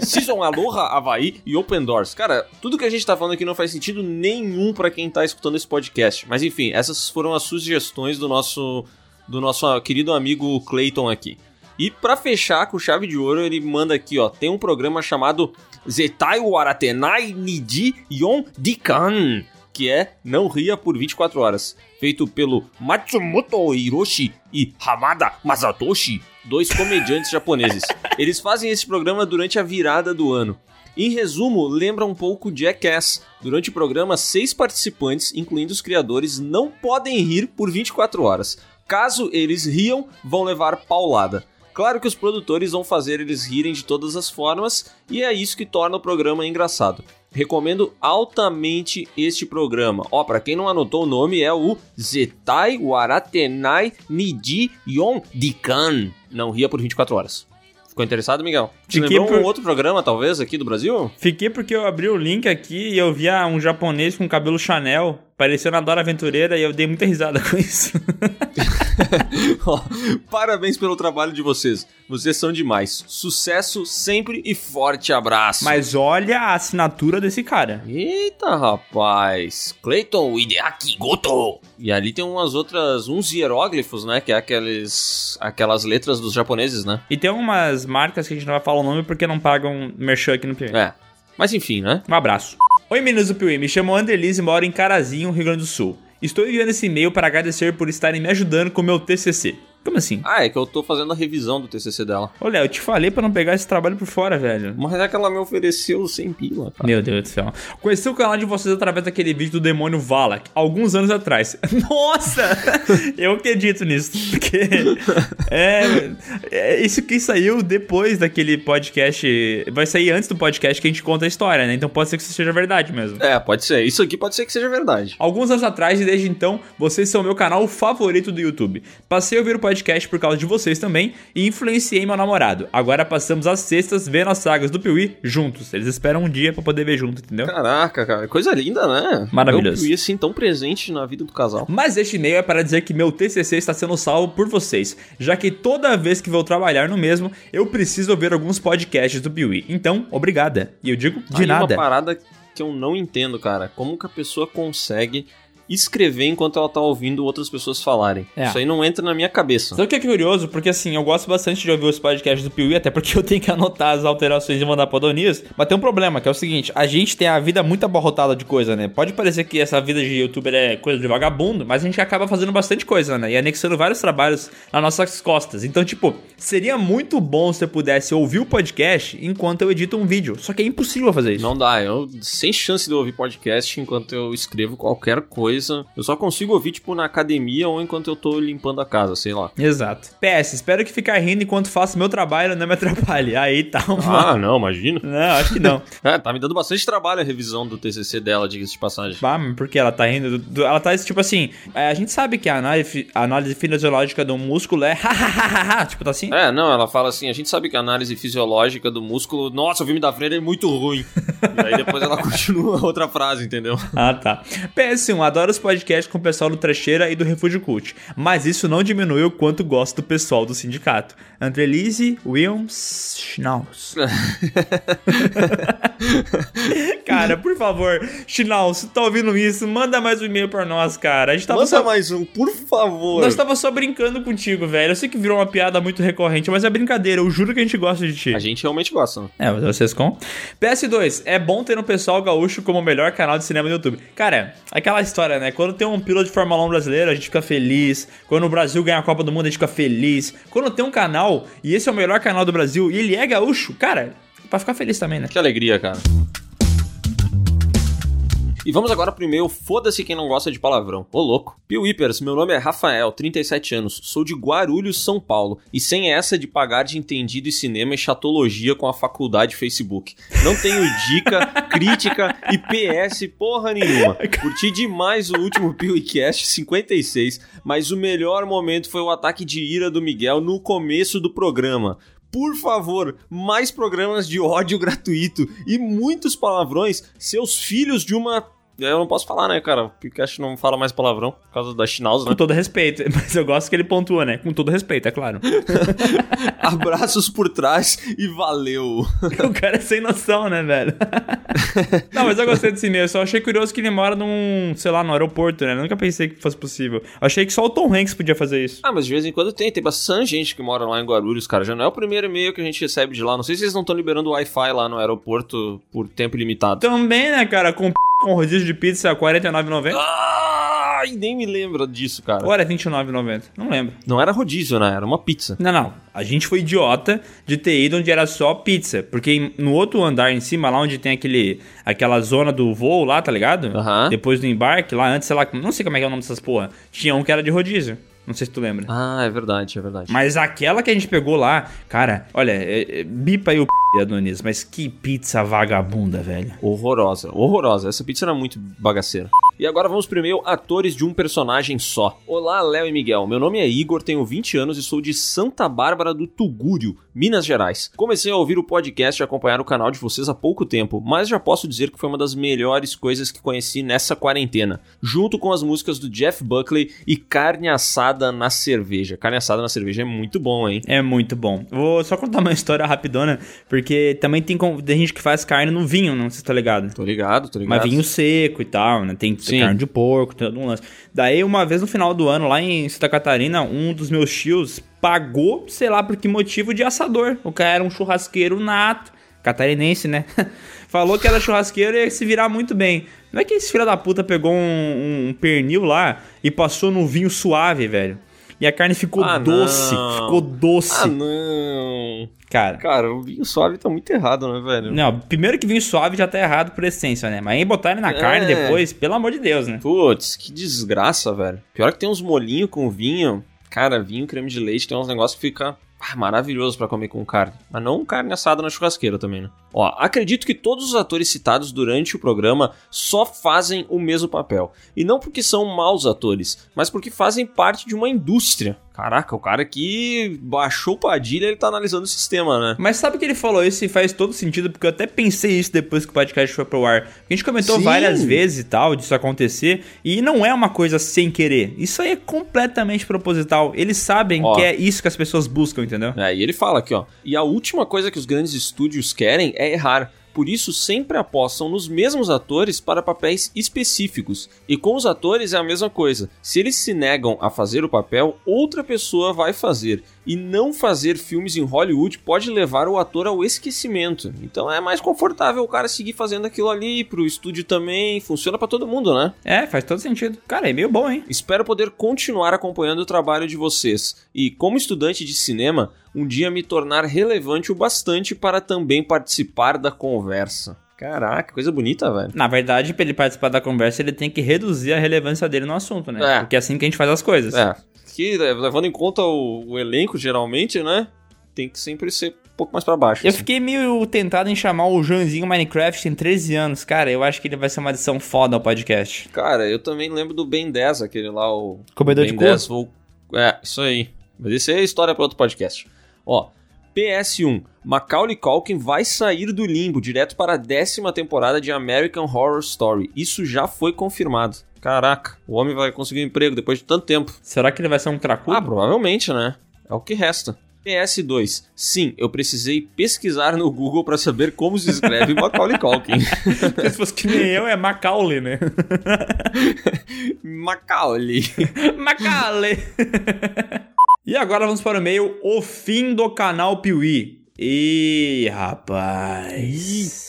Season Aloha, Havaí e Open Doors. Cara, tudo que a gente tá falando aqui não faz sentido nenhum pra quem tá escutando esse podcast. Mas enfim, essas foram as sugestões do nosso do nosso querido amigo Clayton aqui. E pra fechar com chave de ouro, ele manda aqui, ó, tem um programa chamado Zetai Waratenai Niji Yon Dikan, que é Não Ria por 24 horas, feito pelo Matsumoto Hiroshi e Hamada Masatoshi, dois comediantes japoneses. Eles fazem esse programa durante a virada do ano. Em resumo, lembra um pouco Jackass. Durante o programa, seis participantes, incluindo os criadores, não podem rir por 24 horas. Caso eles riam, vão levar paulada. Claro que os produtores vão fazer eles rirem de todas as formas, e é isso que torna o programa engraçado. Recomendo altamente este programa. Ó, pra quem não anotou o nome, é o Zetai Waratenai Niji Yon Dikan. Não ria por 24 horas. Ficou interessado, Miguel? Te Fiquei lembrou por- um outro programa, talvez, aqui do Brasil? Fiquei porque eu abri o link aqui e eu via um japonês com cabelo Chanel, parecendo a Dora Aventureira, e eu dei muita risada com isso. Ó, Parabéns pelo trabalho de vocês. Vocês são demais. Sucesso sempre e forte abraço. Mas olha a assinatura desse cara. Eita, rapaz. Clayton Hideaki Goto. E ali tem umas outras, uns hieróglifos, né? Que é aqueles, aquelas letras dos japoneses, né? E tem umas marcas que a gente não vai falar o nome porque não pagam merchan aqui no Piuí. É. Mas enfim, né? Um abraço. Oi meninos do Piuí, me chamo Anderlise e moro em Carazinho, Rio Grande do Sul. Estou enviando esse e-mail para agradecer por estarem me ajudando com meu TCC. Como assim? Ah, é que eu tô fazendo a revisão do TCC dela. Olha, eu te falei pra não pegar esse trabalho por fora, velho. Mas é que ela me ofereceu 100 pila, cara. Meu Deus do céu. Conheci o canal de vocês através daquele vídeo do demônio Valak, alguns anos atrás. Nossa! eu acredito nisso. Porque. É, é. Isso que saiu depois daquele podcast. Vai sair antes do podcast que a gente conta a história, né? Então pode ser que isso seja verdade mesmo. É, pode ser. Isso aqui pode ser que seja verdade. Alguns anos atrás e desde então, vocês são meu canal favorito do YouTube. Passei a ouvir o podcast por causa de vocês também e influenciei meu namorado. Agora passamos as sextas vendo as sagas do Piuí juntos. Eles esperam um dia pra poder ver junto, entendeu? Caraca, cara. Coisa linda, né? Maravilhoso. Ia assim tão presente na vida do casal. Mas este e-mail é para dizer que meu TCC está sendo salvo por vocês, já que toda vez que vou trabalhar no mesmo, eu preciso ouvir alguns podcasts do Piuí. Então, obrigada. E eu digo de Aí nada. uma parada que eu não entendo, cara. Como que a pessoa consegue escrever enquanto ela tá ouvindo outras pessoas falarem? É. Isso aí não entra na minha cabeça. Sabe o que é curioso? Porque assim, eu gosto bastante de ouvir os podcasts do Piuí, até porque eu tenho que anotar as alterações e mandar pra Donias. Mas tem um problema, que é o seguinte: a gente tem a vida muito abarrotada de coisa, né? Pode parecer que essa vida de youtuber é coisa de vagabundo, mas a gente acaba fazendo bastante coisa, né? E anexando vários trabalhos nas nossas costas. Então, tipo, seria muito bom se eu pudesse ouvir o podcast enquanto eu edito um vídeo. Só que é impossível fazer isso. Não dá, eu sem chance de ouvir podcast enquanto eu escrevo qualquer coisa. Eu só consigo ouvir, tipo, na academia ou enquanto eu tô limpando a casa, sei lá. Exato. PS, espero que ficar rindo enquanto faço meu trabalho não me atrapalhe. Aí tá uma... Ah, não, imagina. Não, acho que não. É, tá me dando bastante trabalho a revisão do TCC dela, diga-se de passagem. Ah, mas por que ela tá rindo? do- do- Ela tá tipo assim. é, a gente sabe que a análise, a análise fisiológica do músculo é. tipo, tá assim? É, não, ela fala assim, a gente sabe que a análise fisiológica do músculo, nossa, o filme da freira é muito ruim. e aí depois ela continua outra frase, entendeu? Ah, tá. PS1, adoro os podcasts com o pessoal do Trecheira e do Refúgio Cult, mas isso não diminui o quanto gosto do pessoal do sindicato. Andrelise Wilms Schnauz. cara, por favor, Schnauz, se tá ouvindo isso, manda mais um e-mail pra nós, cara. A gente tava Manda só... mais um, por favor. Nós tava só brincando contigo, velho. Eu sei que virou uma piada muito recorrente, mas é brincadeira. Eu juro que a gente gosta de ti. A gente realmente gosta, né? É, mas vocês com. PS2, é bom ter um pessoal gaúcho como o melhor canal de cinema do YouTube. Cara, aquela história, né? Quando tem um piloto de Fórmula 1 brasileiro, a gente fica feliz. Quando o Brasil ganha a Copa do Mundo, a gente fica feliz. Quando tem um canal, e esse é o melhor canal do Brasil, e ele é gaúcho, cara, pra ficar feliz também, né? Que alegria, cara. E vamos agora pro e-mail Foda-se quem não gosta de palavrão. Ô louco. Piuípers, meu nome é Rafael, 37 anos, sou de Guarulhos, São Paulo, e sem essa de pagar de entendido em cinema e chatologia com a faculdade Facebook. Não tenho dica, crítica e PS porra nenhuma. Curti demais o último PeeWeeCast 56, mas o melhor momento foi o ataque de ira do Miguel no começo do programa. Por favor, mais programas de ódio gratuito e muitos palavrões, seus filhos de uma. Eu não posso falar, né, cara? O Pikachu não fala mais palavrão por causa da Schnauz, né? Com todo respeito, mas eu gosto que ele pontua, né? Com todo respeito, é claro. Abraços por trás e valeu. o cara é sem noção, né, velho? não, mas eu gostei desse e-mail. Só achei curioso que ele mora num, sei lá, no aeroporto, né? Eu nunca pensei que fosse possível. Achei que só o Tom Hanks podia fazer isso. Ah, mas de vez em quando tem. Tem bastante gente que mora lá em Guarulhos, cara. Já não é o primeiro e-mail que a gente recebe de lá. Não sei se eles não estão liberando Wi-Fi lá no aeroporto por tempo limitado. Também, né, cara? Com, com rodízio de pizza R$ 49,90. Ai, nem me lembra disso, cara. Ou era R$ 29,90? Não lembro. Não era rodízio, né? Era uma pizza. Não, não. A gente foi idiota de ter ido onde era só pizza. Porque no outro andar em cima, lá onde tem aquele, aquela zona do voo lá, tá ligado? Depois do embarque, lá antes, sei lá, não sei como é que é o nome dessas porra. Tinha um que era de rodízio. Não sei se tu lembra. Ah, é verdade, é verdade. Mas aquela que a gente pegou lá, cara, olha, é, é, bipa aí o p, Adonis, mas que pizza vagabunda, velho. Horrorosa, horrorosa. Essa pizza era muito bagaceira. E agora vamos e-mail atores de um personagem só. Olá, Léo e Miguel. Meu nome é Igor, tenho 20 anos e sou de Santa Bárbara do Tugúrio, Minas Gerais. Comecei a ouvir o podcast e acompanhar o canal de vocês há pouco tempo, mas já posso dizer que foi uma das melhores coisas que conheci nessa quarentena, junto com as músicas do Jeff Buckley e carne assada na cerveja. Carne assada na cerveja é muito bom, hein? É muito bom. Vou só contar uma história rapidona, porque também tem, tem gente que faz carne no vinho, não sei se tá ligado. Tô ligado, tô ligado. Mas vinho seco e tal, né? Tem Sim. carne de porco, tem todo um lance. Daí, uma vez no final do ano, lá em Santa Catarina, um dos meus tios pagou, sei lá por que motivo, de assador. O cara era um churrasqueiro nato, catarinense, né? Falou que era churrasqueiro e ia se virar muito bem. Não é que esse filho da puta pegou um, um pernil lá e passou no vinho suave, velho. E a carne ficou Ah, doce, não. ficou doce. Ah, não. Cara. Cara, o vinho suave tá muito errado, né, velho? Não, primeiro que vinho suave já tá errado por essência, né? Mas aí botar ele na carne É. depois, pelo amor de Deus, né? Putz, que desgraça, velho. Pior que tem uns molinhos com vinho. Cara, vinho, creme de leite, tem uns negócios que fica ah, maravilhoso pra comer com carne. Mas não carne assada na churrasqueira também, né? Ó, acredito que todos os atores citados durante o programa só fazem o mesmo papel. E não porque são maus atores, mas porque fazem parte de uma indústria. Caraca, o cara que baixou o Padilha, ele tá analisando o sistema, né? Mas sabe que ele falou isso e faz todo sentido, porque eu até pensei isso depois que o podcast foi pro ar. A gente comentou Sim. várias vezes e tal, disso acontecer, e não é uma coisa sem querer. Isso aí é completamente proposital. Eles sabem Ó. que é isso que as pessoas buscam, entendeu? É, e ele fala aqui, ó. E a última coisa que os grandes estúdios querem é errar. Por isso, sempre apostam nos mesmos atores para papéis específicos. E com os atores é a mesma coisa. Se eles se negam a fazer o papel, outra pessoa vai fazer. E não fazer filmes em Hollywood pode levar o ator ao esquecimento. Então é mais confortável o cara seguir fazendo aquilo ali, pro estúdio também. Funciona pra todo mundo, né? É, faz todo sentido. Cara, é meio bom, hein? Espero poder continuar acompanhando o trabalho de vocês e, como estudante de cinema, um dia me tornar relevante o bastante para também participar da conversa. Caraca, coisa bonita, velho. Na verdade, pra ele participar da conversa, ele tem que reduzir a relevância dele no assunto, né? É. Porque é assim que a gente faz as coisas. É, né, levando em conta o, o elenco, geralmente, né? Tem que sempre ser um pouco mais pra baixo. Eu assim. fiquei meio tentado em chamar o Joãozinho Minecraft, tem 13 anos. Cara, eu acho que ele vai ser uma adição foda ao podcast. Cara, eu também lembro do Ben 10, aquele lá, o. Comedor ben de cu? 10, ou- É, isso aí. Mas isso aí é história para outro podcast. Ó, PS1. Macaulay Culkin vai sair do limbo direto para a décima temporada de American Horror Story. Isso já foi confirmado. Caraca, o homem vai conseguir um emprego depois de tanto tempo. Será que ele vai ser um cracudo? Ah, provavelmente, né? É o que resta. PS2. Sim, eu precisei pesquisar no Google para saber como se escreve Macaulay Culkin. Se fosse que nem eu, é Macaulay, né? Macaulay. Macaulay. e agora vamos para o e-mail O Fim do Canal Piuí. Ih, rapaz.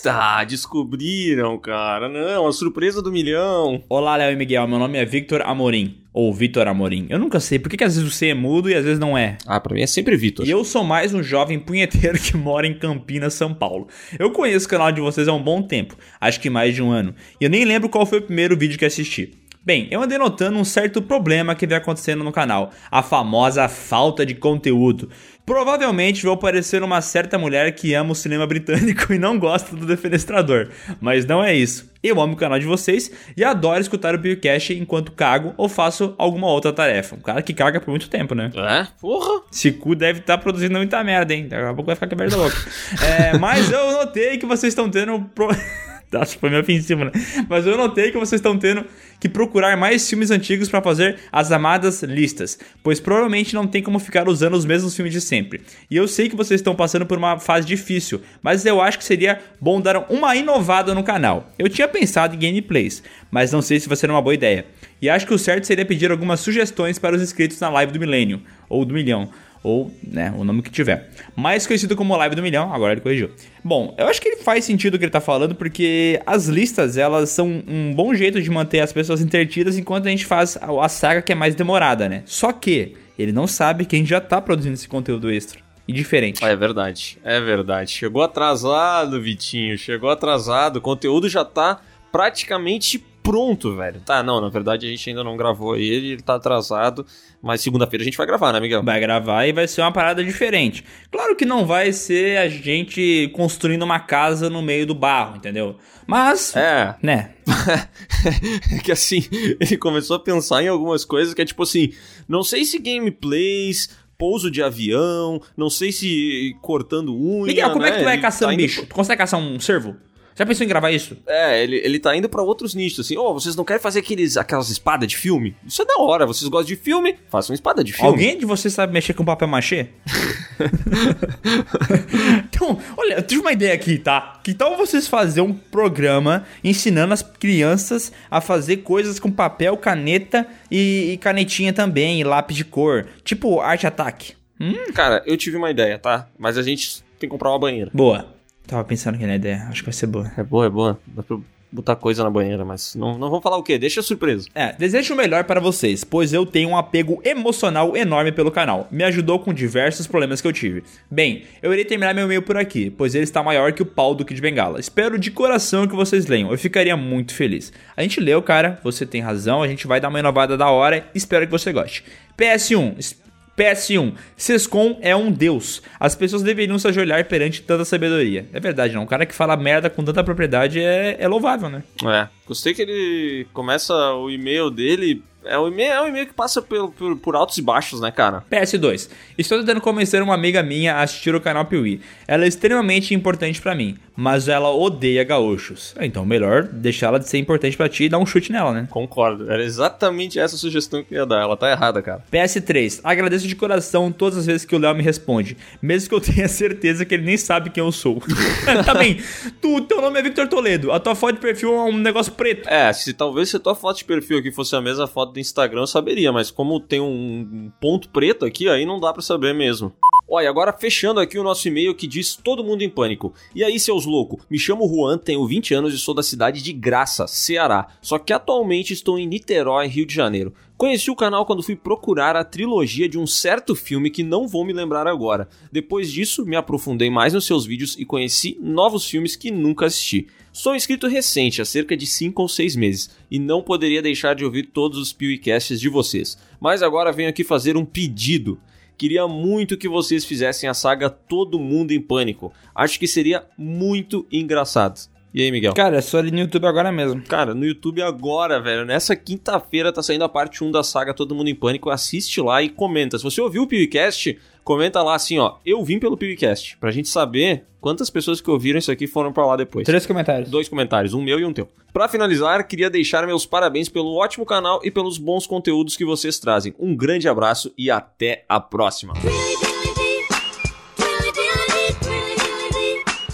Eita, descobriram, cara. Não, a surpresa do milhão. Olá, Léo e Miguel. Meu nome é Victor Amorim. Ou Vitor Amorim. Eu nunca sei. Por que, que às vezes o C é mudo e às vezes não é? Ah, pra mim é sempre Vitor. E eu sou mais um jovem punheteiro que mora em Campinas, São Paulo. Eu conheço o canal de vocês há um bom tempo, acho que mais de um ano, e eu nem lembro qual foi o primeiro vídeo que assisti. Bem, eu andei notando um certo problema que vem acontecendo no canal, a famosa falta de conteúdo. Provavelmente vou parecer uma certa mulher que ama o cinema britânico e não gosta do Defenestrador, mas não é isso. Eu amo o canal de vocês e adoro escutar o podcast enquanto cago ou faço alguma outra tarefa. Um cara que caga por muito tempo, né? É? Porra! Esse cu deve estar produzindo muita merda, hein? Daqui a pouco vai ficar quebrado louco. É, mas eu notei que vocês estão tendo. Pro... Nossa, foi meio ofensivo, né? Mas eu notei que vocês estão tendo que procurar mais filmes antigos para fazer as amadas listas, pois provavelmente não tem como ficar usando os mesmos filmes de sempre. E eu sei que vocês estão passando por uma fase difícil, mas eu acho que seria bom dar uma inovada no canal. Eu tinha pensado em gameplays, mas não sei se vai ser uma boa ideia. E acho que o certo seria pedir algumas sugestões para os inscritos na live do milênio, ou do milhão ou né, o nome que tiver. Mais conhecido como Live do Milhão, agora ele corrigiu. Bom, eu acho que ele faz sentido o que ele tá falando, porque as listas, elas são um bom jeito de manter as pessoas entretidas enquanto a gente faz a, saga que é mais demorada, né? Só que ele não sabe que a gente já tá produzindo esse conteúdo extra. E diferente. É verdade, é verdade. Chegou atrasado, Vitinho. Chegou atrasado. O conteúdo já tá praticamente pronto, velho. Tá, não, na verdade a gente ainda não gravou ele, ele tá atrasado. Mas segunda-feira a gente vai gravar, né, Miguel? Vai gravar e vai ser uma parada diferente. Claro que não vai ser a gente construindo uma casa no meio do barro, entendeu? Mas. É. Né? é que assim, ele começou a pensar em algumas coisas que é tipo assim, não sei se gameplays pouso de avião, não sei se cortando unha. Miguel, como é que tu né? vai Ele caçando tá indo bicho? Tu consegue caçar um cervo? Já pensou em gravar isso? É, ele, ele tá indo pra outros nichos, assim. Ô, vocês não querem fazer aqueles, aquelas espadas de filme? Isso é da hora. Vocês gostam de filme? Façam espada de filme. Alguém de vocês sabe mexer com papel machê? então, olha, eu tive uma ideia aqui, tá? Que tal vocês fazer um programa ensinando as crianças a fazer coisas com papel, caneta e, e canetinha também, e lápis de cor. Tipo arte ataque. Cara, eu tive uma ideia, tá? Mas a gente tem que comprar uma banheira. Boa. Tava pensando aqui na ideia, acho que vai ser boa. É boa, é boa. Dá pra botar coisa na banheira, mas não, não vamos falar o quê? Deixa surpresa. É, desejo o melhor para vocês, pois eu tenho um apego emocional enorme pelo canal. Me ajudou com diversos problemas que eu tive. Bem, eu irei terminar meu e-mail por aqui, pois ele está maior que o pau do Kid Bengala. Espero de coração que vocês leiam, eu ficaria muito feliz. A gente leu, cara, você tem razão, a gente vai dar uma inovada da hora, espero que você goste. PS1, es- PS1. Sescom é um deus. As pessoas deveriam se ajoelhar perante tanta sabedoria. É verdade, não. Um cara que fala merda com tanta propriedade é, é louvável, né? É. Gostei que ele começa o e-mail dele. É um e-mail, é um e-mail que passa por, por, por altos e baixos, né, cara? PS2. Estou tentando convencer uma amiga minha a assistir o canal Piuí. Ela é extremamente importante pra mim, mas ela odeia gaúchos. Então, melhor deixar ela de ser importante pra ti e dar um chute nela, né? Concordo. Era exatamente essa sugestão que eu ia dar. Ela tá errada, cara. PS3. Agradeço de coração todas as vezes que o Léo me responde, mesmo que eu tenha certeza que ele nem sabe quem eu sou. tá bem. Tu, teu nome é Victor Toledo. A tua foto de perfil é um negócio preto. É, se talvez se a tua foto de perfil aqui fosse a mesma foto do Instagram, eu saberia, mas como tem um ponto preto aqui, aí não dá pra saber mesmo. Olha, agora fechando aqui o nosso e-mail que diz todo mundo em pânico. E aí, seus loucos? Me chamo Juan, tenho 20 anos e sou da cidade de Graça, Ceará. Só que atualmente estou em Niterói, Rio de Janeiro. Conheci o canal quando fui procurar a trilogia de um certo filme que não vou me lembrar agora. Depois disso, me aprofundei mais nos seus vídeos e conheci novos filmes que nunca assisti. Sou inscrito recente, há cerca de 5 ou 6 meses, e não poderia deixar de ouvir todos os PewCasts de vocês. Mas agora venho aqui fazer um pedido. Queria muito que vocês fizessem a saga Todo Mundo em Pânico. Acho que seria muito engraçado. E aí, Miguel? Cara, é só ali no YouTube agora mesmo. Cara, no YouTube agora, velho. Nessa quinta-feira tá saindo a parte 1 da saga Todo Mundo em Pânico. Assiste lá e comenta. Se você ouviu o PewCast, comenta lá assim, ó. Eu vim pelo PewCast. Pra gente saber quantas pessoas que ouviram isso aqui foram pra lá depois. Três comentários. Dois comentários, um meu e um teu. Pra finalizar, queria deixar meus parabéns pelo ótimo canal e pelos bons conteúdos que vocês trazem. Um grande abraço e até a próxima.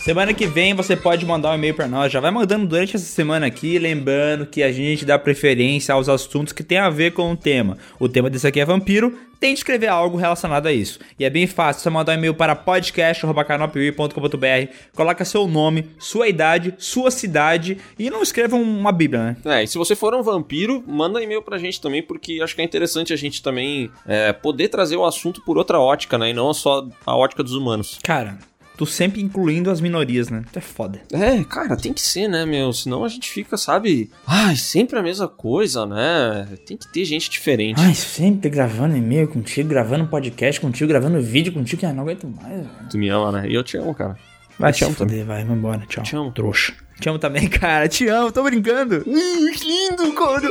Semana que vem você pode mandar um e-mail pra nós. Já vai mandando durante essa semana aqui, lembrando que a gente dá preferência aos assuntos que tem a ver com o tema. O tema desse aqui é vampiro. Tente escrever algo relacionado a isso. E é bem fácil, você mandar um e-mail para podcast.canalpiuí.com.br, coloca seu nome, sua idade, sua cidade e não escreva uma bíblia, né? É, e se você for um vampiro, manda e-mail pra gente também, porque acho que é interessante a gente também é, poder trazer o assunto por outra ótica, né? E não só a ótica dos humanos. Cara, tu sempre incluindo as minorias, né? Tu é foda. É, cara, tem que ser, né, meu? Senão a gente fica, sabe? Ai, sempre a mesma coisa, né? Tem que ter gente diferente. Ai, sempre gravando e-mail contigo, gravando podcast contigo, gravando vídeo contigo, que eu não aguento mais, velho. Tu me ama, né? E eu te amo, cara. Vai Eu te amo foder, vai, vambora, tchau. Te amo. Trouxa. Te amo também, cara. Te amo, tô brincando. que lindo, cara.